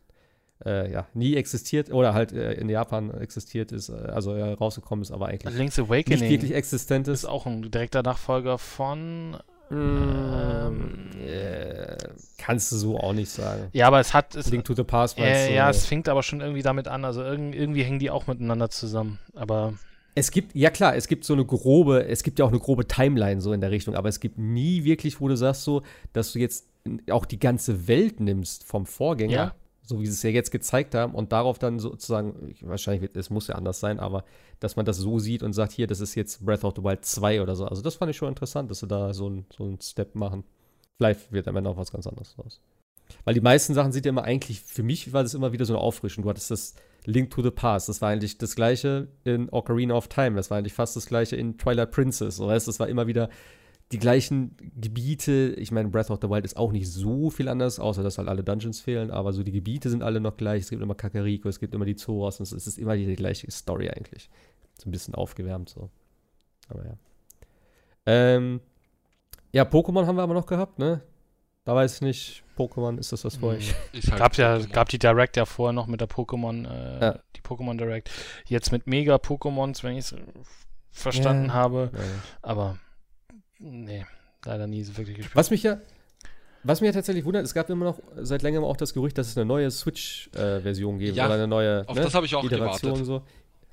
äh, ja, nie existiert oder halt äh, in Japan existiert ist, äh, also äh, rausgekommen ist, aber eigentlich Link's Awakening nicht wirklich existent ist. Ist auch ein direkter Nachfolger von ähm, äh, kannst du so auch nicht sagen. Ja, aber es hat. Es, Link to the Past. Äh, ja, es fängt aber schon irgendwie damit an. Also irgendwie, irgendwie hängen die auch miteinander zusammen. Aber. Es gibt, ja klar, es gibt so eine grobe, es gibt ja auch eine grobe Timeline so in der Richtung, aber es gibt nie wirklich, wo du sagst so, dass du jetzt auch die ganze Welt nimmst vom Vorgänger ja so wie sie es ja jetzt gezeigt haben und darauf dann sozusagen, wahrscheinlich, es muss ja anders sein, aber dass man das so sieht und sagt, hier, das ist jetzt Breath of the Wild 2 oder so. Also das fand ich schon interessant, dass sie da so, ein, so einen Step machen. Vielleicht wird am Ende auch was ganz anderes raus. Weil die meisten Sachen sind ja immer eigentlich, für mich war das immer wieder so eine Auffrischung. Du hattest das Link to the Past, das war eigentlich das gleiche in Ocarina of Time, das war eigentlich fast das gleiche in Twilight Princess. Das war immer wieder die gleichen Gebiete. Ich meine, Breath of the Wild ist auch nicht so viel anders, außer dass halt alle Dungeons fehlen, aber so die Gebiete sind alle noch gleich. Es gibt immer Kakariko, es gibt immer die Zoras und es ist immer die, gleiche Story eigentlich. So ein bisschen aufgewärmt so. Aber ja. Ähm, ja, Pokémon haben wir aber noch gehabt, ne? Da weiß ich nicht, Pokémon, ist das was für hm, euch? [LAUGHS] Halt gab ja, gab die Direct ja vorher noch mit der Pokémon, äh, ja. die Pokémon Direct. Jetzt mit Mega Pokémons, wenn ich es verstanden ja. habe. Ja. Aber Nee, leider nie so wirklich gespielt. Was mich ja, was mich ja tatsächlich wundert, es gab immer noch seit längerem auch das Gerücht, dass es eine neue Switch-Version äh, geben ja, oder eine neue auf ne, das habe ich auch Iteration gewartet. so.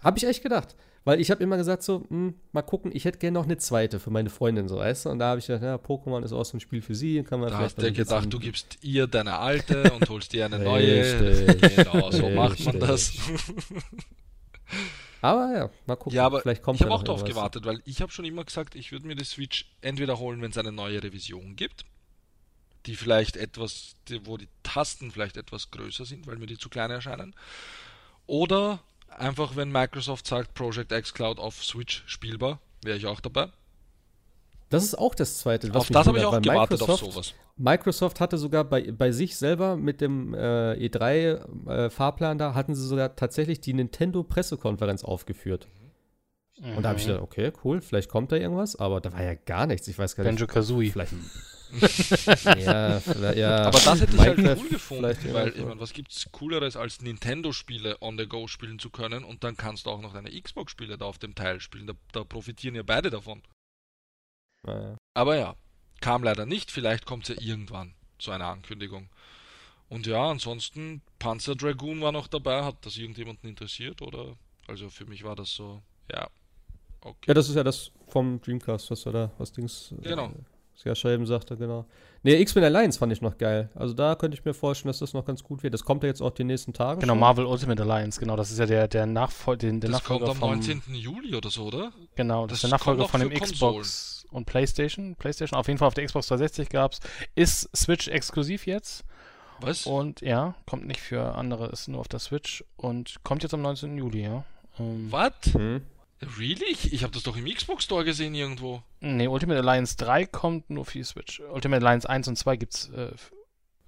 Habe ich echt gedacht. Weil ich habe immer gesagt, so, mh, hm, mal gucken, ich hätte gerne noch eine zweite für meine Freundin, so, weißt du? Und da habe ich gedacht, ja, Pokémon ist auch so ein Spiel für sie, kann man da vielleicht. Da hast du gedacht, du gibst ihr deine alte [LAUGHS] und holst dir eine neue. Richtig, genau, so macht man das. [LAUGHS] Aber ja, mal gucken. Ja, aber vielleicht kommt ich habe auch darauf gewartet, weil ich habe schon immer gesagt, ich würde mir die Switch entweder holen, wenn es eine neue Revision gibt, die vielleicht etwas, wo die Tasten vielleicht etwas größer sind, weil mir die zu klein erscheinen, oder einfach, wenn Microsoft sagt, Project X Cloud auf Switch spielbar, wäre ich auch dabei. Das ist auch das zweite. Auf das habe ich auch gewartet, Microsoft, auf sowas. Microsoft hatte sogar bei, bei sich selber mit dem äh, E3-Fahrplan äh, da, hatten sie sogar tatsächlich die Nintendo-Pressekonferenz aufgeführt. Und da habe ich Mhm. gedacht, okay, cool, vielleicht kommt da irgendwas, aber da war ja gar nichts. Ich weiß gar nicht. Banjo Kazooie. Vielleicht. [LAUGHS] ja, vielleicht, ja. Aber das hätte ich halt cool gefunden, weil ich meine, was gibt's cooleres als Nintendo-Spiele on the go spielen zu können und dann kannst du auch noch deine Xbox-Spiele da auf dem Teil spielen. Da, da profitieren ja beide davon. Aber ja, kam leider nicht. Vielleicht kommt ja irgendwann so eine Ankündigung. Und ja, ansonsten Panzer Dragoon war noch dabei. Hat das irgendjemanden interessiert oder? Also für mich war das so, ja, okay. Ja, das ist ja das vom Dreamcast, was da, was Dings. äh, Genau. Was Jascha eben sagte, genau. Nee, X-Men Alliance fand ich noch geil. Also da könnte ich mir vorstellen, dass das noch ganz gut wird. Das kommt ja jetzt auch die nächsten Tage. Genau, schon. Marvel Ultimate Alliance, genau. Das ist ja der, der, Nachfol den, der das kommt Nachfolger am vom. 19. Juli oder so, oder? Genau, das, Das ist der Nachfolger kommt von dem für Konsolen. Xbox und PlayStation. PlayStation, auf jeden Fall auf der Xbox 360 gab's. Ist Switch exklusiv jetzt. Was? Und ja, kommt nicht für andere, ist nur auf der Switch und kommt jetzt am 19. Juli, ja. Ähm, Was? Hm. Really? Ich, ich habe das doch im Xbox Store gesehen irgendwo. nee, Ultimate Alliance 3 kommt nur für die Switch. Ultimate Alliance 1 und 2 gibt's äh,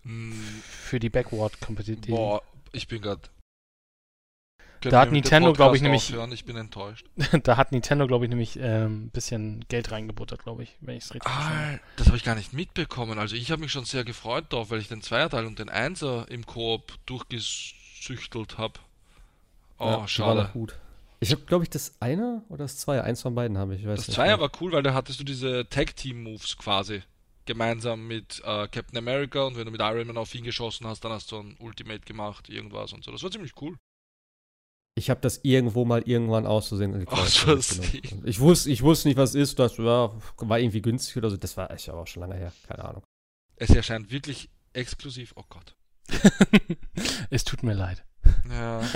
Hm, für die Backward Compatibility. boah, ich bin gerade. [LAUGHS] Da hat Nintendo, glaub ich, nämlich- Hören? Ich bin enttäuscht. da hat Nintendo, glaube ich, nämlich ähm, ein bisschen Geld reingebuttert, glaube ich, wenn ich es richtig. Ah, das habe ich gar nicht mitbekommen. Also ich habe mich schon sehr gefreut darauf, weil ich den Zweierteil und den Einser im Koop durchgesüchtelt habe. Oh, Ja, war schade. noch gut. Ich habe, glaube ich, das eine oder das Zweier. Eins von beiden habe ich. ich weiß Das nicht Zweier war cool, weil da hattest du diese Tag-Team-Moves quasi. Gemeinsam mit äh, Captain America und wenn du mit Iron Man auf ihn geschossen hast, dann hast du ein Ultimate gemacht, irgendwas und so. Das war ziemlich cool. Ich habe das irgendwo mal irgendwann auszusehen. Aus. Ich wusste, ich wusste nicht, was ist. Das war, war irgendwie günstig oder so. Das war echt aber auch schon lange her. Keine Ahnung. Es erscheint wirklich exklusiv. Oh Gott. [LAUGHS] es tut mir leid. Ja. [LAUGHS]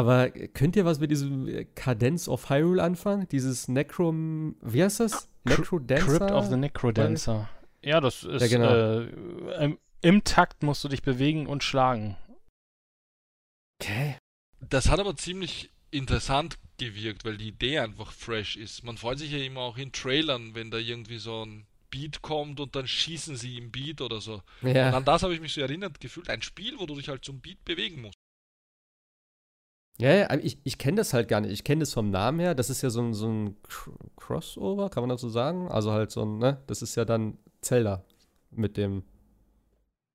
Aber könnt ihr was mit diesem äh, Cadence of Hyrule anfangen? Dieses Necro. Wie heißt das? Necrodancer? Crypt of the Necrodancer. Ja, das ist Ja, genau. äh, im, im Takt musst du dich bewegen und schlagen. Okay. Das hat aber ziemlich interessant gewirkt, weil die Idee einfach fresh ist. Man freut sich ja immer auch in Trailern, wenn da irgendwie so ein Beat kommt und dann schießen sie im Beat oder so. Ja. Und an das habe ich mich so erinnert gefühlt. Ein Spiel, wo du dich halt zum Beat bewegen musst. Ja, ja, ich, ich kenne das halt gar nicht. Ich kenne das vom Namen her. Das ist ja so ein, so ein Cr- Crossover, kann man das so sagen? Also halt so ein, ne? Das ist ja dann Zelda mit dem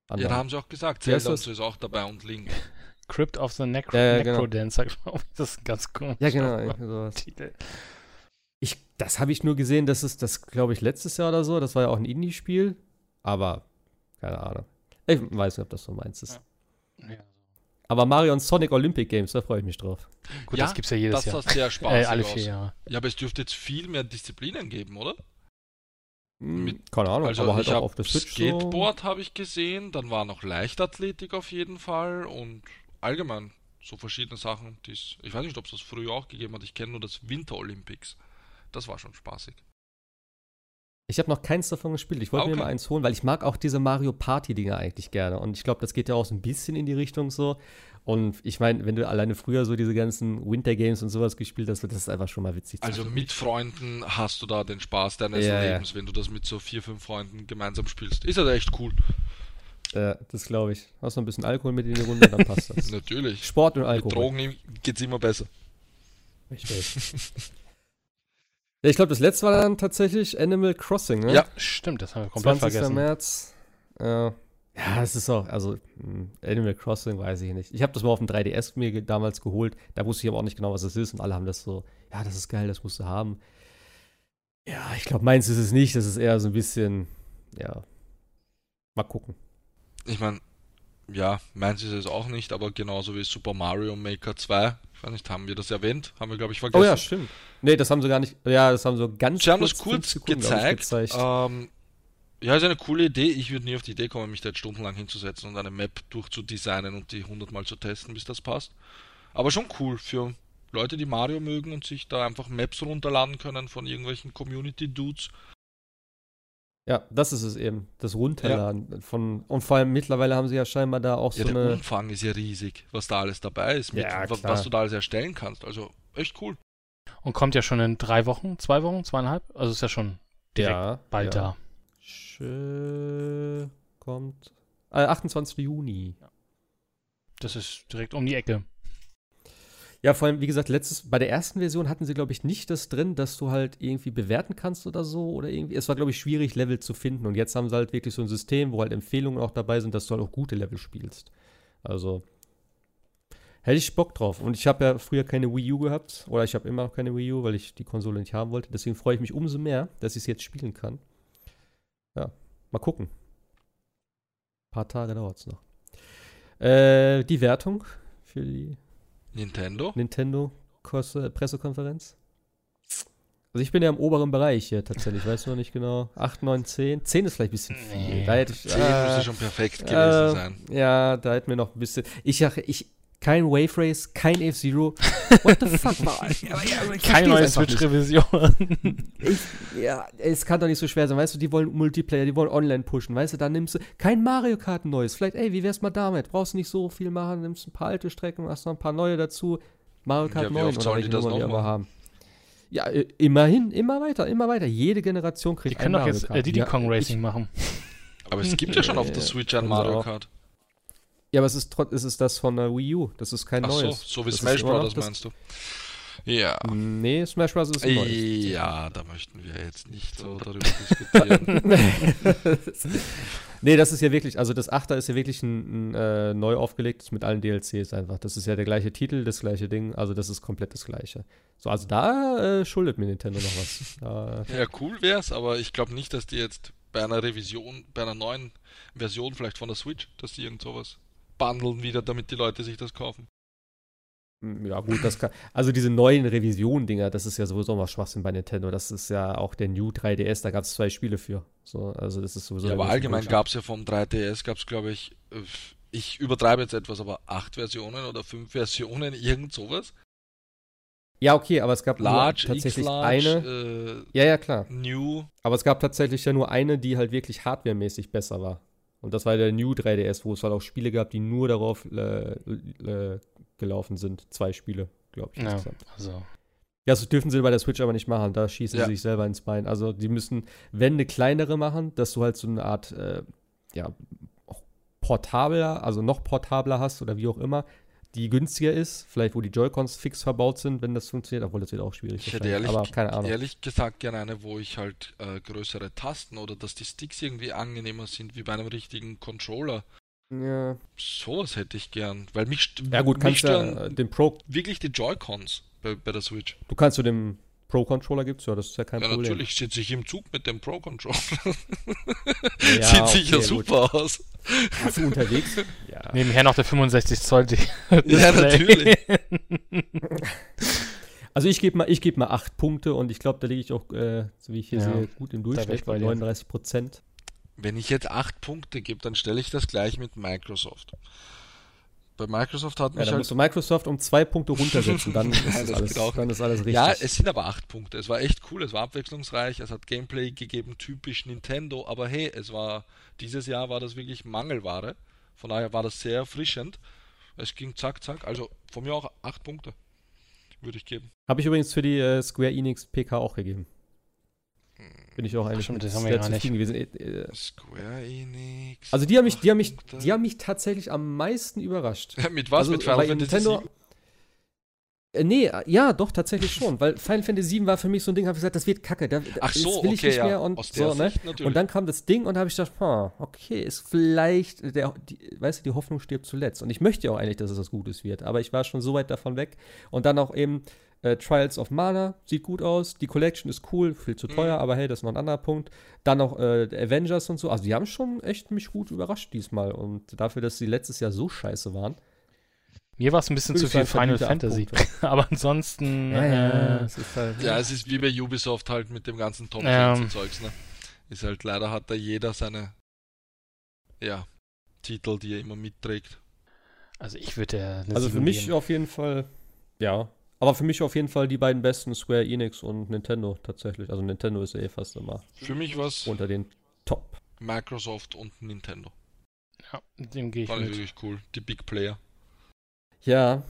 Ja, da haben sie auch gesagt, Zelda und so ist auch dabei und Link. [LAUGHS] Crypt of the Necro Ja, ja, genau. Necrodancer, glaube ich. Das ist ganz komisch. Ja, genau. Titel. Ich, das habe ich nur gesehen, das ist das, glaube ich, letztes Jahr oder so. Das war ja auch ein Indie-Spiel. Aber, keine Ahnung. Ich weiß nicht, ob das so meins ist. Ja. Aber Mario und Sonic Olympic Games, da freue ich mich drauf. Gut, das gibt's ja jedes das Jahr. sah [LAUGHS] sehr spaßig Äh, alle aus. vier Jahre. Ja, aber es dürfte jetzt viel mehr Disziplinen geben, oder? Hm, keine Ahnung, Also aber halt ich auch habe auf der Switch Skateboard habe ich gesehen, dann war noch Leichtathletik auf jeden Fall und allgemein so verschiedene Sachen, die es, ich weiß nicht, ob es das früher auch gegeben hat, ich kenne nur das Winter Olympics. Das war schon spaßig. Ich habe noch keins davon gespielt. Ich wollte Okay. mir mal eins holen, weil ich mag auch diese Mario Party-Dinger eigentlich gerne. Und ich glaube, das geht ja auch so ein bisschen in die Richtung so. Und ich meine, wenn du alleine früher so diese ganzen Winter Games und sowas gespielt hast, das ist einfach schon mal witzig. Also mit Freunden hast du da den Spaß deines Ja, ja. Lebens, wenn du das mit so vier, fünf Freunden gemeinsam spielst. Ist ja echt cool. Ja, das glaube ich. Hast noch ein bisschen Alkohol mit in die Runde, dann passt das. [LAUGHS] Natürlich. Sport und Mit Alkohol. Drogen geht's immer besser. Richtig. [LAUGHS] ja, ich glaube, das letzte war dann tatsächlich Animal Crossing, ne? Ja. Stimmt, das haben wir komplett 20. vergessen. März. Äh, ja, es ist auch, also mh, Animal Crossing weiß ich nicht. Ich habe das mal auf dem 3DS mir ge- damals geholt. Da wusste ich aber auch nicht genau, was das ist. Und alle haben das so, ja, das ist geil, das musst du haben. Ja, ich glaube, meins ist es nicht. Das ist eher so ein bisschen, ja, mal gucken. Ich meine, ja, meins ist es auch nicht, aber genauso wie Super Mario Maker 2. Ich weiß nicht, haben wir das erwähnt? Haben wir, glaube ich, vergessen. Oh ja, stimmt. Nee, das haben sie gar nicht, ja, das haben so ganz Sie haben kurz, das fünf kurz Sekunden, glaub ich, gezeigt. Ähm, ja, ist eine coole Idee. Ich würde nie auf die Idee kommen, mich da jetzt stundenlang hinzusetzen und eine Map durchzudesignen und die hundertmal zu testen, bis das passt. Aber schon cool für Leute, die Mario mögen und sich da einfach Maps runterladen können von irgendwelchen Community-Dudes. Ja, das ist es eben. Das Runterladen von, und vor allem mittlerweile haben sie ja scheinbar da auch Ja, so der eine. Umfang ist ja riesig, was da alles dabei ist, mit Ja, was du da alles erstellen kannst. Also echt cool. Und kommt ja schon in drei Wochen, zwei Wochen, zweieinhalb? Also ist ja schon direkt Ja, bald ja. da. Schö- kommt. Äh, 28. Juni. Das ist direkt um die Ecke. Ja, vor allem, wie gesagt, letztes, bei der ersten Version hatten sie, glaube ich, nicht das drin, dass du halt irgendwie bewerten kannst oder so. Oder irgendwie. Es war, glaube ich, schwierig, Level zu finden. Und jetzt haben sie halt wirklich so ein System, wo halt Empfehlungen auch dabei sind, dass du halt auch gute Level spielst. Also. Hätte ich Bock drauf. Und ich habe ja früher keine Wii U gehabt. Oder ich habe immer noch keine Wii U, weil ich die Konsole nicht haben wollte. Deswegen freue ich mich umso mehr, dass ich es jetzt spielen kann. Ja, mal gucken. Ein paar Tage dauert es noch. Äh, die Wertung für die Nintendo? Nintendo Kosse, Pressekonferenz. Also ich bin ja im oberen Bereich hier tatsächlich, weißt du noch nicht genau. 8, 9, 10. 10 ist vielleicht ein bisschen viel. Nee. Da hätte ich, 10 äh, müsste schon perfekt gewesen äh, sein. Ja, da hätten wir noch ein bisschen. Ich ich, kein Wave Race, kein F-Zero. [LAUGHS] What the fuck? Keine neue Switch-Revision. ja, es kann doch nicht so schwer sein. Weißt du, die wollen Multiplayer, die wollen online pushen. Weißt du, dann nimmst du kein Mario Kart neues. Vielleicht, ey, wie wär's mal damit? Brauchst du nicht so viel machen, nimmst ein paar alte Strecken, machst noch ein paar neue dazu. Mario Kart Ja, wie 9 oft oder welche die das Nummer noch die aber machen? haben. Ja, äh, immerhin, immer weiter, immer weiter. Jede Generation kriegt Die können doch jetzt äh, Diddy Ja, Kong ich- Racing machen. Aber es gibt ja schon auf der Switch ein sie Mario auch. Kart. Ja, aber es ist, es ist das von der Wii U. Das ist kein Ach so, neues. so wie Das Smash Brothers meinst du? Ja. Nee, Smash Bros. ist ein neues. Ja, da möchten wir jetzt nicht so darüber diskutieren. [LAUGHS] nee, das ist ja wirklich, also das Achter ist ja wirklich ein, ein äh, neu aufgelegtes mit allen DLCs einfach. Das ist ja der gleiche Titel, das gleiche Ding, also das ist komplett das gleiche. So, also da äh, schuldet mir Nintendo noch was. Ja, cool wär's, aber ich glaube nicht, dass die jetzt bei einer Revision, bei einer neuen Version vielleicht von der Switch, dass die irgend sowas bundeln wieder, damit die Leute sich das kaufen. ja, gut, das kann. Also diese neuen Revision-Dinger, das ist ja sowieso mal Schwachsinn bei Nintendo. Das ist ja auch der New 3DS, da gab es zwei Spiele für. So, also das ist sowieso. Ja, aber allgemein gab es ja vom 3DS, gab es glaube ich, äh, ich übertreibe jetzt etwas, aber acht Versionen oder fünf Versionen, irgend sowas. Ja, okay, aber es gab Large, tatsächlich X-Large, eine. äh, ja, ja, klar. New. Aber es gab tatsächlich ja nur eine, die halt wirklich hardwaremäßig besser war. Und das war der New 3DS, wo es halt auch Spiele gab, die nur darauf äh, äh, gelaufen sind. Zwei Spiele, glaube ich. Ja, insgesamt. also. Ja, das dürfen sie bei der Switch aber nicht machen. Da schießen Ja. sie sich selber ins Bein. Also, die müssen, wenn eine kleinere machen, dass du halt so eine Art, äh, ja, portabler, also noch portabler hast oder wie auch immer, die günstiger ist. Vielleicht, wo die Joy-Cons fix verbaut sind, wenn das funktioniert. Obwohl, das wird auch schwierig. Ich hätte ehrlich, aber keine Ahnung. ehrlich gesagt gerne eine, wo ich halt äh, größere Tasten oder dass die Sticks irgendwie angenehmer sind wie bei einem richtigen Controller. Ja. Sowas hätte ich gern. Weil mich, Ja, gut, mich kannst ja stören äh, den Pro wirklich die Joy-Cons bei, bei der Switch. Du kannst zu dem Pro-Controller gibt's ja, das ist ja kein Ja, Problem. natürlich sitze ich im Zug mit dem Pro-Controller. [LAUGHS] Ja, Sieht okay, sicher gut. super aus. Hast du unterwegs? [LAUGHS] Ja. Nebenher noch der 65 Zoll. [LAUGHS] Ja, natürlich. Also ich gebe mal, ich gebe mal acht Punkte und ich glaube, da liege ich auch, äh, so wie ich hier Ja, sehe, gut im Durchschnitt bei bei dir. 39 Prozent. Wenn ich jetzt acht Punkte gebe, dann stelle ich das gleich mit Microsoft. Bei Microsoft hat Ja, mich dann halt musst du Microsoft um zwei Punkte [LAUGHS] runtersetzen, dann ist, Nein, alles, dann ist alles richtig. Ja, es sind aber acht Punkte. Es war echt cool, es war abwechslungsreich, es hat Gameplay gegeben, typisch Nintendo, aber hey, es war, dieses Jahr war das wirklich Mangelware. Von daher war das sehr erfrischend. Es ging zack, zack. Also von mir auch acht Punkte. Würde ich geben. Habe ich übrigens für die äh, Square Enix PK auch gegeben. Bin ich auch eigentlich stimmt, das sehr haben wir gar zufrieden gewesen. Äh, äh, Square Enix. Also die haben mich, die haben mich, die haben mich tatsächlich am meisten überrascht. [LAUGHS] Mit was? Also, mit Final Fantasy Nintendo, 7? Äh, nee, ja, doch, tatsächlich schon. Weil Final Fantasy 7 war für mich so ein Ding, habe ich gesagt, das wird kacke. Da, Ach das so, will ich okay, nicht ja. mehr. Und, Aus der so, ne? Und dann kam das Ding und da habe ich gedacht, hm, okay, ist vielleicht, der, die, weißt du, die Hoffnung stirbt zuletzt. Und ich möchte ja auch eigentlich, dass es was Gutes wird. Aber ich war schon so weit davon weg. Und dann auch eben äh, Trials of Mana, sieht gut aus. Die Collection ist cool, viel zu Mhm. teuer, aber hey, das ist noch ein anderer Punkt. Dann noch äh, Avengers und so. Also die haben schon echt mich gut überrascht diesmal. Und dafür, dass sie letztes Jahr so scheiße waren. Mir war es ein bisschen zu viel Final Fantasy. [LAUGHS] Aber ansonsten. äh, es ist halt, Ja, es ist wie bei Ubisoft halt mit dem ganzen Tom Ja. Clancy Zeugs, ne? Ist halt leider hat da jeder seine ja, Titel, die er immer mitträgt. also ich würde eine Also für 7 mich auf jeden Fall, ja. Aber für mich auf jeden Fall die beiden besten Square Enix und Nintendo tatsächlich. Also Nintendo ist ja eh fast immer Für mich war es unter den Top. Microsoft und Nintendo. Ja, dem gehe ich Fand ich mit. wirklich cool. Die Big Player. Ja.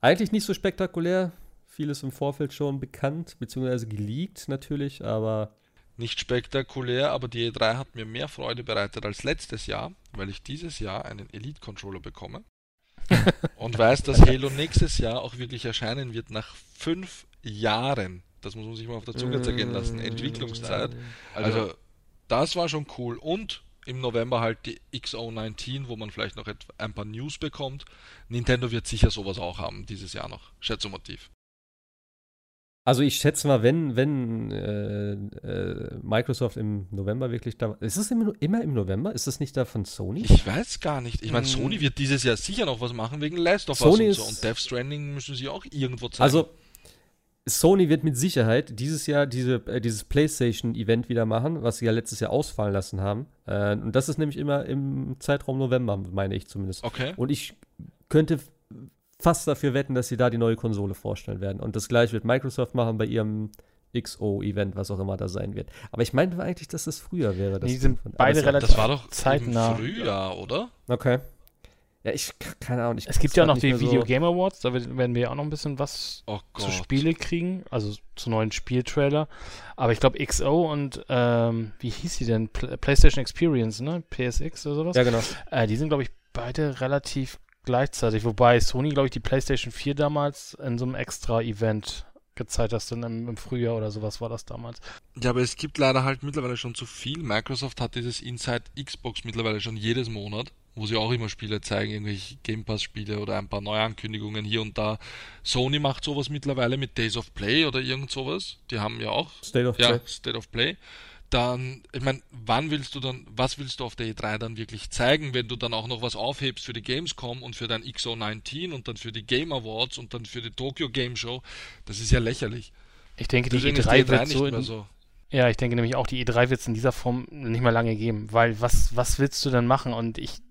Eigentlich nicht so spektakulär. Vieles im Vorfeld schon bekannt, beziehungsweise geleakt natürlich, aber Nicht spektakulär, aber die E3 hat mir mehr Freude bereitet als letztes Jahr, weil ich dieses Jahr einen Elite Controller bekomme. [LAUGHS] und weiß, dass Halo nächstes Jahr auch wirklich erscheinen wird, nach fünf Jahren. Das muss man sich mal auf der Zunge zergehen lassen. Entwicklungszeit. Also, das war schon cool. Und im November halt die XO19, wo man vielleicht noch ein paar News bekommt. Nintendo wird sicher sowas auch haben dieses Jahr noch. Schätzomotiv. Also ich schätze mal, wenn, wenn äh, äh, Microsoft im November wirklich da. Ist es immer, immer im November? Ist das nicht da von Sony? Ich weiß gar nicht. Ich meine, hm. Sony wird dieses Jahr sicher noch was machen wegen Last of Us und so. Und Death Stranding müssen sie auch irgendwo zeigen. Also Sony wird mit Sicherheit dieses Jahr diese, äh, dieses PlayStation-Event wieder machen, was sie ja letztes Jahr ausfallen lassen haben. Äh, und das ist nämlich immer im Zeitraum November, meine ich zumindest. Okay. Und ich könnte fast dafür wetten, dass sie da die neue Konsole vorstellen werden. Und das gleiche wird Microsoft machen bei ihrem XO-Event, was auch immer da sein wird. Aber ich meinte eigentlich, dass das früher wäre. Die sind beide relativ Das war doch zeitnah. im Frühjahr, oder? Okay. Ja, ich, keine Ahnung. Ich es gibt ja noch die Video so Game Awards, da werden wir ja auch noch ein bisschen was oh zu Spiele kriegen, also zu neuen Spieltrailer. Aber ich glaube XO und, ähm, wie hieß sie denn? Pl PlayStation Experience, ne? PSX oder sowas? Ja, genau. Äh, die sind, glaube ich, beide relativ gleichzeitig. Wobei Sony, glaube ich, die PlayStation 4 damals in so einem extra Event gezeigt hast, dann im, im, Frühjahr oder sowas war das damals. Ja, aber es gibt leider halt mittlerweile schon zu viel. Microsoft hat dieses Inside Xbox mittlerweile schon jedes Monat wo sie auch immer Spiele zeigen, irgendwelche Game Pass-Spiele oder ein paar Neuankündigungen hier und da. Sony macht sowas mittlerweile mit Days of Play oder irgend sowas. Die haben ja auch State of ja, Play. State of Play. Dann, ich meine, wann willst du dann, was willst du auf der E3 dann wirklich zeigen, wenn du dann auch noch was aufhebst für die Gamescom und für dein XO19 und dann für die Game Awards und dann für die Tokyo Game Show? Das ist ja lächerlich. Ich denke, die E3, die E3 wird so, in, so ja, ich denke nämlich auch, die E3 wird es in dieser Form nicht mehr lange geben, weil was, was willst du denn machen? Und ich,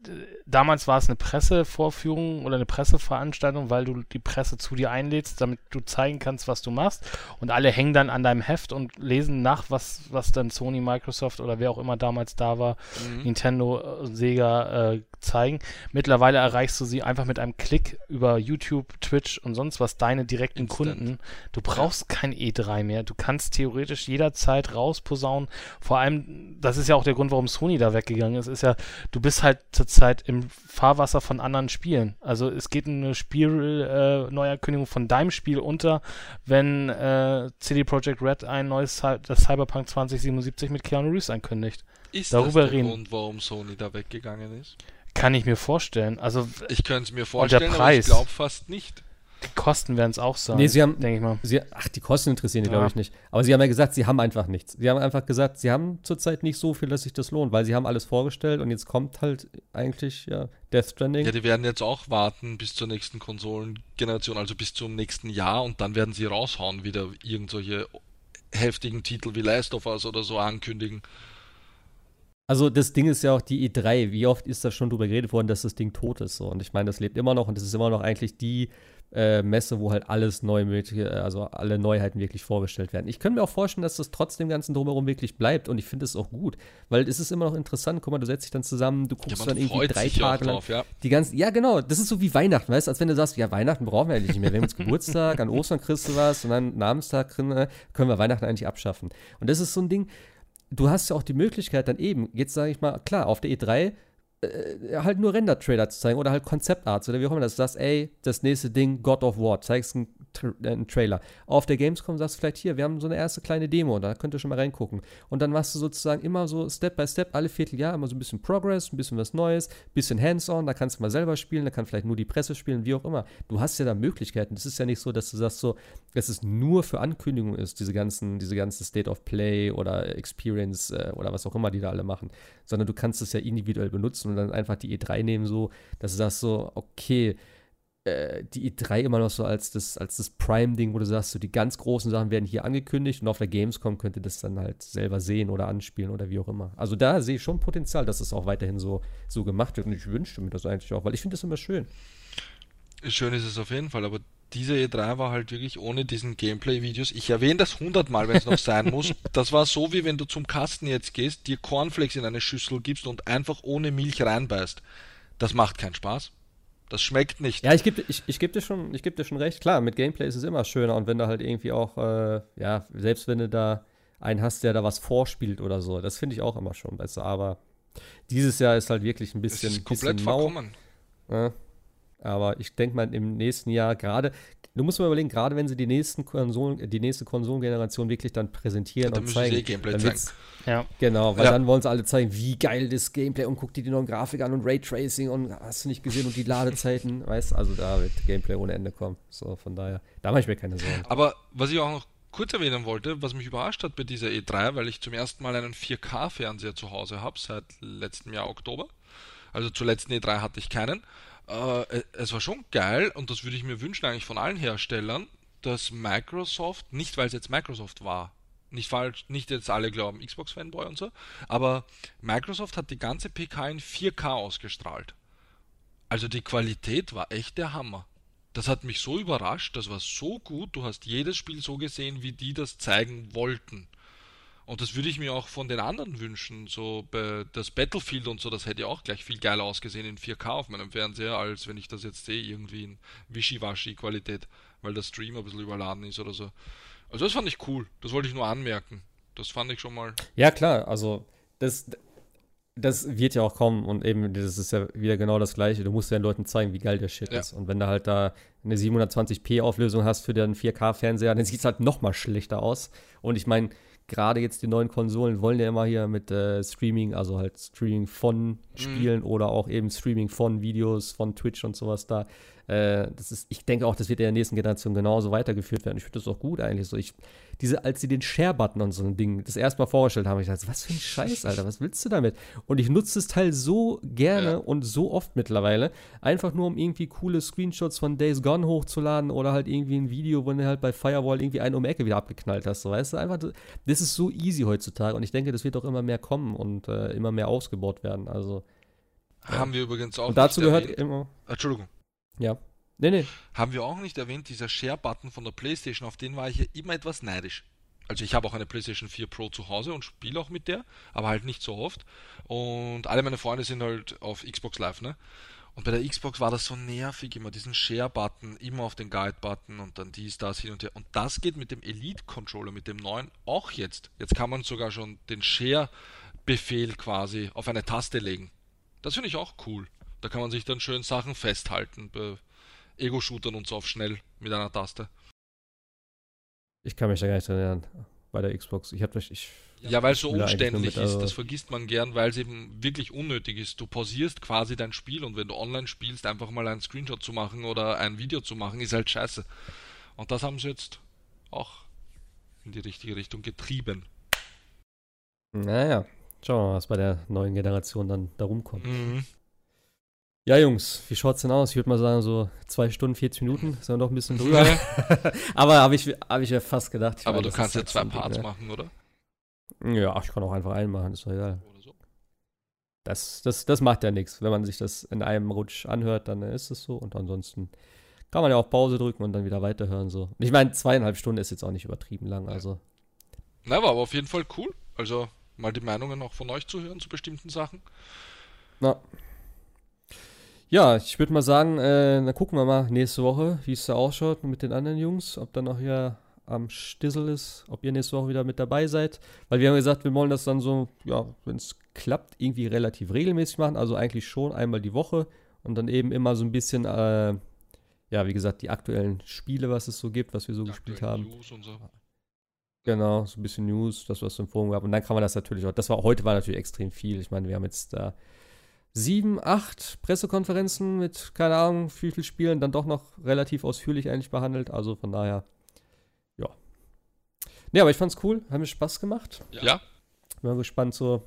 damals war es eine Pressevorführung oder eine Presseveranstaltung, weil du die Presse zu dir einlädst, damit du zeigen kannst, was du machst. Und alle hängen dann an deinem Heft und lesen nach, was, was dann Sony, Microsoft oder wer auch immer damals da war, mhm. Nintendo, Sega äh, zeigen. Mittlerweile erreichst du sie einfach mit einem Klick über YouTube, Twitch und sonst was, deine direkten Instant. Kunden. Du brauchst ja. kein E3 mehr. Du kannst theoretisch jederzeit rausposaunen. Vor allem, das ist ja auch der Grund, warum Sony da weggegangen ist, ist ja, du bist halt zurzeit im Fahrwasser von anderen Spielen. Also es geht eine Spiel-Neuerkündigung äh, von deinem Spiel unter, wenn äh, CD Projekt Red ein neues das Cyberpunk 2077 mit Keanu Reeves ankündigt. Ist Darüber das der reden. Grund, warum Sony da weggegangen ist? Kann ich mir vorstellen. Also ich könnte es mir vorstellen, aber ich glaube fast nicht. Die Kosten werden es auch sein. Nee, sie haben, denke ich mal. Sie, ach, die Kosten interessieren die, ja. glaube ich, nicht. Aber sie haben ja gesagt, sie haben einfach nichts. Sie haben einfach gesagt, sie haben zurzeit nicht so viel, dass sich das lohnt, weil sie haben alles vorgestellt und jetzt kommt halt eigentlich ja, Death Stranding. Ja, die werden jetzt auch warten bis zur nächsten Konsolengeneration, also bis zum nächsten Jahr und dann werden sie raushauen, wieder irgendwelche heftigen Titel wie Last of Us oder so ankündigen. Also das Ding ist ja auch die E3. Wie oft ist da schon drüber geredet worden, dass das Ding tot ist? So. Und ich meine, das lebt immer noch und das ist immer noch eigentlich die äh, Messe, wo halt alles neu äh, also alle Neuheiten wirklich vorgestellt werden. Ich könnte mir auch vorstellen, dass das trotzdem Ganzen drumherum wirklich bleibt und ich finde es auch gut, weil es ist immer noch interessant. Guck mal, du setzt dich dann zusammen, du guckst ja, dann irgendwie drei Tage lang drauf, ja. die ganzen, ja genau, das ist so wie Weihnachten, weißt du, als wenn du sagst, ja Weihnachten brauchen wir eigentlich nicht mehr, wir haben jetzt [LAUGHS] Geburtstag, an Ostern kriegst du was und dann Namenstag äh, können wir Weihnachten eigentlich abschaffen. Und das ist so ein Ding du hast ja auch die Möglichkeit dann eben, jetzt sage ich mal, klar, auf der E3 äh, halt nur Render-Trailer zu zeigen oder halt Konzeptarts oder wie auch immer, dass du sagst, ey, das nächste Ding, God of War, zeigst einen, Tra äh, einen Trailer. Auf der Gamescom sagst du vielleicht hier, wir haben so eine erste kleine Demo, da könnt ihr schon mal reingucken. Und dann machst du sozusagen immer so Step by Step, alle Vierteljahr immer so ein bisschen Progress, ein bisschen was Neues, bisschen Hands-on, da kannst du mal selber spielen, da kann vielleicht nur die Presse spielen, wie auch immer. Du hast ja da Möglichkeiten. Das ist ja nicht so, dass du sagst so, dass es nur für Ankündigungen ist, diese ganzen, diese ganze State of Play oder Experience äh, oder was auch immer die da alle machen, sondern du kannst es ja individuell benutzen und dann einfach die E3 nehmen, so, dass du sagst so, okay, äh, die E3 immer noch so als das, als das Prime-Ding, wo du sagst, so die ganz großen Sachen werden hier angekündigt und auf der Gamescom könnt ihr das dann halt selber sehen oder anspielen oder wie auch immer. Also da sehe ich schon Potenzial, dass es auch weiterhin so, so gemacht wird und ich wünschte mir das eigentlich auch, weil ich finde das immer schön. Schön ist es auf jeden Fall, aber diese E3 war halt wirklich ohne diesen Gameplay-Videos. Ich erwähne das hundertmal, wenn es noch sein [LAUGHS] muss. Das war so, wie wenn du zum Kasten jetzt gehst, dir Cornflakes in eine Schüssel gibst und einfach ohne Milch reinbeißt. Das macht keinen Spaß. Das schmeckt nicht. Ja, ich gebe ich, ich geb dir, schon, geb dir schon recht. Klar, mit Gameplay ist es immer schöner und wenn du halt irgendwie auch, äh, ja, selbst wenn du da einen hast, der da was vorspielt oder so, das finde ich auch immer schon besser. Aber dieses Jahr ist halt wirklich ein bisschen, es ist komplett bisschen mau. verkommen. Ja. Aber ich denke mal, im nächsten Jahr gerade, du musst mal überlegen, gerade wenn sie die nächsten Konsolen, die nächste Konsolengeneration wirklich dann präsentieren dann und müssen zeigen. sie eh Gameplay dann zeigen. Ja. Genau, weil Ja. dann wollen sie alle zeigen, wie geil das Gameplay und guck dir die neuen Grafik an und Raytracing und hast du nicht gesehen und die Ladezeiten, [LAUGHS] weißt also da wird Gameplay ohne Ende kommen. So, von daher, da mache ich mir keine Sorgen. Aber was ich auch noch kurz erwähnen wollte, was mich überrascht hat bei dieser E3, weil ich zum ersten Mal einen 4K-Fernseher zu Hause habe, seit letztem Jahr Oktober. Also zur letzten E3 hatte ich keinen. Äh, es war schon geil und das würde ich mir wünschen eigentlich von allen Herstellern, dass Microsoft, nicht weil es jetzt Microsoft war, nicht falsch, nicht jetzt alle glauben Xbox-Fanboy und so, aber Microsoft hat die ganze PK in 4K ausgestrahlt. Also die Qualität war echt der Hammer. Das hat mich so überrascht, das war so gut, du hast jedes Spiel so gesehen, wie die das zeigen wollten. Und das würde ich mir auch von den anderen wünschen. So bei das Battlefield und so, das hätte auch gleich viel geiler ausgesehen in 4K auf meinem Fernseher, als wenn ich das jetzt sehe, irgendwie in Wischiwaschi-Qualität, weil der Stream ein bisschen überladen ist oder so. Also das fand ich cool. Das wollte ich nur anmerken. Das fand ich schon mal. Ja, klar, also das, das wird ja auch kommen und eben, das ist ja wieder genau das Gleiche. Du musst ja den Leuten zeigen, wie geil der Shit Ja. ist. Und wenn du halt da eine 720p-Auflösung hast für den 4K-Fernseher, dann sieht es halt noch mal schlechter aus. Und ich meine, gerade jetzt die neuen Konsolen wollen ja immer hier mit äh, Streaming, also halt Streaming von Spielen oder auch eben Streaming von Videos, von Twitch und sowas da. Äh, das ist, ich denke auch, das wird in der nächsten Generation genauso weitergeführt werden. Ich finde das auch gut eigentlich. So, ich, diese, als sie den Share-Button und so ein Ding das erste Mal vorgestellt haben, hab ich gedacht, was für ein Scheiß, Alter, was willst du damit? Und ich nutze das Teil so gerne Ja. und so oft mittlerweile, einfach nur um irgendwie coole Screenshots von Days Gone hochzuladen oder halt irgendwie ein Video, wo du halt bei Firewall irgendwie einen um die Ecke wieder abgeknallt hast, so, weißt du, einfach, das ist so easy heutzutage und ich denke, das wird auch immer mehr kommen und äh, immer mehr ausgebaut werden, also Haben wir übrigens auch. und dazu gehört immer, Entschuldigung. Ja, nee, nee, Haben wir auch nicht erwähnt, dieser Share-Button von der PlayStation, auf den war ich ja immer etwas neidisch. Also ich habe auch eine PlayStation 4 Pro zu Hause und spiele auch mit der, aber halt nicht so oft. Und alle meine Freunde sind halt auf Xbox Live, ne? Und bei der Xbox war das so nervig, immer diesen Share-Button, immer auf den Guide-Button und dann dies, das, hin und her. Und das geht mit dem Elite-Controller, mit dem neuen, auch jetzt. Jetzt kann man sogar schon den Share-Befehl quasi auf eine Taste legen. Das finde ich auch cool. Da kann man sich dann schön Sachen festhalten bei Ego-Shootern und so auf schnell mit einer Taste. ich kann mich da gar nicht dran erinnern, bei der Xbox, ich hab ich, Ja, weil es so umständlich mit, ist, also- das vergisst man gern, weil es eben wirklich unnötig ist. Du pausierst quasi dein Spiel und wenn du online spielst, einfach mal einen Screenshot zu machen oder ein Video zu machen, ist halt scheiße. Und das haben sie jetzt auch in die richtige Richtung getrieben. naja, schauen wir mal, was bei der neuen Generation dann da rumkommt. Mhm. Ja, Jungs, wie schaut's denn aus? Ich würde mal sagen, so zwei Stunden, 40 Minuten, sind wir noch ein bisschen [LAUGHS] drüber. Aber habe ich, hab ich ja fast gedacht. Aber meine, du kannst ja zwei ein Ding, Parts ne? machen, oder? Ja, ich kann auch einfach einen machen, ist doch egal. Oder so. Das, das, das macht ja nichts. Wenn man sich das in einem Rutsch anhört, dann ist es so. Und ansonsten kann man ja auch Pause drücken und dann wieder weiterhören. So. Ich meine, zweieinhalb Stunden ist jetzt auch nicht übertrieben lang. Also, Na, war aber auf jeden Fall cool. Also mal die Meinungen auch von euch zu hören zu bestimmten Sachen. na. Ja, ich würde mal sagen, äh, dann gucken wir mal nächste Woche, wie es da ausschaut mit den anderen Jungs. Ob dann noch hier am Stissel ist, ob ihr nächste Woche wieder mit dabei seid. Weil wir haben gesagt, wir wollen das dann so, ja, wenn es klappt, irgendwie relativ regelmäßig machen. Also eigentlich schon einmal die Woche und dann eben immer so ein bisschen, äh, ja, wie gesagt, die aktuellen Spiele, was es so gibt, was wir so gespielt haben. News und so. Genau, so ein bisschen News, das, was es im Forum gab. Und dann kann man das natürlich auch, das war heute war natürlich extrem viel. Ich meine, wir haben jetzt da sieben, acht Pressekonferenzen mit, keine Ahnung, wie viel Spielen, dann doch noch relativ ausführlich eigentlich behandelt. Also von daher, ja. Nee, aber ich fand's cool, hat mir Spaß gemacht. Ja, Bin mal gespannt, so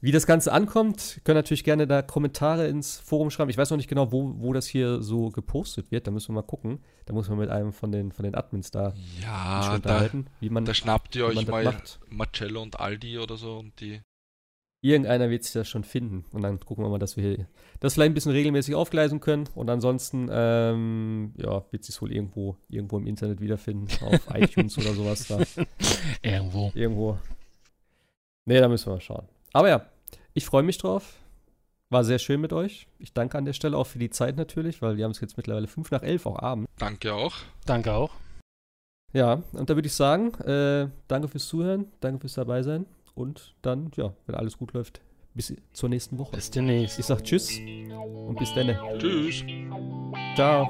wie das Ganze ankommt. Ihr könnt natürlich gerne da Kommentare ins Forum schreiben. Ich weiß noch nicht genau, wo, wo das hier so gepostet wird. Da müssen wir mal gucken. Da muss man mit einem von den, von den Admins da sich ja da, unterhalten, wie man da schnappt ihr euch mal macht. Marcello und Aldi oder so und die. Irgendeiner wird sich das schon finden. Und dann gucken wir mal, dass wir hier das vielleicht ein bisschen regelmäßig aufgleisen können. Und ansonsten, ähm, ja, wird sich wohl irgendwo, irgendwo im Internet wiederfinden. Auf [LAUGHS] iTunes oder sowas da. Irgendwo. Irgendwo. Nee, da müssen wir mal schauen. Aber ja, ich freue mich drauf. War sehr schön mit euch. Ich danke an der Stelle auch für die Zeit natürlich, weil wir haben es jetzt mittlerweile fünf nach elf auch Abend. Danke auch. Danke auch. Ja, und da würde ich sagen, äh, danke fürs Zuhören, danke fürs Dabeisein und dann, ja, wenn alles gut läuft, bis zur nächsten Woche. Bis demnächst. Ich sag Tschüss und bis dann. Tschüss. Ciao.